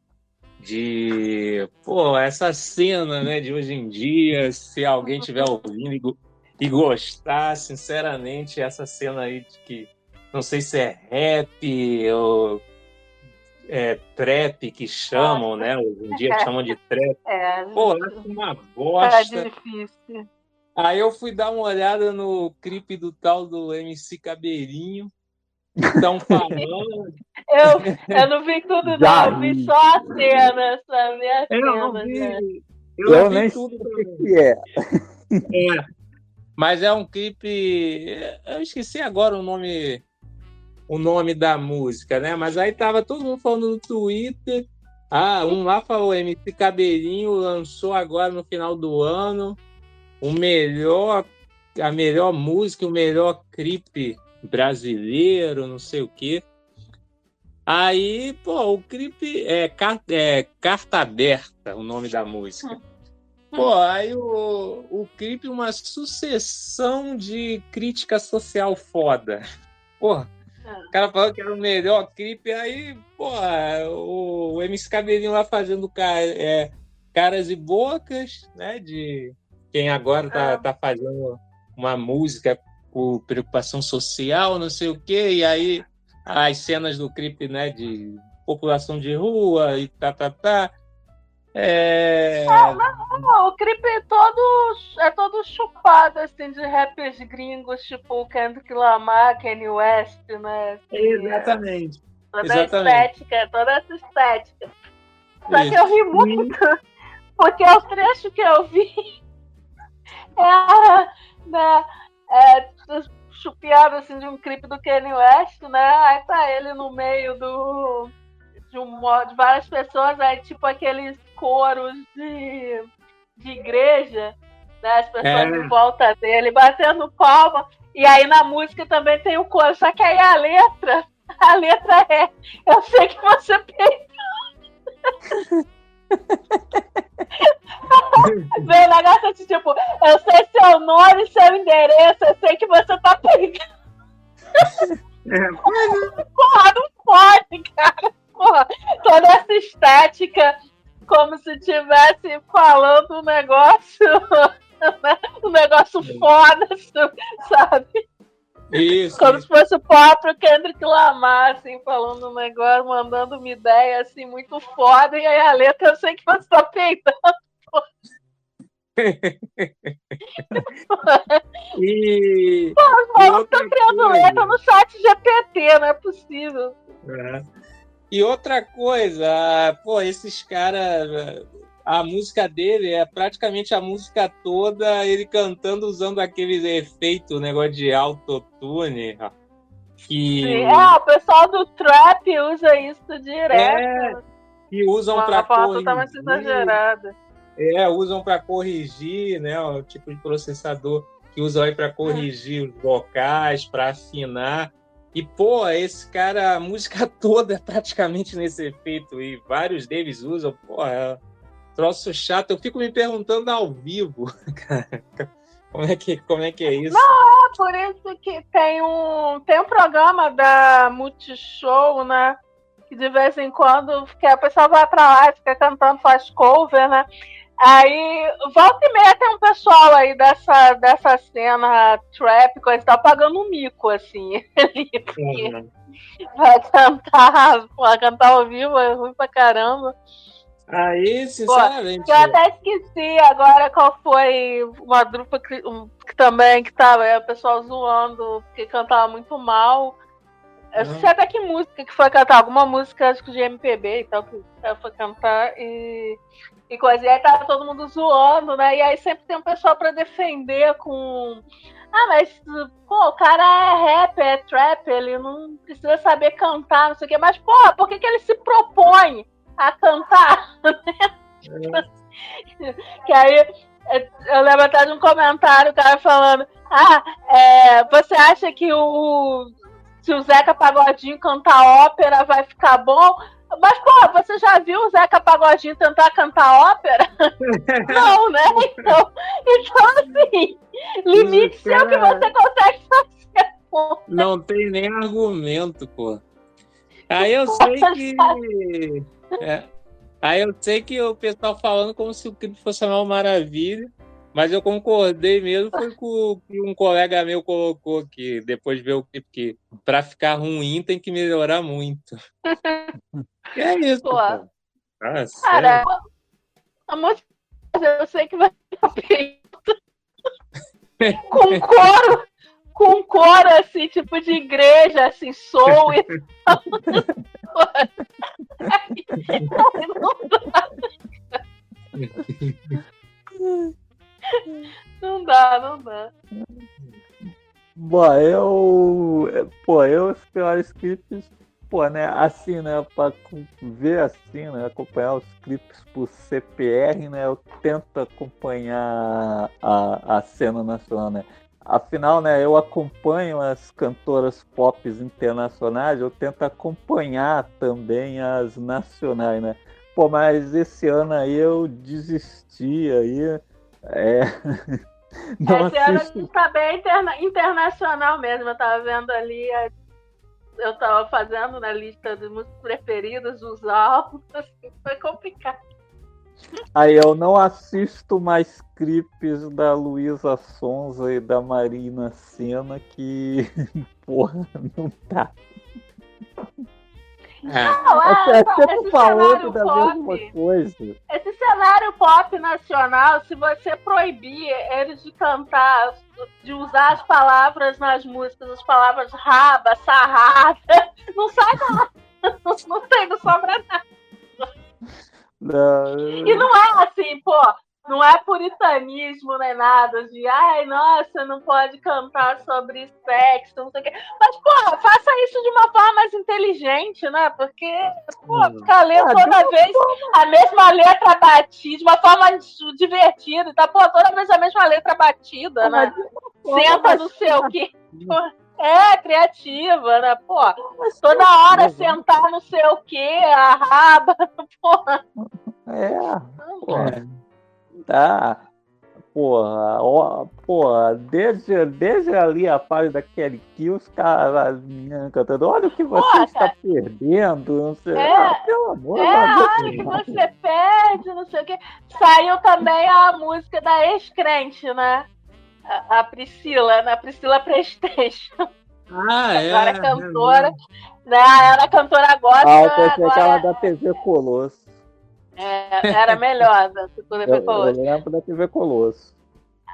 De, pô, essa cena, né, de hoje em dia, se alguém tiver ouvindo e, go- gostar, sinceramente, essa cena aí de que não sei se é rap ou é trap que chamam, né? Hoje em dia chamam de trap. É, Pô, acho uma tá bosta. difícil. Aí eu fui dar uma olhada no clipe do tal do MC Cabeirinho. Estão falando. Eu, eu não vi tudo, Já não. Eu vi só a cena, sabe? A Eu não cena, vi. né? Eu, Eu não vi nem tudo sei o que é. É. Mas é um clipe. Eu esqueci agora o nome o nome da música, né? Mas aí tava todo mundo falando no Twitter. Ah, um lá falou MC Cabeirinho lançou agora no final do ano o melhor a melhor música, o melhor clipe brasileiro, não sei o quê. Aí, pô, o clipe é, é Carta Aberta, o nome da música. Pô, aí o, o clipe é uma sucessão de crítica social foda. Pô, o cara falou que era o melhor clipe, aí, pô, o, o MC Cabelinho lá fazendo ca- é, caras e bocas, né? De quem agora tá, tá fazendo uma música por preocupação social, não sei o quê, e aí as cenas do clipe, né, de população de rua e tá, tá, tá. É... Ah, mas, não, o clipe é todo, é todo chupado, assim, de rappers gringos, tipo Kendrick Lamar, Kanye West, né? assim, Exatamente. Toda Exatamente. a estética, toda essa estética. Só que Isso. eu ri muito, porque o trecho que eu vi era né, é, chupiado assim, de um clipe do Kanye West, né? Aí tá ele no meio do. De, um, de várias pessoas, aí tipo aqueles coros de, de igreja, né? As pessoas É. em volta dele, batendo palma. E aí na música também tem o coro, só que aí a letra, a letra é Eu sei que você perdeu. Vem negócio de tipo, eu sei seu nome, seu endereço, eu sei que você tá pegando. Porra, não pode, cara. Porra, toda essa estética, como se estivesse falando um negócio, um negócio foda, sabe? Isso. Como se fosse o próprio Kendrick Lamar, assim, falando um negócio, mandando uma ideia, assim, muito foda, e aí a letra eu sei que você tá peitando. E. Pô, os malucos estão criando coisa. letra no chat GPT, não é possível. É. E outra coisa, pô, esses caras. A música dele é praticamente a música toda ele cantando usando aqueles efeitos, negócio de autotune. Que, Sim, É, o pessoal do trap usa isso direto. que usam Uma para totalmente exagerada. É, usam para corrigir, né? O tipo de processador que usam aí para corrigir os vocais, para afinar. E, pô, esse cara, a música toda é praticamente nesse efeito. E vários deles usam, pô, é um troço chato. Eu fico me perguntando ao vivo, cara, como é que, como é, que é isso? Não, é por isso que tem um, tem um programa da Multishow, né? Que de vez em quando que a pessoa vai pra lá fica cantando, faz cover, né? Aí, volta e meia tem um pessoal aí dessa, dessa cena trap, coisa e tal, pagando um mico, assim. ali, porque vai cantar, vai cantar ao vivo, é ruim pra caramba. Aí, Pô, sinceramente. eu até esqueci agora qual foi uma dupla que, que também que tava é, o pessoal zoando, que cantava muito mal. Eu Uhum. sei até que música que foi cantar, alguma música acho que de MPB e tal, que ela foi cantar e, e coisa. E aí tava todo mundo zoando, né? E aí sempre tem um pessoal pra defender com. Ah, mas pô, o cara é rap, é trap, ele não precisa saber cantar, não sei o quê. Mas, pô, por que, que ele se propõe a cantar? que aí é, eu lembro até de um comentário, o cara falando: Ah, é, você acha que o. Se o Zeca Pagodinho cantar ópera vai ficar bom? Mas, pô, você já viu o Zeca Pagodinho tentar cantar ópera? Não, né? Então, então assim, limite é o que você consegue fazer. pô. Não tem nem argumento, pô. Aí eu sei que. é, aí eu sei que o pessoal falando como se o clipe fosse uma maravilha, mas eu concordei mesmo foi com o que um colega meu colocou que depois de ver o clipe que pra ficar ruim tem que melhorar muito. Que é isso, Pô. pô. Ah, Cara, sério? a música eu sei que vai com coro, com coro assim, tipo de igreja, assim, soul e tal. Não dá, não dá. Bom, eu. Pô, eu os piores clipes, pô, né? Assim, né? Pra ver assim, né? Acompanhar os clipes por CPR, né? Eu tento acompanhar a, a cena nacional, né? Afinal, né? Eu acompanho as cantoras pop internacionais, eu tento acompanhar também as nacionais, né? Pô, mas esse ano aí eu desisti aí. É. Não Esse ano assisto tá bem interna- internacional mesmo. Eu tava vendo ali, eu tava fazendo na lista dos músicos preferidos, os álbuns, assim, foi complicado. Aí eu não assisto mais clipes da Luísa Sonza e da Marina Senna que, porra, não tá. Não, É, é, é sempre esse falando cenário da pop, mesma coisa. esse cenário pop nacional, se você proibir eles de cantar, de usar as palavras nas músicas, as palavras raba, sarrada, não sai nada. Não, não tem, não sobra nada. Não, E não é assim, pô, não é puritanismo nem nada de, ai, nossa, não pode cantar sobre sexo, não sei o quê. Mas, pô, faça isso de uma forma mais inteligente, né? Porque, pô, ficar lendo Ah, toda vez a mesma letra batida, de uma forma divertida, tá? Pô, toda vez a mesma letra batida, né? Senta no seu quê. Pô, É, criativa, né? Pô, toda hora sentar no sei o quê, a raba, porra. É, porra. Tá. Porra, ó, porra, desde, desde ali a fase da Kelly Kill, os caras cantando, olha o que você Porra, está perdendo, não sei. É, ah, pelo amor É, de olha Deus. que você perde, não sei o quê. Saiu também a música da ex-crente, né? A, a Priscila, né? A Priscila Prestation. Ah, é. Agora é cantora. Né? Era cantora gospel, Ah, eu pensei que ela agora da TV Colosso. É, era melhor da Segunda Eu, eu Colosso. lembro da TV Colosso.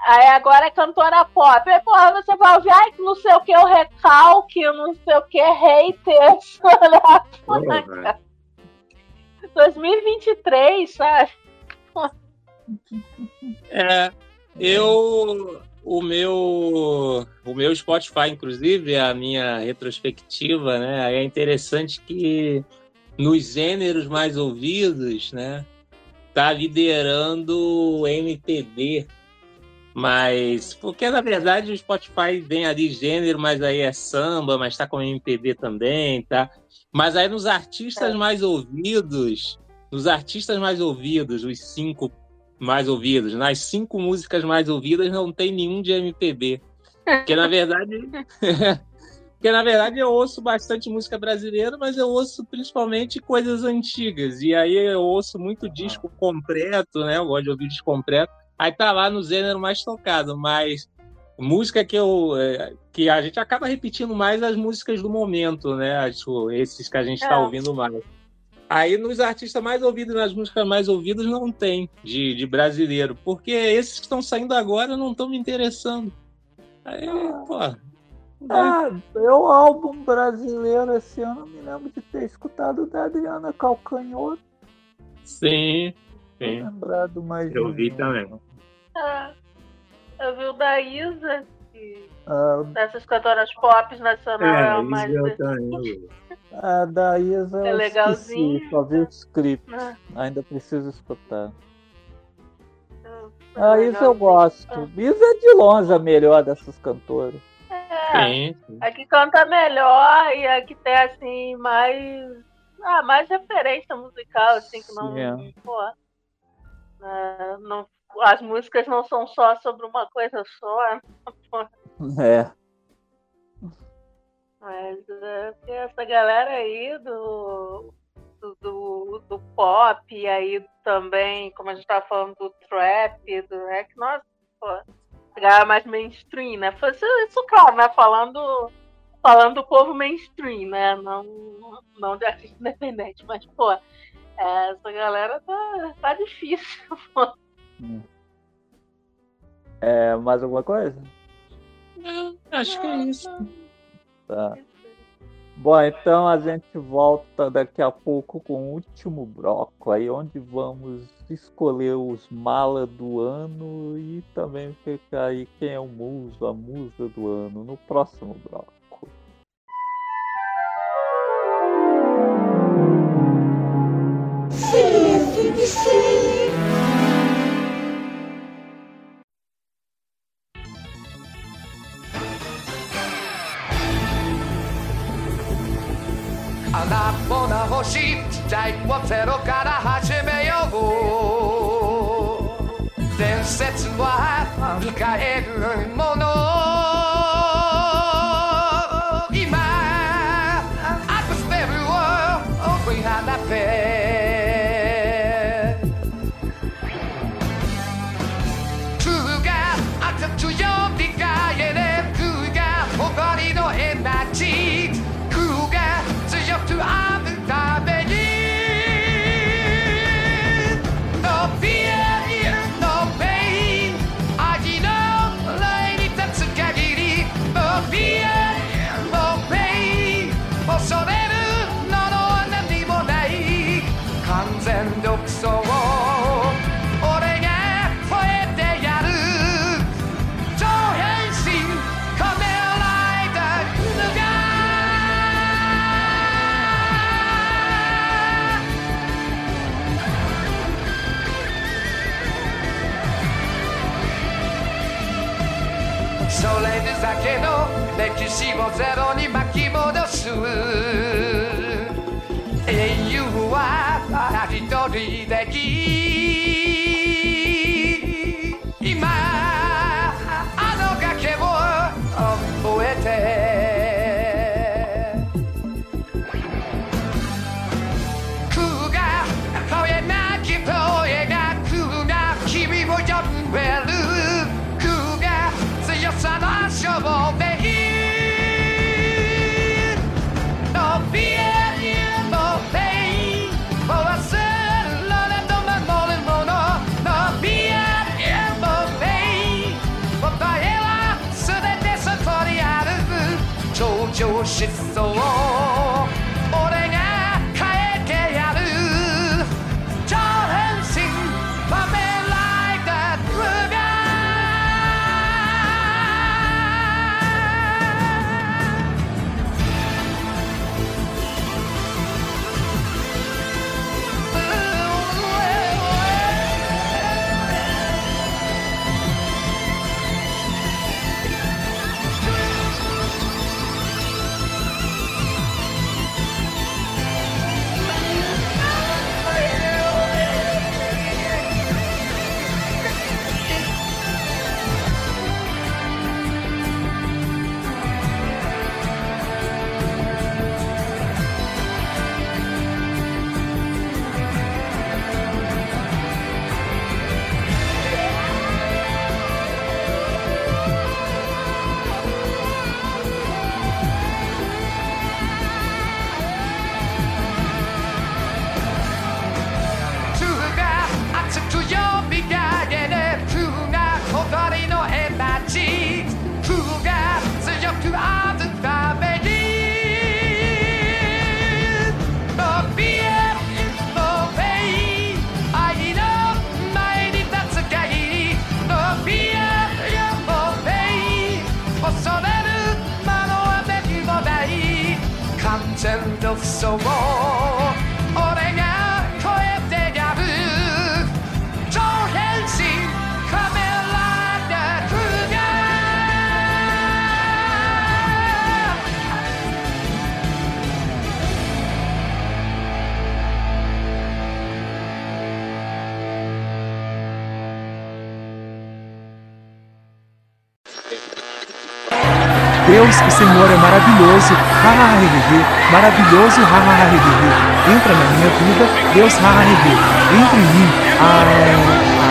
Aí agora é cantora pop. Aí, porra, você vai ouvir, ai, não sei o que, o recalque, não sei o que, haters. Porra. 2023, sabe? É, eu o meu o meu Spotify, inclusive, a minha retrospectiva, né? É interessante que nos gêneros mais ouvidos, né? Tá liderando o MPB. Mas, porque na verdade o Spotify vem ali gênero, mas aí é samba, mas tá com MPB também, tá? Mas aí nos artistas mais ouvidos, nos artistas mais ouvidos, os cinco mais ouvidos, nas cinco músicas mais ouvidas não tem nenhum de MPB. Porque na verdade, porque na verdade eu ouço bastante música brasileira, mas eu ouço principalmente coisas antigas. E aí eu ouço muito disco completo, né? Eu gosto de ouvir disco completo. Aí tá lá no gênero mais tocado, mas música que eu é, que a gente acaba repetindo mais as músicas do momento, né? Acho esses que a gente tá É. ouvindo mais. Aí nos artistas mais ouvidos, nas músicas mais ouvidas, não tem de, de brasileiro. Porque esses que estão saindo agora não estão me interessando. Aí, pô. Ah, eu álbum brasileiro esse ano, eu me lembro de ter escutado da Adriana Calcanhoto. Sim, sim. Lembrado mais Eu vi um. também. Ah, eu vi o da Isa, que Ah, dessas cantoras pop nacional é, É, mais. eu também. a da Isa É eu legalzinho. esqueci, só vi o script. Ah. Ainda preciso escutar. É A Isa eu gosto. Isa é de longe a melhor dessas cantoras. É, a que canta melhor e a que tem assim mais. Ah, mais referência musical, assim, que não. É. pô, é, não as músicas não são só sobre uma coisa só. É. Mas é, essa galera aí do, do, do, do pop, e aí também, como a gente tava falando do trap, do rap, nossa, pô, galera mais mainstream, né? Foi Isso, claro, né? Falando, falando do povo mainstream, né? Não, não de artista independente, mas, pô, é, essa galera tá, tá difícil, pô. É, mais alguma coisa? Acho que é isso. Tá. Bom, então a gente volta daqui a pouco com o último bloco, aí onde vamos escolher os mala do ano e também ficar aí quem é o muso, a musa do ano no próximo bloco. 穴 so wrong. Deus, o Senhor é maravilhoso, hahaha, maravilhoso, hahaha, entra na minha vida, Deus, hahaha, entre em mim, ah,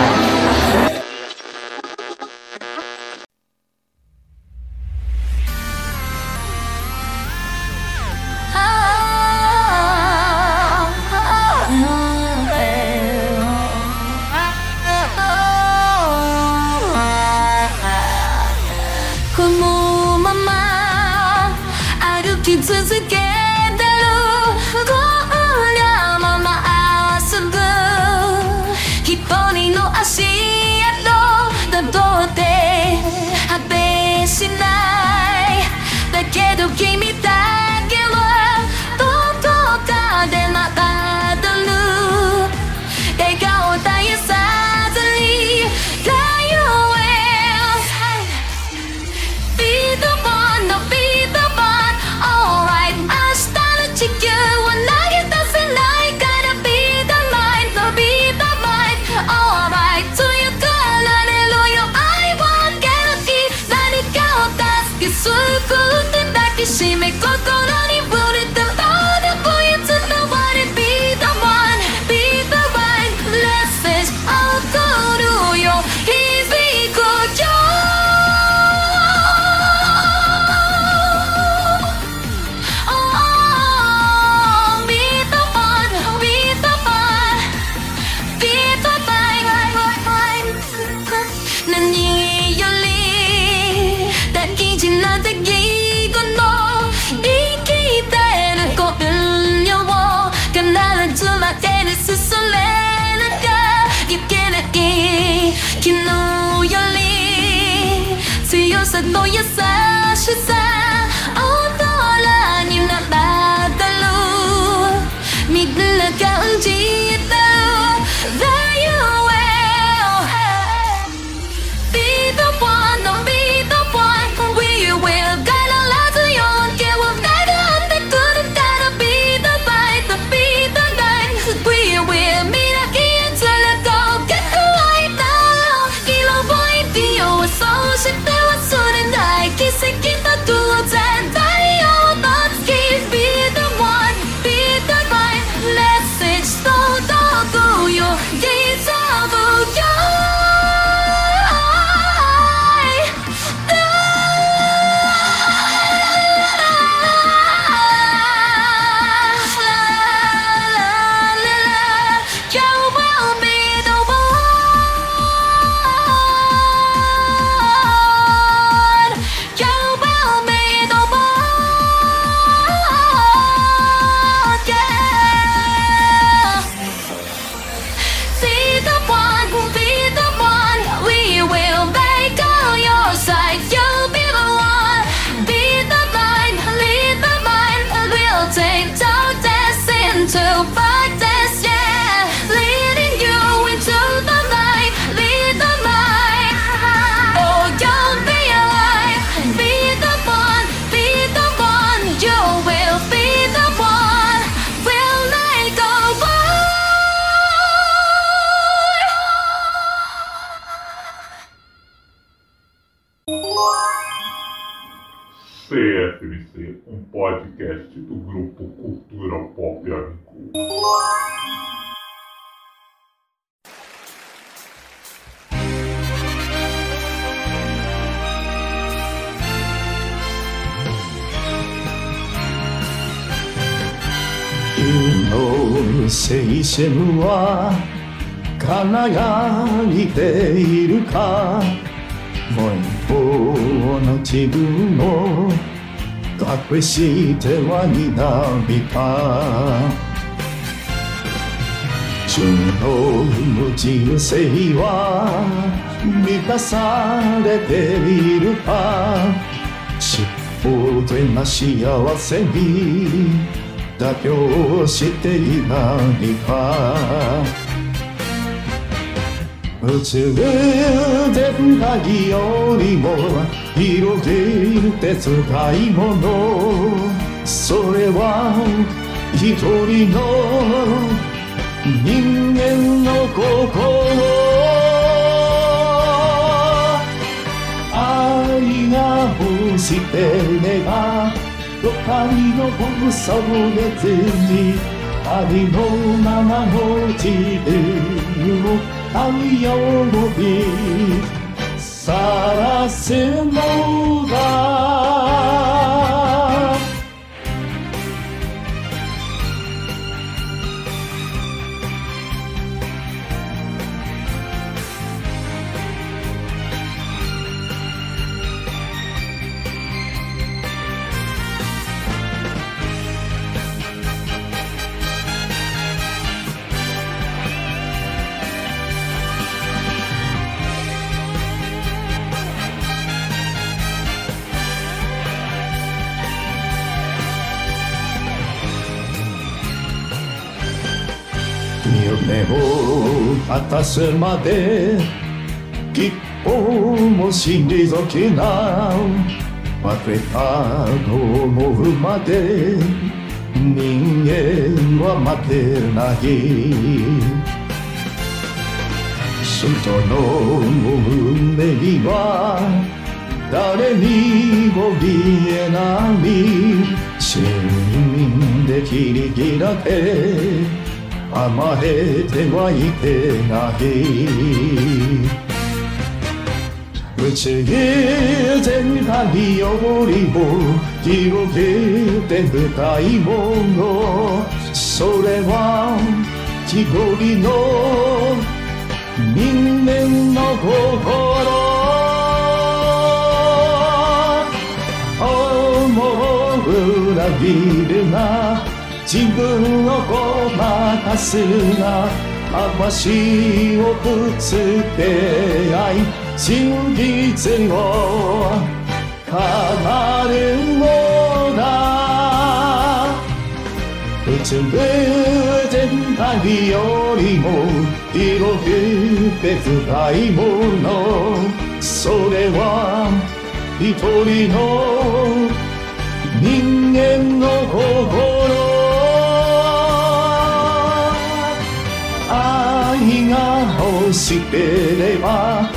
с одной я сашица Отола не на бадалу Мигла канджита シェムは輝いているか？もう一方の自分を隠しては南か純の人生は満たされているか？尻尾でな幸せに妥協していないか宇宙全体よりも広げて使い物それは一人の人間の心。愛が欲してればどかにのそれずにありのままの自分を太陽にさらすのだ夢を果たすまで一歩も退けな。い忘れたと思うまで人間は待てない。人の胸には誰にも見えない。市民で切り切られ甘えてはいけない宇宙全体よりも広げて深いものそれは一人の人間の心思う裏切るな自分をごまかすな魂をぶつけ合い真実を語るのだ。宇宙全体よりも広くて深いものそれは一人の人間の心。が欲しければ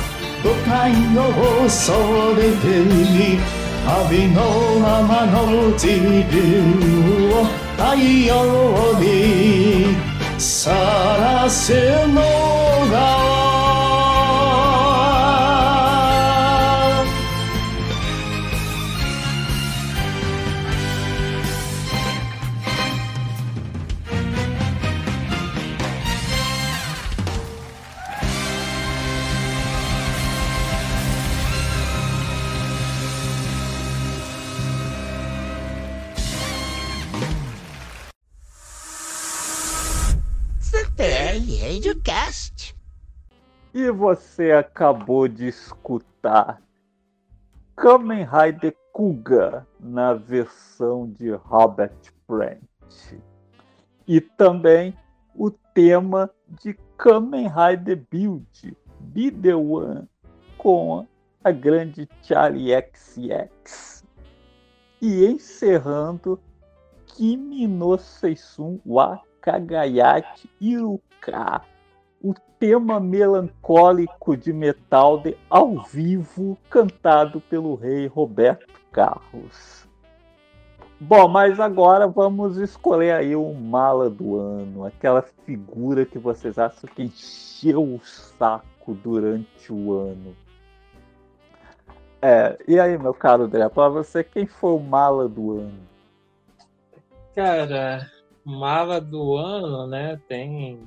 都会の恐れてに旅のままの自分を太陽にさらせのだ você acabou de escutar Kamen Rider Kuga na versão de Robert Plant. E também o tema de Kamen Rider Build, Be The One, com a grande Charlie XX. E encerrando Kimi no Seisum wa Kagayaki Iruka, o tema melancólico de Metalde ao vivo, cantado pelo rei Roberto Carlos. Bom, mas agora vamos escolher aí o mala do ano, aquela figura que vocês acham que encheu o saco durante o ano. É, e aí, meu caro André, para você, quem foi o mala do ano? Cara, mala do ano, né? Tem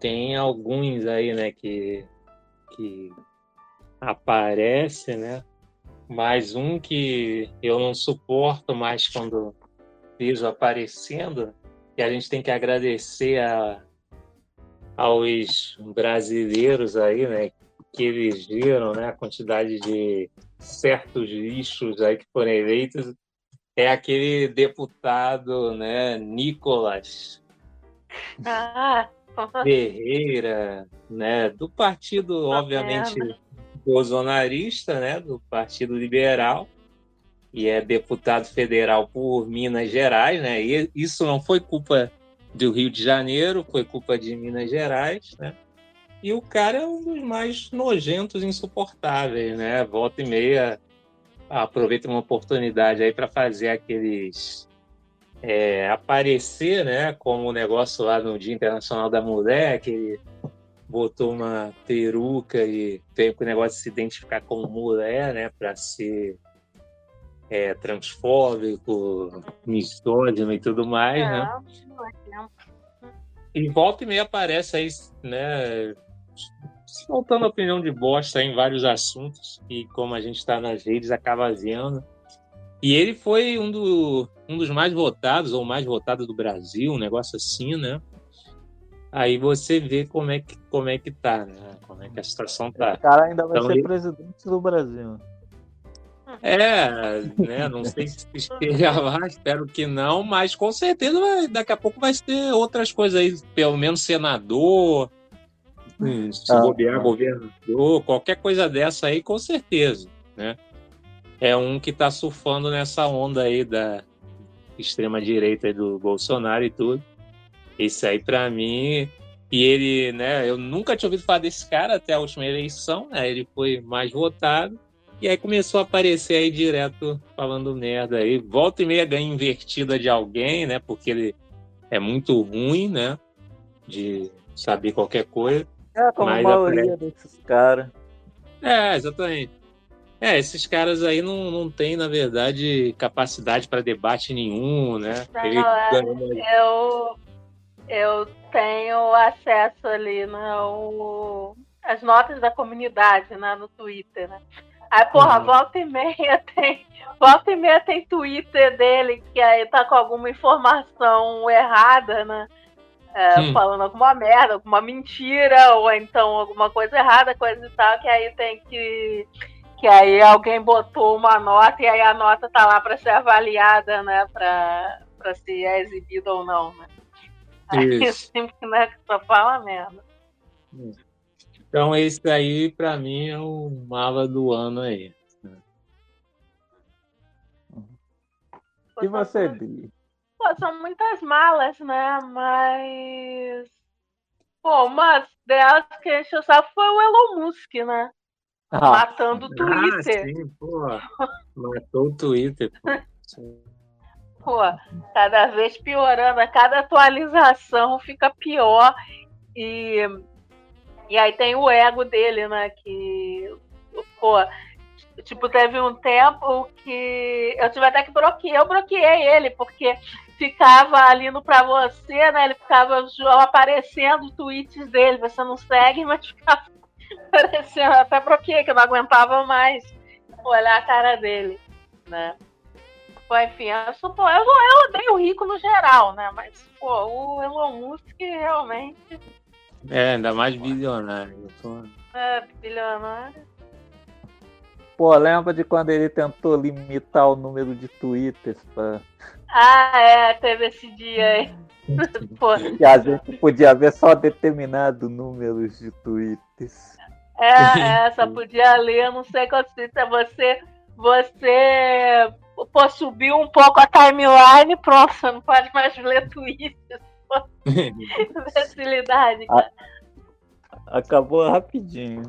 tem alguns aí, né, que que aparece, né? Mas um que eu não suporto mais quando vejo aparecendo, e a gente tem que agradecer a, aos brasileiros aí, né, que elegeram, né, a quantidade de certos lixos aí que foram eleitos é aquele deputado, né, Nicolas Ah, Ferreira, né, do partido, obviamente, bolsonarista, né, do Partido Liberal, e é deputado federal por Minas Gerais, né, e isso não foi culpa do Rio de Janeiro, foi culpa de Minas Gerais, né, e o cara é um dos mais nojentos insuportáveis, né, volta e meia aproveita uma oportunidade aí para fazer aqueles é, aparecer, né, como o negócio lá no Dia Internacional da Mulher, que ele botou uma peruca e veio com o negócio de se identificar como mulher, né, para ser é, transfóbico, misógino e tudo mais, né? E volta e meia aparece aí, né, soltando opinião de bosta em vários assuntos e como a gente está nas redes acaba vendo. E ele foi um, do, um dos mais votados, ou mais votado do Brasil, um negócio assim, né? Aí você vê como é que, como é que tá, né? Como é que a situação tá. O cara ainda vai Então, ser ele- presidente do Brasil. É, né? Não sei se esteja lá, espero que não, mas com certeza vai- daqui a pouco vai ter outras coisas aí, pelo menos senador, se Ah, bobear governador, qualquer coisa dessa aí, com certeza, né? É um que tá surfando nessa onda aí da extrema direita do Bolsonaro e tudo. Esse aí pra mim e ele, né, eu nunca tinha ouvido falar desse cara até a última eleição, né? Ele foi mais votado. E aí começou a aparecer aí direto falando merda aí. Volta e meia ganha invertida de alguém, né? Porque ele é muito ruim, né? De saber qualquer coisa. É, como a maioria aparece- desses caras. É, exatamente. É, esses caras aí não, não têm, na verdade, capacidade para debate nenhum, né? Ele Não, é, ganhou uma- eu, eu tenho acesso ali no as notas da comunidade, né, no Twitter, né? Aí, porra, Uhum. volta e meia tem. Volta e meia tem Twitter dele que aí tá com alguma informação errada, né? É, Hum. Falando alguma merda, alguma mentira, ou então alguma coisa errada, coisa e tal, que aí tem que. Que aí alguém botou uma nota e aí a nota tá lá para ser avaliada, né? Pra, pra se é exibida ou não, né? Aí Isso. sempre, né, que só fala merda. Então, esse aí, para mim, é o mala do ano aí. E você, Bi? Pô, são muitas malas, né? Mas. Pô, uma delas que encheu o saco foi o Elon Musk, né? Ah. Matando o Twitter. Ah, sim, pô. Matou o Twitter, pô. Pô, cada vez piorando, a cada atualização fica pior. E, e aí tem o ego dele, né? Que, pô, tipo, teve um tempo que eu tive até que bloquear, eu bloqueei ele, porque ficava ali no pra você, né? Ele ficava aparecendo tweets dele, você não segue, mas ficava aparecendo, eu até bloqueei, que eu não aguentava mais olhar a cara dele, né? Pô, enfim, eu, sou, pô, eu, eu odeio o rico no geral, né? Mas, pô, o Elon Musk realmente É, ainda mais bilionário. Tô- é bilionário. Pô, lembra de quando ele tentou limitar o número de twitters pra... Ah, é, teve esse dia aí. pô, que a gente podia ver só determinado número de twitters. É, é, só podia ler, não sei quantos tweets. Você, você pô, subiu um pouco a timeline, pronto, você não pode mais ler. Pô, Facilidade, cara. Acabou rapidinho.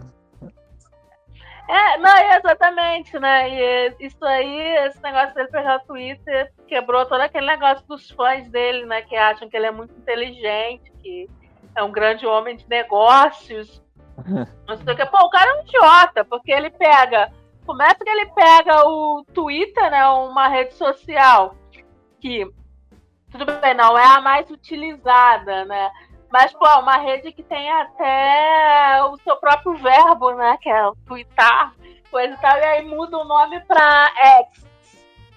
É, não, é exatamente, né? E isso aí, esse negócio dele pegar o Twitter, quebrou todo aquele negócio dos fãs dele, né? Que acham que ele é muito inteligente, que é um grande homem de negócios. Não sei o que. Pô, o cara é um idiota, porque ele pega. Começa que ele pega o Twitter, né? Uma rede social que, tudo bem, não é a mais utilizada, né? Mas, pô, uma rede que tem até o seu próprio verbo, né? Que é o twittar, coisa e tal. E aí muda o nome pra X,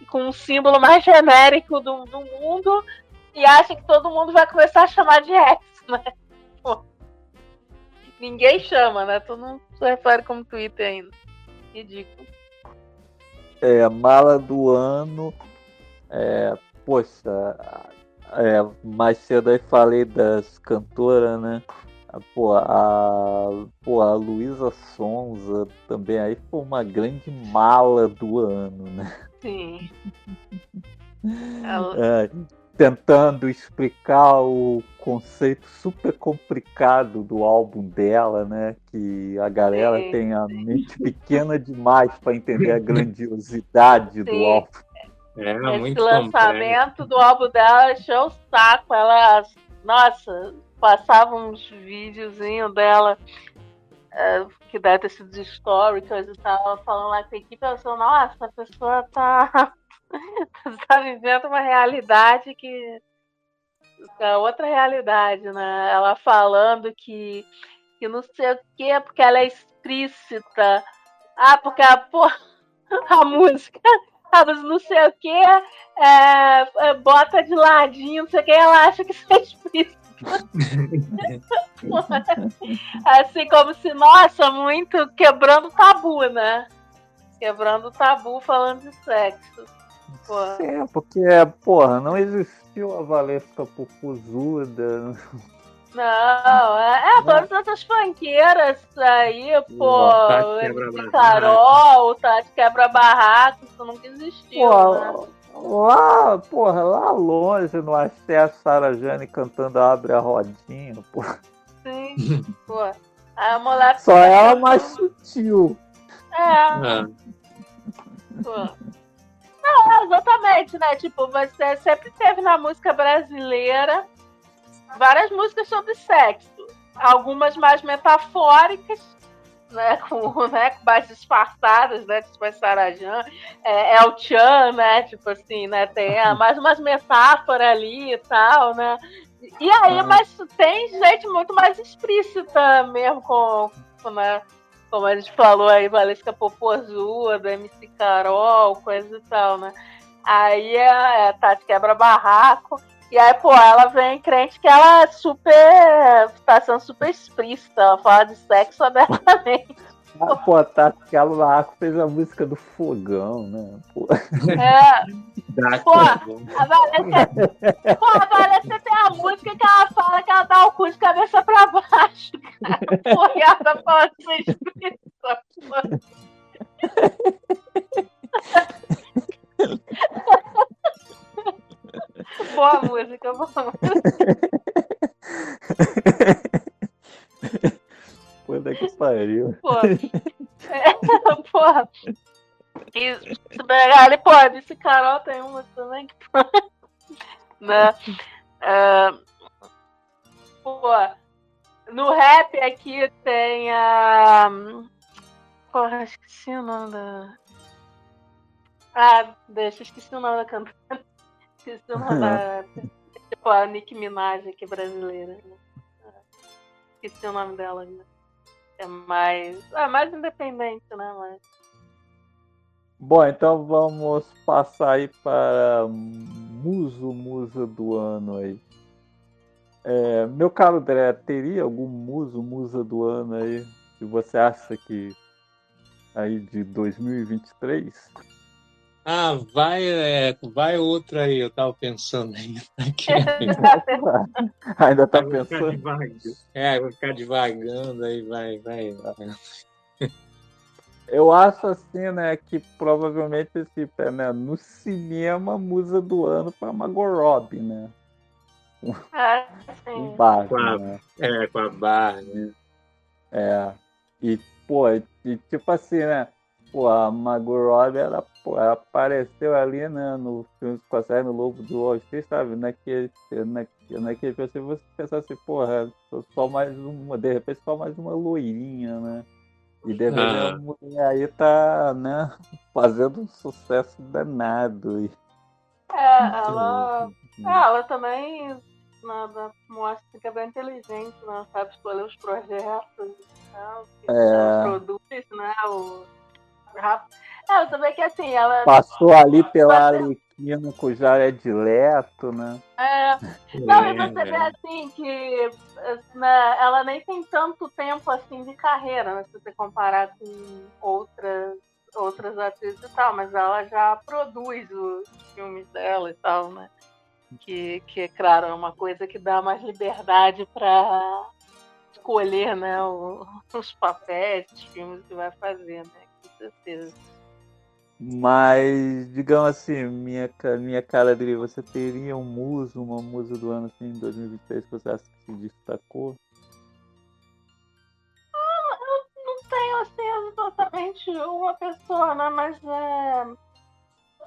com um símbolo mais genérico do, do mundo. E acha que todo mundo vai começar a chamar de X, né? Ninguém chama, né? Tu não se refere como Twitter ainda. Ridículo. É, mala do ano. É, poxa, é, mais cedo aí falei das cantoras, né? Pô, a, pô, a Luísa Sonza também aí foi uma grande mala do ano, né? Sim. Ela- É, tentando explicar o conceito super complicado do álbum dela, né? Que a galera Sim. tem a mente pequena demais para entender a grandiosidade do Sim. álbum. É, Esse muito lançamento do álbum dela encheu o saco. Ela, nossa, passava uns videozinhos dela é, que deve ter sido de story, coisa e tal, falando lá com a equipe. Eu falei, nossa, a pessoa tá, tá vivendo uma realidade que é outra realidade, né? Ela falando que, que não sei o quê, porque ela é explícita. Ah, porque a, porra, a música, ah, não sei o quê, é, é, bota de ladinho, não sei o que, ela acha que isso é explícito. assim como se, nossa, muito quebrando tabu, né? Quebrando tabu falando de sexo. Porra. É, porque, porra, não existiu a Valesca Popozuda. Não, é, é todas essas funkeiras aí, pô, Tati Barraco. Carol, Tati Quebra Barraco, isso nunca existiu, né? Pô, lá, porra, lá longe no acesso, Sara Jane cantando Abre a Rodinha, porra. Sim, pô. A mulher Só ela mais sutil. É, pô. Não, é, exatamente, né? Tipo, você sempre teve na música brasileira várias músicas sobre sexo. Algumas mais metafóricas, né? Com, né? com mais disfarçadas, né? Tipo a Sarajan, é, El Chan, né? Tipo assim, né? Tem mais umas metáforas ali e tal, né? E aí, mas tem gente muito mais explícita mesmo com, com né? Como a gente falou aí, Valesca Popozuda, MC Carol, coisa e tal, né? Aí é Tati quebra barraco. E aí, pô, ela vem crente que ela é super. tá sendo super explícita, ela fala de sexo abertamente. Ah, pô, tá, aquela Larco fez a música do fogão, né? Pô. É, pô, a Valesca, pô, a Valesca tem a música que ela fala que ela dá o cu de cabeça pra baixo, cara. Pô, e ela tá falando. Boa música, boa música. Puta que pariu. Pô, é, porra. E se pegar pô, disse Carol tem uma também que. né? Pô, no rap aqui tem a. Porra, esqueci o nome da. Ah, deixa, esqueci o nome da cantora. Esqueci o nome da. Tipo, a Nicki Minaj aqui brasileira. né? Esqueci o nome dela. Né? É mais. É mais independente, né? Mas... Bom, então vamos passar aí para Muso Musa do ano aí. É, meu caro Dré, teria algum muso, musa do ano aí que você acha que aí de 2023? Ah, vai, é, vai outra aí, eu tava pensando ainda. Ainda tá Vai ficar pensando? devagando. É, vai ficar devagando aí, vai, vai. vai. Eu acho assim, né, que provavelmente esse, né, no cinema, musa do ano para Margot Robbie, né? É, Em sim. Barbie, Com a- né? É, com a barra, né? É. E, pô, e, tipo assim, né? Pô, a Margot Robbie, ela, pô, apareceu ali, né, no filme com a série no Lobo do Wall Street, sabe? Naquele, naquele, naquele filme, assim, você pensar assim, porra, só mais uma, de repente só mais uma loirinha, né? E de repente Ah. a mulher aí tá, né, fazendo um sucesso danado. E, É, ela, é, ela também nada, mostra que é bem inteligente, né? Sabe escolher os projetos e tal, que É. produz, né? O, rap- é, eu também que assim, ela. passou ali pela Arlequina com o Jared Leto, né? É, não, e É, você vê é. assim que né, ela nem tem tanto tempo assim de carreira, né, se você comparar com outras, outras atrizes e tal, mas ela já produz os filmes dela e tal, né? Que, que claro, é uma coisa que dá mais liberdade para escolher, né, o- os papéis, os filmes que vai fazer, né? Com certeza. Mas, digamos assim, minha, minha cara você teria um muso, uma musa do ano assim, em 2023 que você acha que se destacou? Eu não tenho assim exatamente uma pessoa, né? Mas é,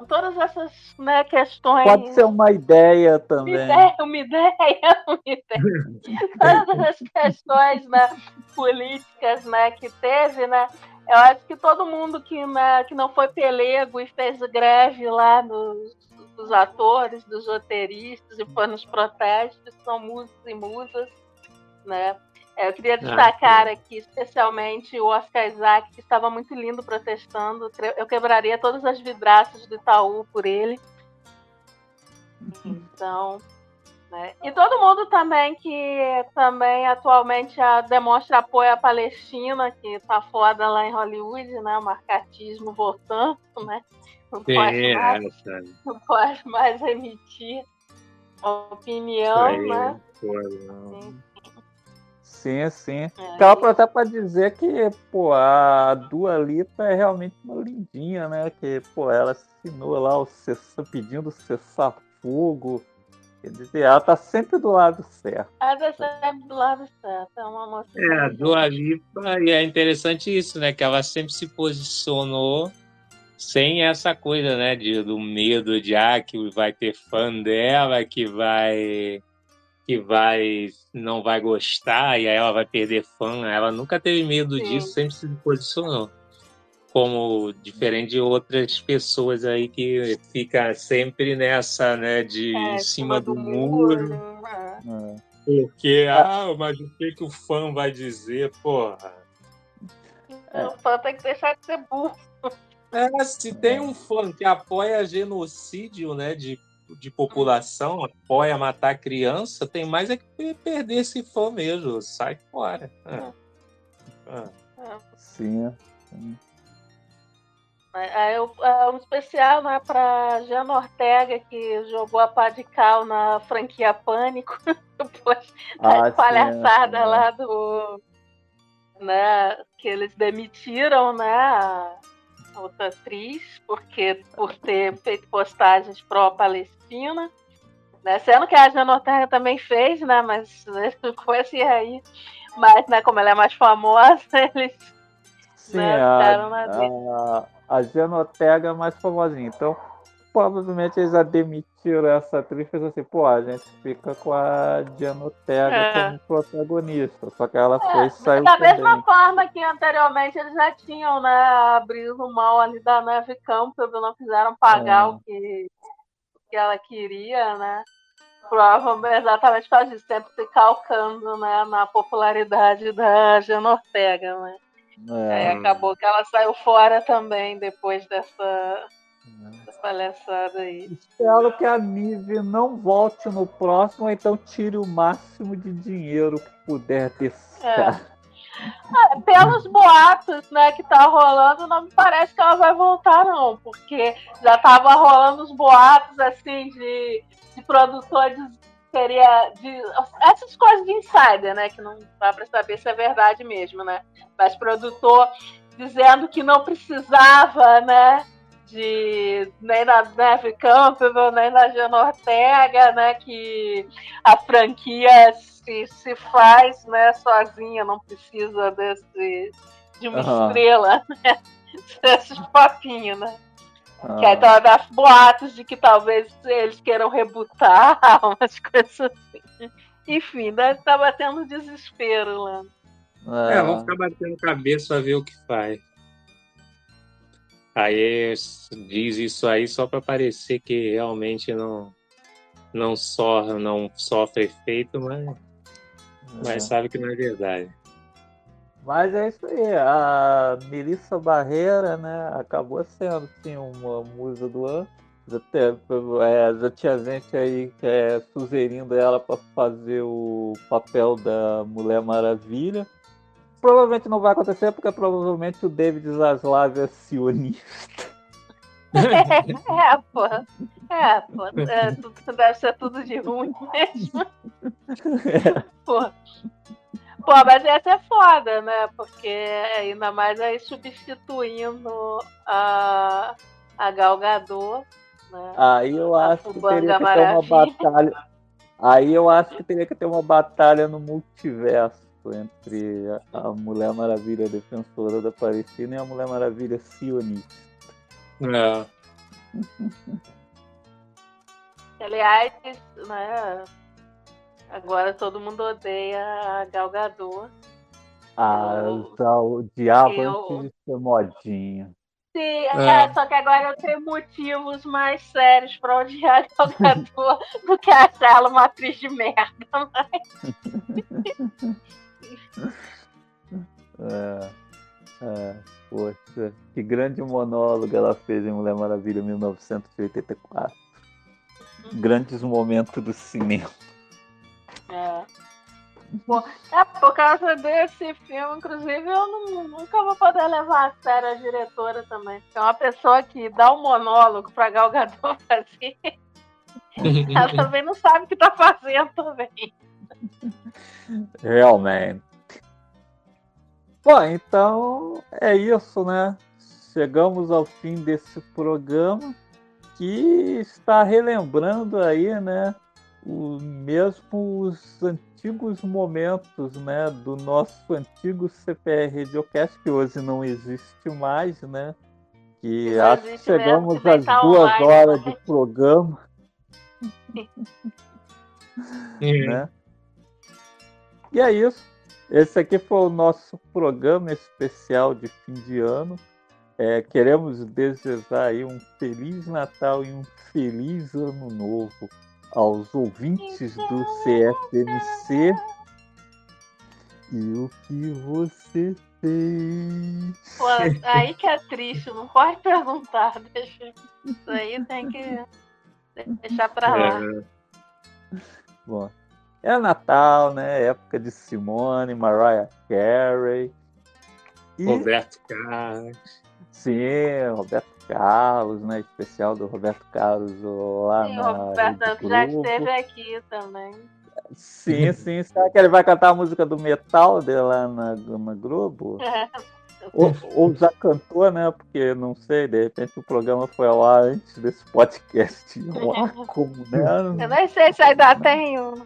todas essas né, questões. Pode ser uma ideia Uma também. ideia, uma ideia, uma ideia. Todas as questões né, políticas né, que teve, né? Eu acho que todo mundo que, né, que não foi pelego e fez greve lá dos, dos atores, dos roteiristas e foi nos protestos, são músicos e musas, né? Eu queria destacar aqui especialmente o Oscar Isaac, que estava muito lindo protestando. Eu quebraria todas as vidraças do Itaú por ele. Então, né? E todo mundo também que também atualmente demonstra apoio à Palestina, que tá foda lá em Hollywood, né? O marcatismo voltando, né? Não Sim, pode mais, é, sabe? não pode mais emitir opinião, aí, né? não. Sim, sim. Ela até para dizer que, pô, a Dua Lipa é realmente uma lindinha, né? Que, pô, ela assinou lá o cessa, pedindo cessar fogo. Quer dizer, ela tá sempre do lado certo. A sempre do lado certo, é uma moça. É, a Dua Lipa, e é interessante isso, né? Que ela sempre se posicionou sem essa coisa, né? De, do medo de, ah, que vai ter fã dela, que vai que vai não vai gostar e aí ela vai perder fã. Ela nunca teve medo Sim. disso, sempre se posicionou. Como diferente de outras pessoas aí que fica sempre nessa, né, de É, em cima do muro. né? Porque, ah, mas o que, que o fã vai dizer, porra? O fã tem que deixar de ser burro. É, se tem um fã que apoia genocídio, né, de, de população, apoia matar criança, tem mais é que pe- perder esse fã mesmo, sai fora. Ah. Ah. Sim. sim. É um especial né, para Jana Ortega, que jogou a pá de cal na franquia Pânico, depois Ah, da sim, palhaçada sim. lá do. Né, que eles demitiram né, a outra atriz porque, por ter feito postagens pró-Palestina. Né, sendo que a Jana Ortega também fez, né? Mas com esse aí. Mas, né, como ela é mais famosa, eles Sim, a, dele. a, a Jana Ortega é mais famosinha. Então, provavelmente eles já demitiram essa atriz e pensaram assim, pô, a gente fica com a Jana Ortega É. como protagonista. Só que ela foi e saiu Da também. mesma forma que anteriormente eles já tinham, né, abrido mão ali da Neve Campbell, não quiseram pagar É. o que, o que ela queria, né? Provavelmente exatamente causa disso, sempre se calcando né, na popularidade da Jana Ortega, né? É. Aí acabou que ela saiu fora também depois dessa, dessa palhaçada aí. Espero que a Nive não volte no próximo, ou então tire o máximo de dinheiro que puder desse É. Ah, Pelos boatos, né, que tá rolando, não me parece que ela vai voltar, não, porque já tava rolando os boatos, assim, de, de produtores seria de essas coisas de insider, né, que não dá pra saber se é verdade mesmo, né, mas produtor dizendo que não precisava, né, de nem na Neve Campbell, nem na Jana Ortega, né, que a franquia se, se faz, né, sozinha, não precisa desse de uma Aham. estrela, né, desses papinhos, né. Ah. Que aí tá dá boatos de que talvez eles queiram rebutar, umas coisas assim. Enfim, deve estar batendo desespero lá. É, vamos ficar batendo cabeça pra ver o que faz. Aí diz isso aí só para parecer que realmente não não só não sofre efeito, mas, É. mas sabe que não é verdade. Mas é isso aí, a Melissa Barreira, né, acabou sendo sim uma musa do ano. Já, te- é, já tinha gente aí que é sugerindo ela para fazer o papel da Mulher Maravilha. Provavelmente não vai acontecer, porque provavelmente o David Zaslav é sionista. é, pô. É, pô. É, tudo, deve ser tudo de ruim mesmo. Pô. Pô, mas ia ser foda, né? Porque ainda mais aí substituindo a, a Gal Gadot, né? Aí eu acho que Fubanga teria que ter uma Maravilha. batalha. Aí eu acho que teria que ter uma batalha no multiverso entre a a Mulher Maravilha defensora da Palestina e a Mulher Maravilha sionista. É. Aliás, né? Agora todo mundo odeia a Gal Gadot. Ah, já odiava eu- antes de ser modinha. Sim, É. é, só que agora eu tenho motivos mais sérios pra odiar a Gal Gadot do que achar ela uma atriz de merda. Mas... É, é, poxa, que grande monólogo ela fez em Mulher Maravilha 1984. Grandes momentos do cinema. É. Pô, é, por causa desse filme, inclusive, eu não- nunca vou poder levar a sério a diretora também. É uma pessoa que dá um monólogo pra Gal Gadot fazer. Ela também não sabe o que tá fazendo também. Realmente. Bom, então é isso, né? Chegamos ao fim desse programa que está relembrando aí, né? O mesmo os antigos momentos, né? Do nosso antigo CPR Radiocast, que hoje não existe mais, né? Que acho que mesmo, chegamos às tá duas online, horas né? de programa. né? E é isso. Esse aqui foi o nosso programa especial de fim de ano. É, queremos desejar aí um feliz Natal e um feliz ano novo aos ouvintes do CFMC. E o que você fez? Pô, aí que é triste, não pode perguntar. Deixa... Isso aí tem que deixar pra lá. Bom, é Natal, né? Época de Simone, Mariah Carey. E, Roberto Carlos. sim, Roberto Carlos, né? Especial do Roberto Carlos lá Sim, na o Roberto já Globo. esteve aqui também. Sim, sim. Será que ele vai cantar a música do metal dele lá na, na Globo? Ou, ou já cantou, né? Porque não sei, de repente o programa foi ao ar antes desse podcast. ar, como, Eu né? nem sei se ainda tem um.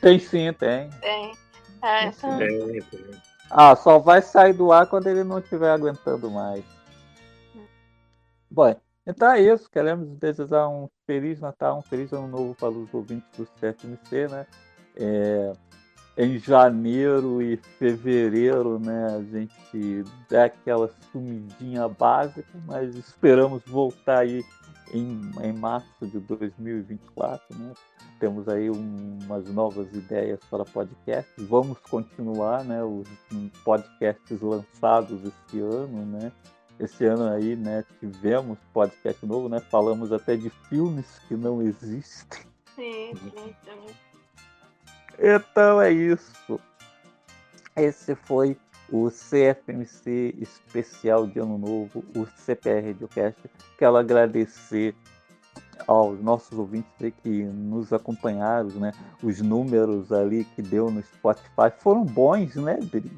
Tem sim, tem. Tem. É, então... Ah, só vai sair do ar quando ele não estiver aguentando mais. Bom, então é isso. Queremos desejar um Feliz Natal, um Feliz Ano Novo para os ouvintes do CFMC, né? É, em janeiro e fevereiro, né, a gente dá aquela sumidinha básica, mas esperamos voltar aí em, em março de 2024, né? Temos aí um- umas novas ideias para podcasts. Vamos continuar, né, os podcasts lançados esse ano, né? Esse ano aí, né, tivemos podcast novo, né? Falamos até de filmes que não existem. Sim, sim, sim. Então é isso. Esse foi o CFMC especial de Ano Novo, o CPR Radiocast. Quero agradecer aos nossos ouvintes que nos acompanharam, né? Os números ali que deu no Spotify foram bons, né, Dri?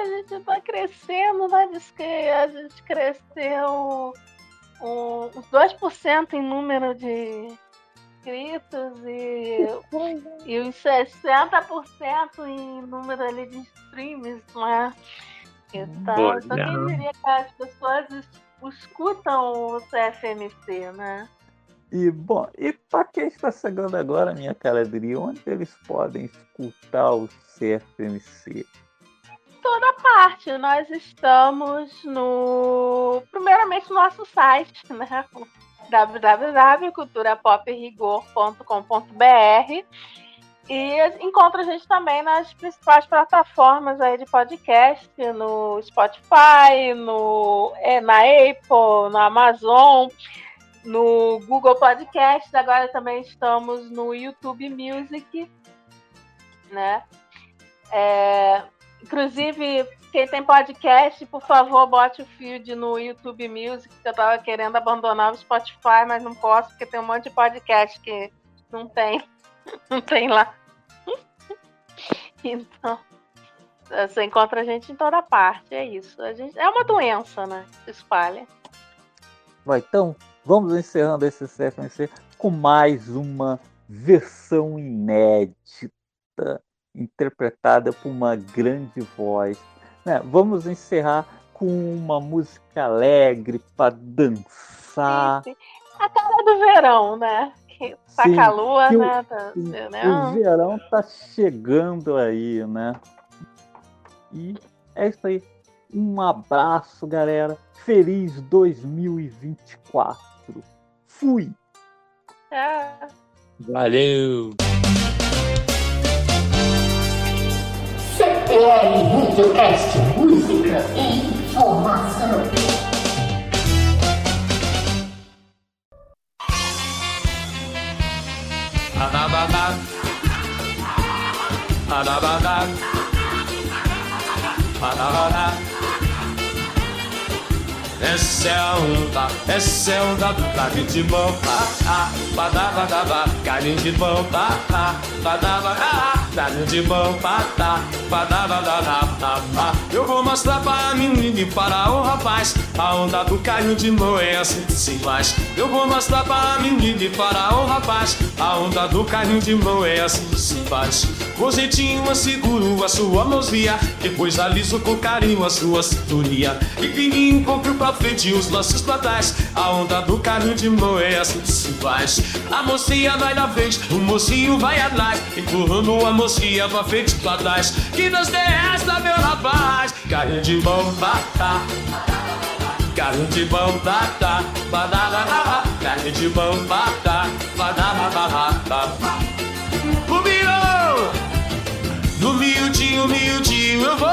A gente tá crescendo, né? Diz que a gente cresceu um, uns 2% em número de inscritos e, e uns 60% em número ali de streams, né? Então, Boa, então quem diria que as pessoas es- escutam o CFMC, né? E bom, e para quem está chegando agora, minha cara onde eles podem escutar o CFMC? Toda parte. Nós estamos no. Primeiramente, no nosso site, né? www.culturapoprigor.com.br e encontra a gente também nas principais plataformas aí de podcast, no Spotify, no, é, na Apple, na Amazon, no Google Podcast. Agora também estamos no YouTube Music, né? É, Inclusive, quem tem podcast, por favor, bote o feed no YouTube Music, que eu tava querendo abandonar o Spotify, mas não posso, porque tem um monte de podcast que não tem. Não tem lá. Então, você encontra a gente em toda parte, é isso. A gente, é uma doença, né? Se espalha. Bom, então, vamos encerrando esse CFNC com mais uma versão inédita, interpretada por uma grande voz. né? Vamos encerrar com uma música alegre para dançar. Sim, sim. A cara do verão, né? Que tá Sim, lua, que o- né? O né? verão tá chegando aí, né? E é isso aí. Um abraço, galera. Feliz 2024. Fui. É. Valeu! CPL Videocast, música e informação. Adabada. Adabada. Adabada. Essa é a onda, essa é a onda do carne de bom, ah, ah, badabadaba, carne de bom, ah, ah, badabada, carne de bom, ah, ah. Eu vou mostrar para a menina e para o rapaz, a onda do carne de bom é assim que se faz. Eu vou mostrar para a menina e para o rapaz, a onda do carne de bom é assim que se faz. Eu seguro a sua mãozinha, depois aliso com carinho a sua cinturinha. E fininho um pouco pra frente os laços pra trás. A onda do carinho de mão é assim que se faz. A mocinha vai na frente, o mocinho vai atrás, empurrando a mocinha pra frente e pra trás. Que Deus tem essa, meu rapaz. Carinho de mão, bata. Carinho de mão, bata. Badadada. Carinho de mão. Badadada. O mirou! No miudinho, miudinho eu vou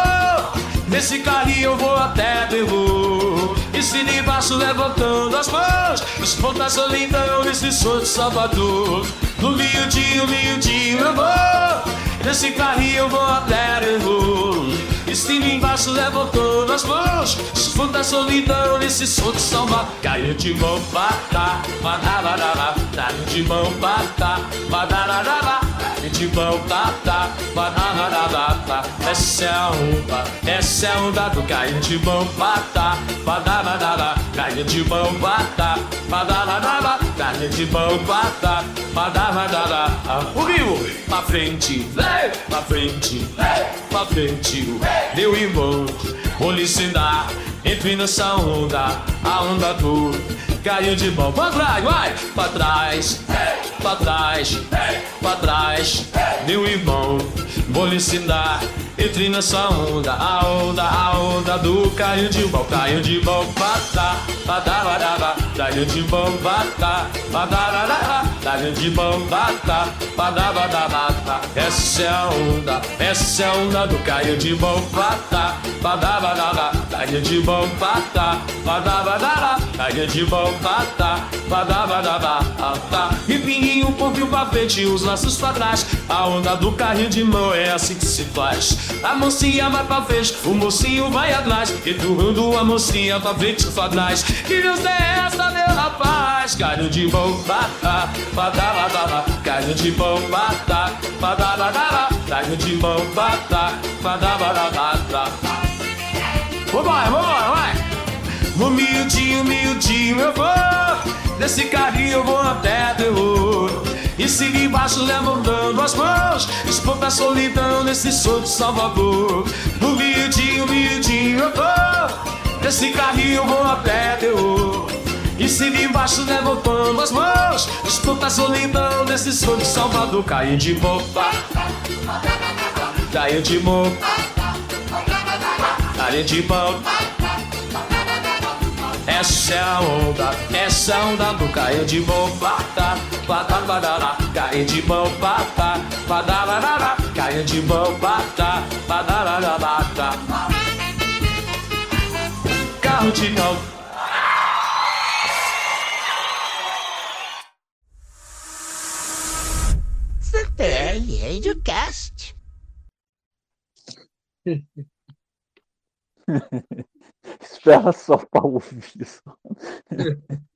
Nesse carrinho eu vou até Peru E se de levantando as mãos Os pontas solidão nesse som de Salvador No miudinho, miudinho eu vou. Nesse carrinho eu vou até Peru De embaixo levantando as mãos. Os pontas solidão nesse som de Salvador Caiu de mão, bata, badabadaba Caiu de mão, bata, badabadaba de mão, bata, banana bata. Essa é a onda, essa é a onda do cair de mão, bata, banana Cair de mão, bata, banana Cair de mão, bata, banana O rio, pra frente, vem, pra frente, vem, pra frente. Meu irmão, vou lhe ensinar. Entre nessa onda, a onda do caiu de mão pra trás, vai pra trás, pra trás, pra trás, meu irmão, vou lhe ensinar. Entre nessa onda, a onda, a onda do caiu de mão, caiu de mão, bata, bata, bata, caiu de mão, bata, bata, bata, caiu de mão, bata, bata, bata, bata. Essa é a onda, essa é a onda do caiu de mão, bata, bata, bata, caiu de mão, bata, bata, bata, caiu de mão, bata, bata, bata, bata. E pinguinho, um pouquinho pra frente, os laços pra trás. A onda do carrinho de mão é assim que se faz. A mocinha vai pra frente, o mocinho vai atrás. Empurrando a mocinha pra frente e pra trás. Que Deus é essa, meu rapaz? Carrinho de mão, bata, bata, bata, carrinho de mão, bata, bata, bata, carrinho de mão, bata, bata, bata, bata. Vambora, vambora, vai! No miudinho, miudinho eu vou. Nesse carrinho eu vou até terror E se de baixo levantando as mãos Espanta a solidão nesse som de Salvador. No miudinho, miudinho eu vou. Nesse carrinho eu vou até terror e se de baixo levantando as mãos Escuta a solidão nesse som de Salvador. Caiu de boca. Caiu de boca. Caiu de boca essa é a onda, essa é a onda do caiu de bom, bata, bata, badara, caiu de bom, bata, badara, caiu de bom, bata. Carro de mão. CPL Radiocast. Espera só pra ouvir isso.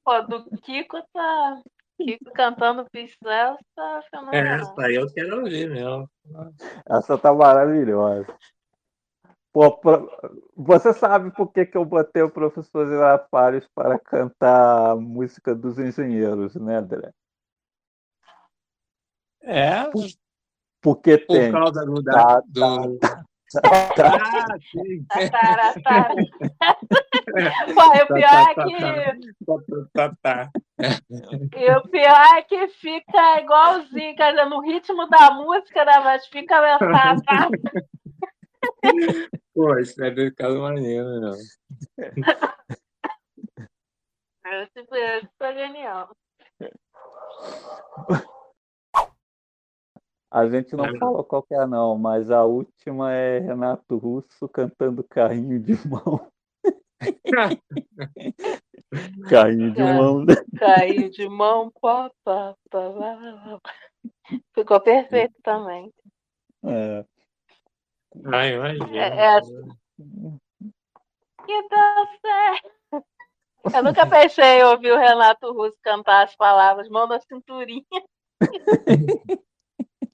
Pô, do Kiko tá. Kiko cantando Pincel tá É, fenomenal. essa aí eu quero ouvir mesmo. Essa tá maravilhosa. Pô, pro- Você sabe por que, que eu botei o professor Girafales para cantar a música dos engenheiros, né, André? É, Porque por tem. causa do. Da, Tá, do... tá, tá. Ah, sim. Tará, tará. Pô, e o pior é que. Tá, tá, tá. E o pior é que fica igualzinho, quer dizer, no ritmo da música, né? Mas fica tá, tá. Pô, isso é de caso maneiro, não. Esse foi genial. A gente não É. fala qual que é, não, mas a última é Renato Russo cantando carrinho de mão. carrinho de mão. Caiu de mão, pá, pá, pá. Ficou perfeito também. É. Ai, imagina. É, é que dá certo. Eu nunca pensei em ouvir o Renato Russo cantar as palavras mão na cinturinha.